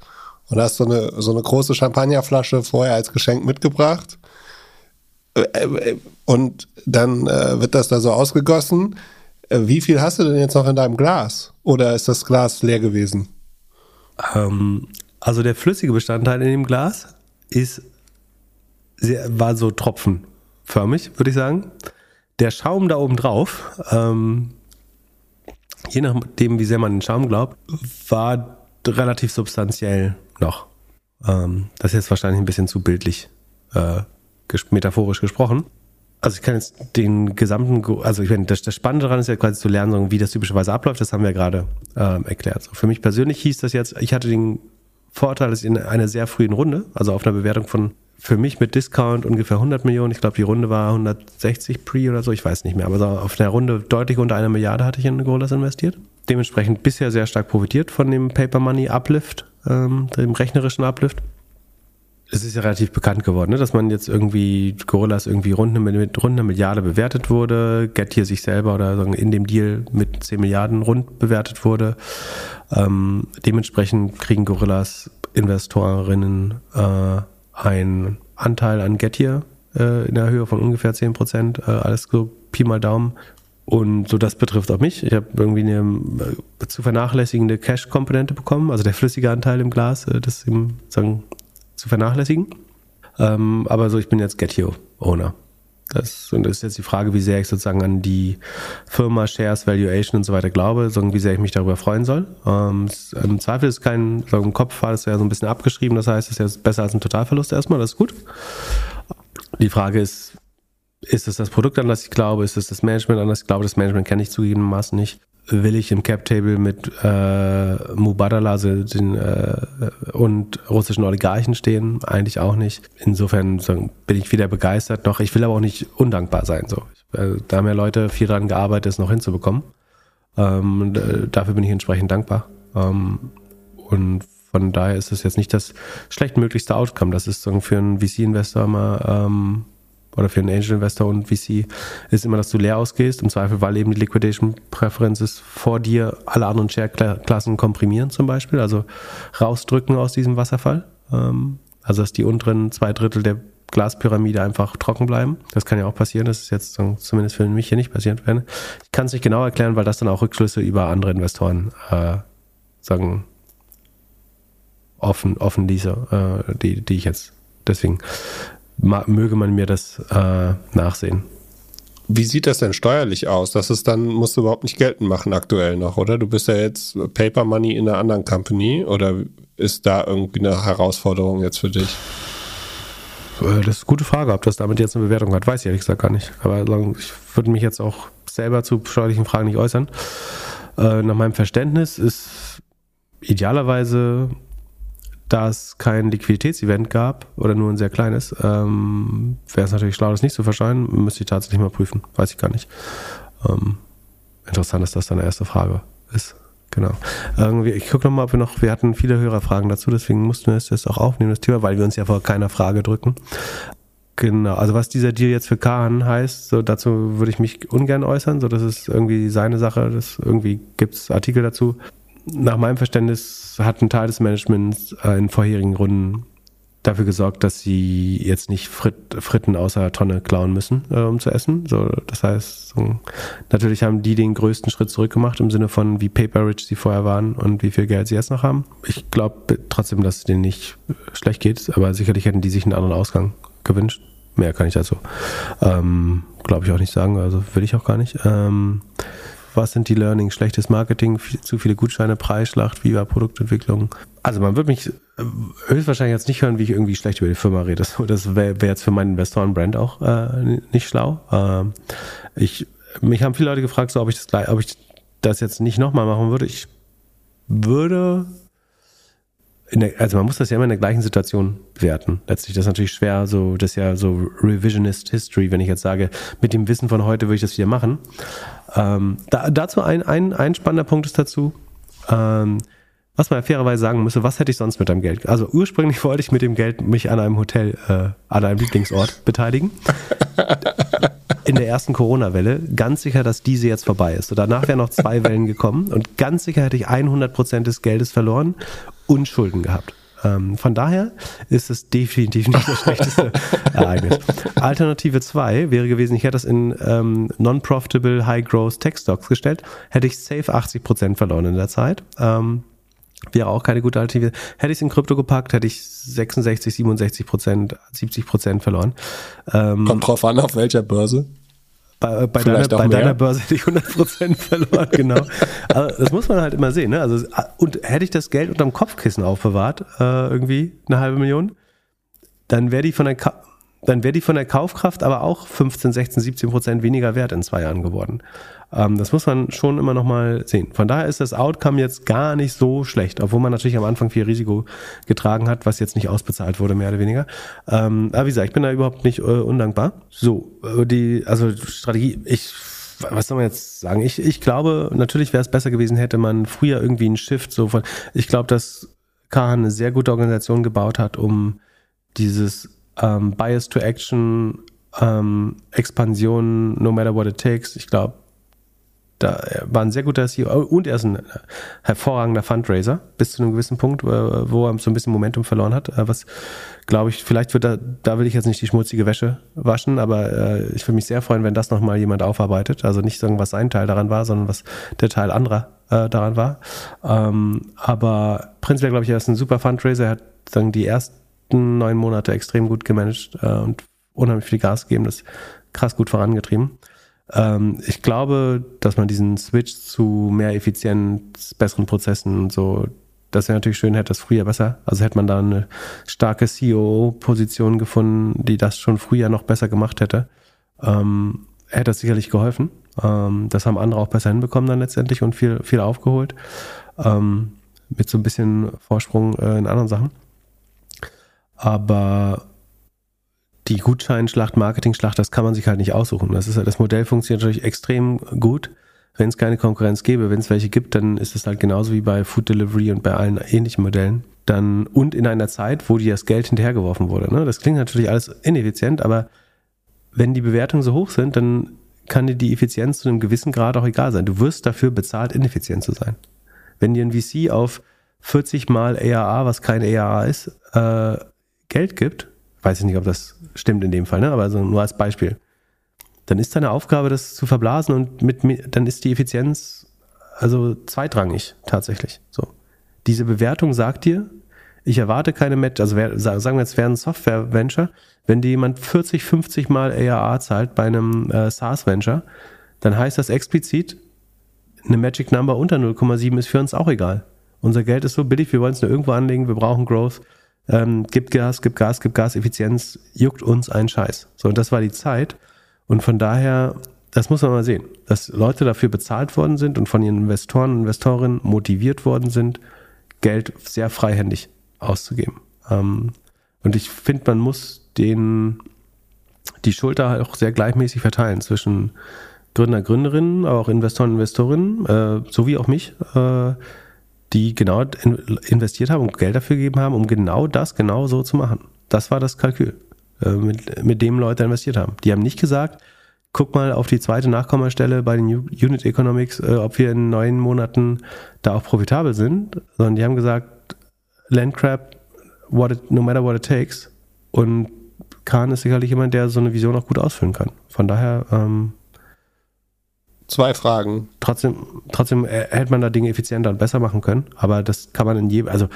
und hast so eine, so eine große Champagnerflasche vorher als Geschenk mitgebracht. Äh, äh, und dann äh, wird das da so ausgegossen. Wie viel hast du denn jetzt noch in deinem Glas? Oder ist das Glas leer gewesen? Ähm, also der flüssige Bestandteil in dem Glas ist sehr, war so tropfenförmig, würde ich sagen. Der Schaum da oben drauf, ähm, je nachdem, wie sehr man den Schaum glaubt, war relativ substanziell noch. Ähm, das ist jetzt wahrscheinlich ein bisschen zu bildlich, äh, metaphorisch gesprochen. Also ich kann jetzt den gesamten, also ich meine, das, das Spannende daran ist ja quasi zu lernen, wie das typischerweise abläuft, das haben wir gerade ähm, erklärt. So, für mich persönlich hieß das jetzt, ich hatte den Vorteil, ich in einer sehr frühen Runde, also auf einer Bewertung von für mich mit Discount ungefähr 100 Millionen. Ich glaube, die Runde war 160 Pre oder so, ich weiß nicht mehr. Aber auf einer Runde deutlich unter einer Milliarde hatte ich in Golas investiert. Dementsprechend bisher sehr stark profitiert von dem Paper Money Uplift, ähm, dem rechnerischen Uplift. Es ist ja relativ bekannt geworden, ne, dass man jetzt irgendwie Gorillas irgendwie rund eine, rund eine Milliarde bewertet wurde, Get hier sich selber oder sagen, in dem Deal mit 10 Milliarden rund bewertet wurde. Ähm, dementsprechend kriegen Gorillas Investorinnen äh, ein Anteil an Gettier äh, in der Höhe von ungefähr 10 Prozent, äh, alles so Pi mal Daumen. Und so das betrifft auch mich. Ich habe irgendwie eine äh, zu vernachlässigende Cash-Komponente bekommen, also der flüssige Anteil im Glas, äh, das eben sagen, zu vernachlässigen. Ähm, aber so, ich bin jetzt Getio-Owner. Das, und das ist jetzt die Frage, wie sehr ich sozusagen an die Firma, Shares, Valuation und so weiter glaube, sondern wie sehr ich mich darüber freuen soll. Ähm, Im Zweifel ist kein, so im Kopf war das ja so ein bisschen abgeschrieben, das heißt, es ist jetzt besser als ein Totalverlust erstmal, das ist gut. Die Frage ist, ist es das Produkt, an das ich glaube? Ist es das Management, an das ich glaube? Das Management kenne ich zugegebenermaßen nicht will ich im Cap-Table mit äh, Mubadala also den, äh, und russischen Oligarchen stehen? Eigentlich auch nicht. Insofern so, bin ich wieder begeistert noch. Ich will aber auch nicht undankbar sein. So. Äh, da haben ja Leute viel daran gearbeitet, es noch hinzubekommen. Ähm, äh, dafür bin ich entsprechend dankbar. Ähm, und von daher ist es jetzt nicht das schlechtmöglichste Outcome. Das ist für einen VC-Investor immer ähm, oder für einen Angel Investor und VC ist immer, dass du leer ausgehst, im Zweifel, weil eben die Liquidation Preferences vor dir alle anderen Share-Klassen komprimieren zum Beispiel, also rausdrücken aus diesem Wasserfall. Ähm, also dass die unteren zwei Drittel der Glaspyramide einfach trocken bleiben. Das kann ja auch passieren. Das ist jetzt zumindest für mich hier nicht passiert werden. Ich kann es nicht genau erklären, weil das dann auch Rückschlüsse über andere Investoren äh, sagen offen, offen ließe, äh, die, die ich jetzt deswegen möge man mir das äh, nachsehen. Wie sieht das denn steuerlich aus? Das ist dann, musst du überhaupt nicht geltend machen aktuell noch, oder? Du bist ja jetzt Paper Money in einer anderen Company oder ist da irgendwie eine Herausforderung jetzt für dich? Äh, das ist eine gute Frage, ob das damit jetzt eine Bewertung hat, weiß ich ehrlich gesagt gar nicht. Aber ich würde mich jetzt auch selber zu steuerlichen Fragen nicht äußern. Äh, nach meinem Verständnis ist idealerweise da es kein Liquiditätsevent gab oder nur ein sehr kleines, ähm, wäre es natürlich schlau, das nicht zu verschreien. Müsste ich tatsächlich mal prüfen. Weiß ich gar nicht. Ähm, interessant dass deine erste Frage ist. Genau. Irgendwie, ich gucke nochmal, ob wir noch, wir hatten viele Hörerfragen dazu, deswegen mussten wir es jetzt auch aufnehmen, das Thema, weil wir uns ja vor keiner Frage drücken. Genau, also was dieser Deal jetzt für Kahn heißt, so dazu würde ich mich ungern äußern, so das ist irgendwie seine Sache, das irgendwie gibt es Artikel dazu nach meinem Verständnis hat ein Teil des Managements äh, in vorherigen Runden dafür gesorgt, dass sie jetzt nicht Frit Fritten außer Tonne klauen müssen, äh, um zu essen. So, das heißt, so, natürlich haben die den größten Schritt zurückgemacht im Sinne von, wie paper rich sie vorher waren und wie viel Geld sie jetzt noch haben. Ich glaube trotzdem, dass es denen nicht schlecht geht, aber sicherlich hätten die sich einen anderen Ausgang gewünscht. Mehr kann ich dazu, ähm, glaube ich, auch nicht sagen. Also will ich auch gar nicht. Ähm, was sind die Learnings? Schlechtes Marketing, viel, zu viele Gutscheine, Preisschlacht, wie war Produktentwicklung? Also man wird mich äh, höchstwahrscheinlich jetzt nicht hören, wie ich irgendwie schlecht über die Firma rede. Das, das wäre wär jetzt für meinen Investoren-Brand auch äh, nicht schlau. Ähm, ich, mich haben viele Leute gefragt, so, ob ich das, ob ich das jetzt nicht nochmal machen würde. Ich würde der, also man muss das ja immer in der gleichen Situation werten. Letztlich das ist natürlich schwer, so das ist ja so Revisionist History, wenn ich jetzt sage, mit dem Wissen von heute würde ich das wieder machen. Ähm, da, dazu ein, ein, ein spannender Punkt ist dazu, ähm, was man ja fairerweise sagen müsste, was hätte ich sonst mit deinem Geld? Also ursprünglich wollte ich mit dem Geld mich an einem Hotel, äh, an einem Lieblingsort beteiligen. In der ersten Corona-Welle. Ganz sicher, dass diese jetzt vorbei ist. Und danach wären noch zwei Wellen gekommen. Und ganz sicher hätte ich 100% des Geldes verloren und Schulden gehabt. Ähm, von daher ist es definitiv nicht das schlechteste Ereignis. Alternative 2 wäre gewesen, ich hätte das in ähm, Non-Profitable High-Growth Tech Stocks gestellt, hätte ich safe 80% verloren in der Zeit. Ähm, wäre auch keine gute Alternative. Hätte ich es in Krypto gepackt, hätte ich 66, 67% 70% verloren. Ähm, Kommt drauf an, auf welcher Börse. Bei, bei, deiner, bei deiner, Börse hätte ich 100% verloren, genau. Aber das muss man halt immer sehen. Ne? Also, und hätte ich das Geld unterm Kopfkissen aufbewahrt, äh, irgendwie eine halbe Million, dann wäre die von der dann wäre die von der Kaufkraft aber auch 15, 16, 17 Prozent weniger wert in zwei Jahren geworden. Ähm, das muss man schon immer nochmal sehen. Von daher ist das Outcome jetzt gar nicht so schlecht, obwohl man natürlich am Anfang viel Risiko getragen hat, was jetzt nicht ausbezahlt wurde, mehr oder weniger. Ähm, aber wie gesagt, ich bin da überhaupt nicht äh, undankbar. So, äh, die, also Strategie, ich was soll man jetzt sagen? Ich, ich glaube, natürlich wäre es besser gewesen, hätte man früher irgendwie einen Shift so von. Ich glaube, dass Kahan eine sehr gute Organisation gebaut hat, um dieses ähm, Bias to Action, ähm, Expansion, no matter what it takes. Ich glaube, da war ein sehr guter CEO und er ist ein hervorragender Fundraiser bis zu einem gewissen Punkt, wo er so ein bisschen Momentum verloren hat. Äh, was glaube ich, vielleicht wird da, da will ich jetzt nicht die schmutzige Wäsche waschen, aber äh, ich würde mich sehr freuen, wenn das nochmal jemand aufarbeitet. Also nicht sagen, was sein Teil daran war, sondern was der Teil anderer äh, daran war. Ähm, aber prinzipiell glaube ich, er ist ein super Fundraiser. Er hat sagen, die ersten neun Monate extrem gut gemanagt äh, und unheimlich viel Gas gegeben, das krass gut vorangetrieben. Ähm, ich glaube, dass man diesen Switch zu mehr Effizienz, besseren Prozessen und so, das wäre natürlich schön, hätte das früher besser. Also hätte man da eine starke CEO-Position gefunden, die das schon früher noch besser gemacht hätte, ähm, hätte das sicherlich geholfen. Ähm, das haben andere auch besser hinbekommen dann letztendlich und viel, viel aufgeholt. Ähm, mit so ein bisschen Vorsprung äh, in anderen Sachen. Aber die Gutscheinschlacht, Marketing-Schlacht, das kann man sich halt nicht aussuchen. Das, ist, das Modell funktioniert natürlich extrem gut, wenn es keine Konkurrenz gäbe. Wenn es welche gibt, dann ist es halt genauso wie bei Food Delivery und bei allen ähnlichen Modellen. Dann, und in einer Zeit, wo dir das Geld hinterhergeworfen wurde. Ne? Das klingt natürlich alles ineffizient, aber wenn die Bewertungen so hoch sind, dann kann dir die Effizienz zu einem gewissen Grad auch egal sein. Du wirst dafür bezahlt, ineffizient zu sein. Wenn dir ein VC auf 40 mal ARA, was kein ARA ist, äh, Geld gibt, weiß ich nicht, ob das stimmt in dem Fall, ne? aber also nur als Beispiel. Dann ist deine Aufgabe, das zu verblasen und mit, dann ist die Effizienz also zweitrangig tatsächlich. So. Diese Bewertung sagt dir, ich erwarte keine Match, also sagen wir jetzt, wäre ein Software-Venture, wenn dir jemand 40, 50 mal ARA zahlt bei einem äh, SaaS-Venture, dann heißt das explizit, eine Magic Number unter 0,7 ist für uns auch egal. Unser Geld ist so billig, wir wollen es nur irgendwo anlegen, wir brauchen Growth. Ähm, gib Gas, gib Gas, gib Gas, Effizienz, juckt uns ein Scheiß. So, und das war die Zeit. Und von daher, das muss man mal sehen, dass Leute dafür bezahlt worden sind und von ihren Investoren und Investorinnen motiviert worden sind, Geld sehr freihändig auszugeben. Ähm, und ich finde, man muss den, die Schulter auch sehr gleichmäßig verteilen zwischen Gründer, Gründerinnen, aber auch Investoren, Investorinnen, äh, sowie auch mich, äh, die genau in, investiert haben und Geld dafür gegeben haben, um genau das genau so zu machen. Das war das Kalkül, äh, mit, mit dem Leute investiert haben. Die haben nicht gesagt, guck mal auf die zweite Nachkommastelle bei den Unit Economics, äh, ob wir in neun Monaten da auch profitabel sind, sondern die haben gesagt, Landcrab, what it, no matter what it takes. Und Kahn ist sicherlich jemand, der so eine Vision auch gut ausfüllen kann. Von daher ähm, Zwei Fragen. Trotzdem, trotzdem hätte man da Dinge effizienter und besser machen können, aber das kann man in jedem, also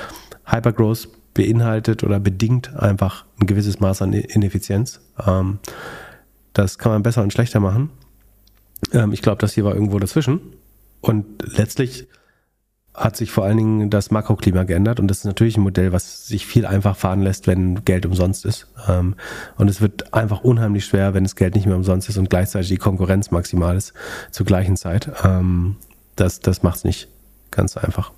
Hypergrowth beinhaltet oder bedingt einfach ein gewisses Maß an Ineffizienz. Ähm, das kann man besser und schlechter machen. Ähm, ich glaube, das hier war irgendwo dazwischen. Und letztlich hat sich vor allen Dingen das Makroklima geändert und das ist natürlich ein Modell, was sich viel einfach fahren lässt, wenn Geld umsonst ist. Ähm, und es wird einfach unheimlich schwer, wenn das Geld nicht mehr umsonst ist und gleichzeitig die Konkurrenz maximal ist zur gleichen Zeit. Ähm, das das macht es nicht ganz einfach.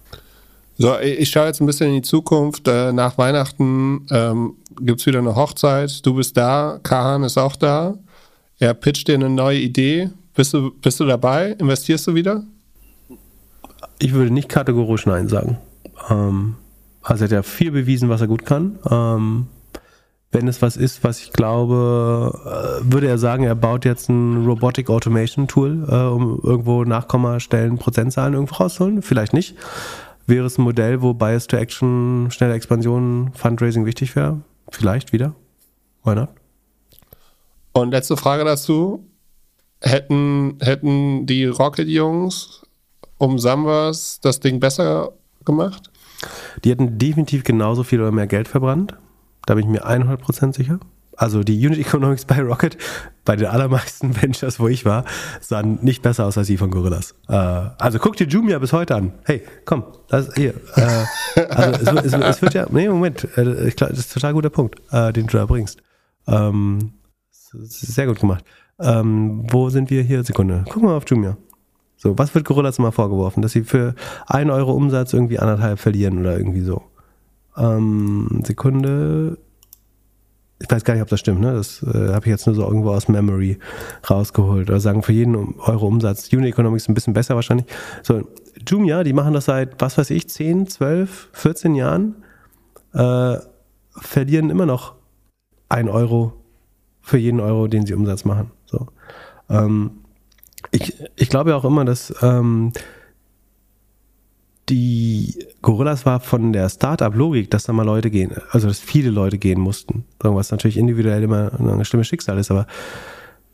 So, ich schaue jetzt ein bisschen in die Zukunft. Äh, nach Weihnachten ähm, gibt es wieder eine Hochzeit. Du bist da, Kahan ist auch da. Er pitcht dir eine neue Idee. Bist du, bist du dabei? Investierst du wieder? Ich würde nicht kategorisch Nein sagen. Ähm, also er hat ja viel bewiesen, was er gut kann. Ähm, wenn es was ist, was ich glaube, äh, würde er sagen, er baut jetzt ein Robotic Automation Tool, äh, um irgendwo Nachkommastellen, Prozentzahlen irgendwo rauszuholen. Vielleicht nicht. Wäre es ein Modell, wo Bias to Action, schnelle Expansion, Fundraising wichtig wäre? Vielleicht wieder. Why not? Und letzte Frage dazu. Hätten, hätten die Rocket-Jungs um Summers das Ding besser gemacht? Die hätten definitiv genauso viel oder mehr Geld verbrannt. Da bin ich mir 100% sicher. Also die Unit Economics bei Rocket, bei den allermeisten Ventures, wo ich war, sahen nicht besser aus als die von Gorillas. Äh, also guck dir Jumia bis heute an. Hey, komm, das hier. Äh, also es, es, es, wird ja, nee, Moment, äh, das ist ein total guter Punkt, äh, den du da bringst. Ähm, sehr gut gemacht. Ähm, wo sind wir hier? Sekunde. Guck mal auf Jumia. So, was wird Gorillas immer vorgeworfen? Dass sie für einen Euro Umsatz irgendwie anderthalb verlieren oder irgendwie so. Ähm, Sekunde. Ich weiß gar nicht, ob das stimmt, ne? Das äh, habe ich jetzt nur so irgendwo aus Memory rausgeholt. Oder sagen, für jeden Euro Umsatz. Unit Economics ein bisschen besser wahrscheinlich. So, Jumia, die machen das seit, was weiß ich, 10, 12, 14 Jahren. Äh, verlieren immer noch ein Euro für jeden Euro, den sie Umsatz machen. So. Ähm, ich, ich glaube ja auch immer, dass ähm, die Gorillas war von der Startup-Logik, dass da mal Leute gehen, also dass viele Leute gehen mussten. Was natürlich individuell immer ein schlimmes Schicksal ist, aber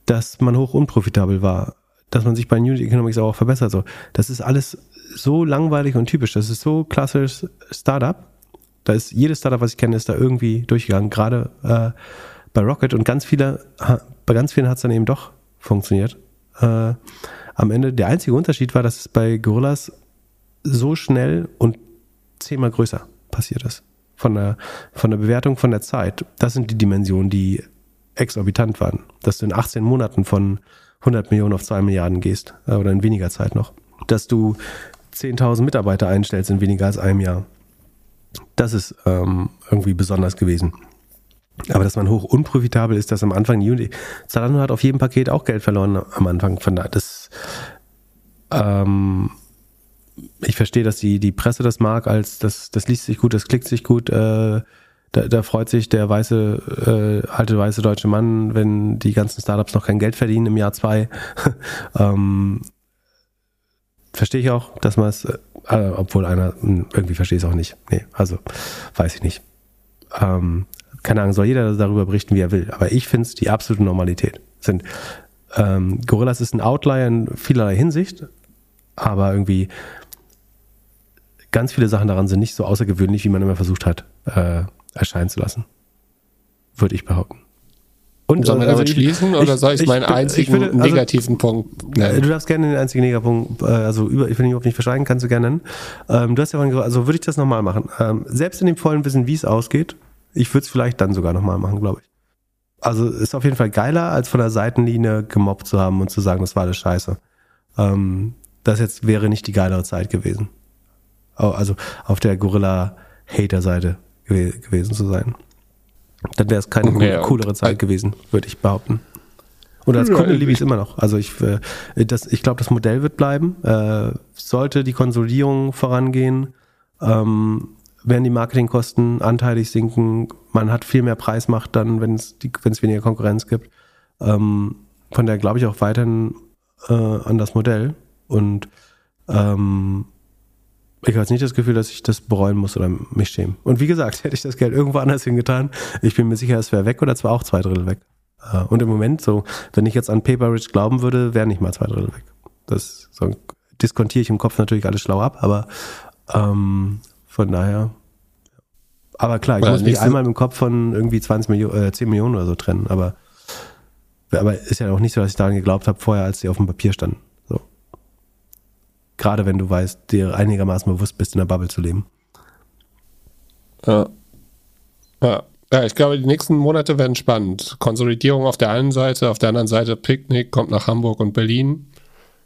dass man hoch unprofitabel war, dass man sich bei New Economics auch verbessert. So, das ist alles so langweilig und typisch. Das ist so klassisch Startup. Da ist jedes Startup, was ich kenne, ist da irgendwie durchgegangen. Gerade äh, bei Rocket und ganz viele, bei ganz vielen hat es dann eben doch funktioniert äh, am Ende der einzige Unterschied war, dass es bei Gorillas so schnell und zehnmal größer passiert ist. Von der, von der Bewertung von der Zeit. Das sind die Dimensionen, die exorbitant waren. Dass du in 18 Monaten von 100 Millionen auf 2 Milliarden gehst äh, oder in weniger Zeit noch. Dass du 10.000 Mitarbeiter einstellst in weniger als einem Jahr. Das ist ähm, irgendwie besonders gewesen. Aber dass man hoch unprofitabel ist, dass am Anfang Unity. Zalando hat auf jedem Paket auch Geld verloren am Anfang. Von da, das, ähm, ich verstehe, dass die, die Presse das mag, als das, das liest sich gut, das klickt sich gut. Äh, da, da freut sich der weiße, äh, alte weiße deutsche Mann, wenn die ganzen Startups noch kein Geld verdienen im Jahr zwei. ähm, verstehe ich auch, dass man es, äh, obwohl einer, hm, irgendwie verstehe ich es auch nicht. Nee, also weiß ich nicht. Ähm, keine Ahnung, soll jeder darüber berichten, wie er will. Aber ich finde es die absolute Normalität. Sind, ähm, Gorillas ist ein Outlier in vielerlei Hinsicht, aber irgendwie ganz viele Sachen daran sind nicht so außergewöhnlich, wie man immer versucht hat, äh, erscheinen zu lassen. Würde ich behaupten. Und, Sollen wir also damit ich- schließen oder ich- soll ich, ich meinen einzigen würde- also- negativen Punkt nennen? Du darfst gerne den einzigen Negapunkt, äh, also über, ich will ihn überhaupt nicht verschweigen, kannst du gerne nennen. Ähm, du hast ja vorhin gesagt, also würde ich das nochmal machen. Ähm, selbst in dem vollen Wissen, wie es ausgeht, ich würde es vielleicht dann sogar nochmal machen, glaube ich. Also ist auf jeden Fall geiler, als von der Seitenlinie gemobbt zu haben und zu sagen, das war alles scheiße. Ähm, das jetzt wäre nicht die geilere Zeit gewesen. Also auf der Gorilla-Hater-Seite gew gewesen zu sein. Dann wäre es keine Ja, und- coolere Zeit gewesen, würde ich behaupten. Und als Kunde liebe ich es immer noch. Also ich, äh, das, ich glaube, das Modell wird bleiben. Äh, sollte die Konsolidierung vorangehen, ähm, werden die Marketingkosten anteilig sinken. Man hat viel mehr Preismacht dann, wenn es weniger Konkurrenz gibt. Ähm, von daher glaube ich auch weiterhin äh, an das Modell. Und ähm, ich habe jetzt nicht das Gefühl, dass ich das bereuen muss oder mich schämen. Und wie gesagt, hätte ich das Geld irgendwo anders hingetan, ich bin mir sicher, es wäre weg oder zwar auch zwei Drittel weg. Äh, Und im Moment, so, wenn ich jetzt an Paper Rich glauben würde, wären nicht mal zwei Drittel weg. Das so, diskontiere ich im Kopf natürlich alles schlau ab, aber ähm, von daher. Aber klar, ich Ja, muss mich einmal im Kopf von irgendwie 20 Millionen, äh, 10 Millionen oder so trennen, aber, aber ist ja auch nicht so, dass ich daran geglaubt habe vorher, als die auf dem Papier standen. So. Gerade wenn du weißt, dir einigermaßen bewusst bist, in der Bubble zu leben. Ja. Ja. ja, ich glaube, die nächsten Monate werden spannend. Konsolidierung auf der einen Seite, auf der anderen Seite Picknick kommt nach Hamburg und Berlin.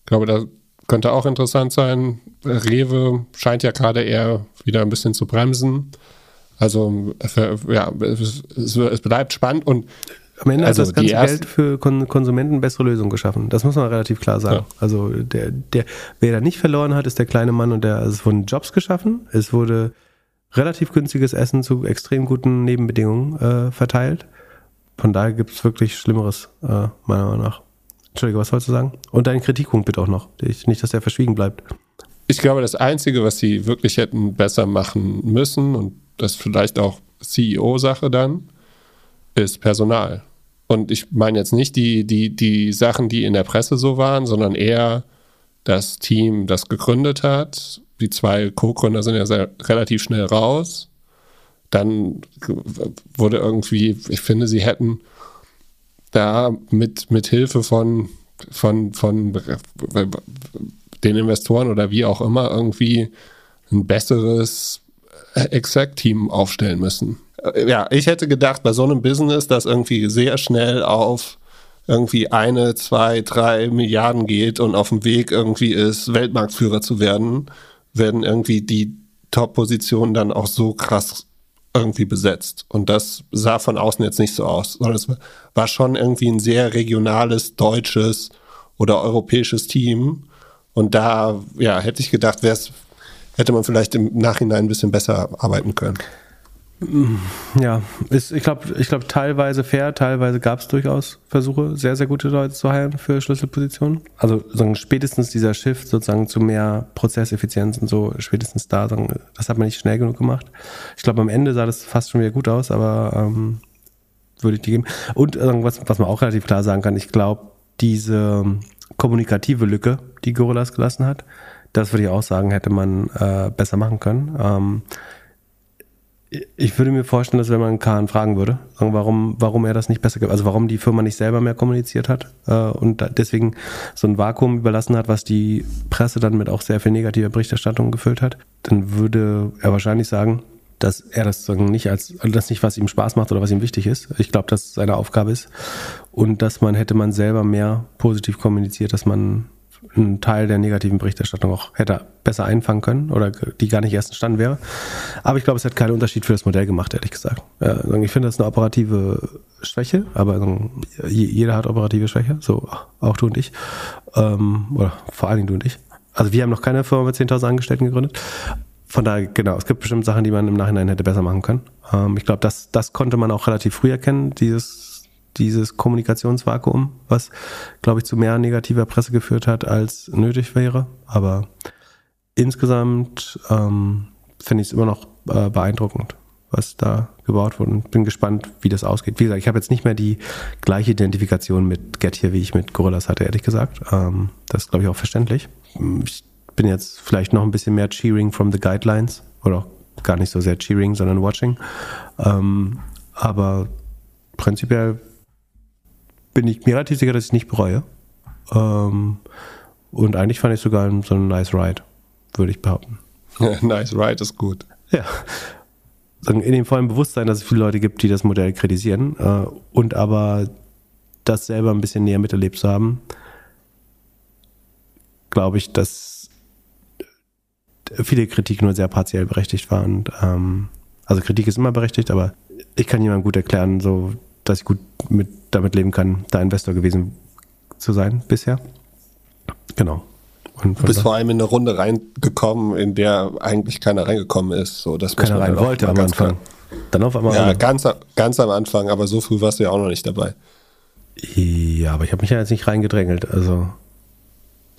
Ich glaube, das könnte auch interessant sein. Rewe scheint ja gerade eher wieder ein bisschen zu bremsen. Also, ja, es, es, bleibt spannend und Am Ende Also hat das ganze Geld für Kon Konsumenten bessere Lösungen geschaffen. Das muss man relativ klar sagen. Ja. Also der, der, wer da nicht verloren hat, ist der kleine Mann und der, also es wurden Jobs geschaffen, es wurde relativ günstiges Essen zu extrem guten Nebenbedingungen äh, verteilt. Von daher gibt es wirklich Schlimmeres, äh, meiner Meinung nach. Entschuldige, was wolltest du sagen? Und deinen Kritikpunkt bitte auch noch. Ich, nicht, dass der verschwiegen bleibt. Ich glaube, das Einzige, was sie wirklich hätten besser machen müssen, und das vielleicht auch CEO-Sache dann, ist Personal. Und ich meine jetzt nicht die, die, die Sachen, die in der Presse so waren, sondern eher das Team, das gegründet hat. Die zwei Co-Gründer sind ja sehr, relativ schnell raus. Dann wurde irgendwie, ich finde, sie hätten da mit, mit Hilfe von, von, von den Investoren oder wie auch immer irgendwie ein besseres Exec-Team aufstellen müssen. Äh, Ja, ich hätte gedacht, bei so einem Business, das irgendwie sehr schnell auf irgendwie eine, zwei, drei Milliarden geht und auf dem Weg irgendwie ist, Weltmarktführer zu werden, werden irgendwie die Top-Positionen dann auch so krass irgendwie besetzt. Und das sah von außen jetzt nicht so aus, sondern es war schon irgendwie ein sehr regionales, deutsches oder europäisches Team. Und da, ja, hätte ich gedacht, wär's, hätte man vielleicht im Nachhinein ein bisschen besser arbeiten können. Ja, ist, ich glaube, ich glaub, teilweise fair, teilweise gab es durchaus Versuche, sehr, sehr gute Leute zu heilen für Schlüsselpositionen. Also sagen, spätestens dieser Shift sozusagen zu mehr Prozesseffizienz und so, spätestens da, sagen, das hat man nicht schnell genug gemacht. Ich glaube, am Ende sah das fast schon wieder gut aus, aber ähm, würde ich die geben. Und äh, was, was man auch relativ klar sagen kann, ich glaube, diese kommunikative Lücke, die Gorillas gelassen hat, das würde ich auch sagen, hätte man äh, besser machen können. Ähm, ich würde mir vorstellen, dass wenn man Kahn fragen würde, warum, warum er das nicht besser, ge- also warum die Firma nicht selber mehr kommuniziert hat äh, und da deswegen so ein Vakuum überlassen hat, was die Presse dann mit auch sehr viel negativer Berichterstattung gefüllt hat, dann würde er wahrscheinlich sagen, dass er das sagen, nicht als, also das nicht, was ihm Spaß macht oder was ihm wichtig ist. Ich glaube, dass es seine Aufgabe ist und dass man hätte man selber mehr positiv kommuniziert, dass man einen Teil der negativen Berichterstattung auch hätte besser einfangen können oder die gar nicht erst entstanden wäre. Aber ich glaube, es hat keinen Unterschied für das Modell gemacht, ehrlich gesagt. Sagen, ich finde das eine operative Schwäche, aber jeder hat operative Schwäche, so auch du und ich. Ähm, oder vor allen Dingen du und ich. Also wir haben noch keine Firma mit 10.000 Angestellten gegründet. Von daher, genau, es gibt bestimmt Sachen, die man im Nachhinein hätte besser machen können. Ähm, ich glaube, das, das konnte man auch relativ früh erkennen, dieses, dieses Kommunikationsvakuum, was, glaube ich, zu mehr negativer Presse geführt hat, als nötig wäre. Aber insgesamt ähm, finde ich es immer noch äh, beeindruckend, was da gebaut wurde. Und bin gespannt, wie das ausgeht. Wie gesagt, ich habe jetzt nicht mehr die gleiche Identifikation mit Get hier, wie ich mit Gorillas hatte, ehrlich gesagt. Ähm, das ist, glaube ich, auch verständlich. Ich bin jetzt vielleicht noch ein bisschen mehr cheering from the guidelines oder auch gar nicht so sehr cheering, sondern watching. Ähm, aber prinzipiell bin ich mir relativ sicher, dass ich es nicht bereue. Ähm, und eigentlich fand ich sogar so ein nice Ride, würde ich behaupten. nice Ride ist gut. Ja. In dem vollen Bewusstsein, dass es viele Leute gibt, die das Modell kritisieren äh, und aber das selber ein bisschen näher miterlebt zu haben, glaube ich, dass viele Kritik nur sehr partiell berechtigt war. Und, ähm, also Kritik ist immer berechtigt, aber ich kann jemandem gut erklären, so, dass ich gut mit, damit leben kann, da Investor gewesen zu sein bisher. Genau. Und du bist vor allem in eine Runde reingekommen, in der eigentlich keiner reingekommen ist. So, das keiner rein wollte am Anfang. Dann auf einmal. Ja, ganz, ganz am Anfang, aber so früh warst du ja auch noch nicht dabei. Ja, aber ich habe mich ja jetzt nicht reingedrängelt. Also.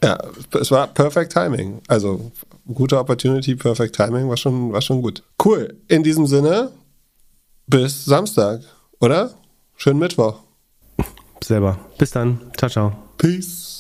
Ja, es war Perfect Timing. Also gute Opportunity, Perfect Timing, war schon, war schon gut. Cool. In diesem Sinne, bis Samstag, oder? Schönen Mittwoch. Selber. Bis dann. Ciao, ciao. Peace.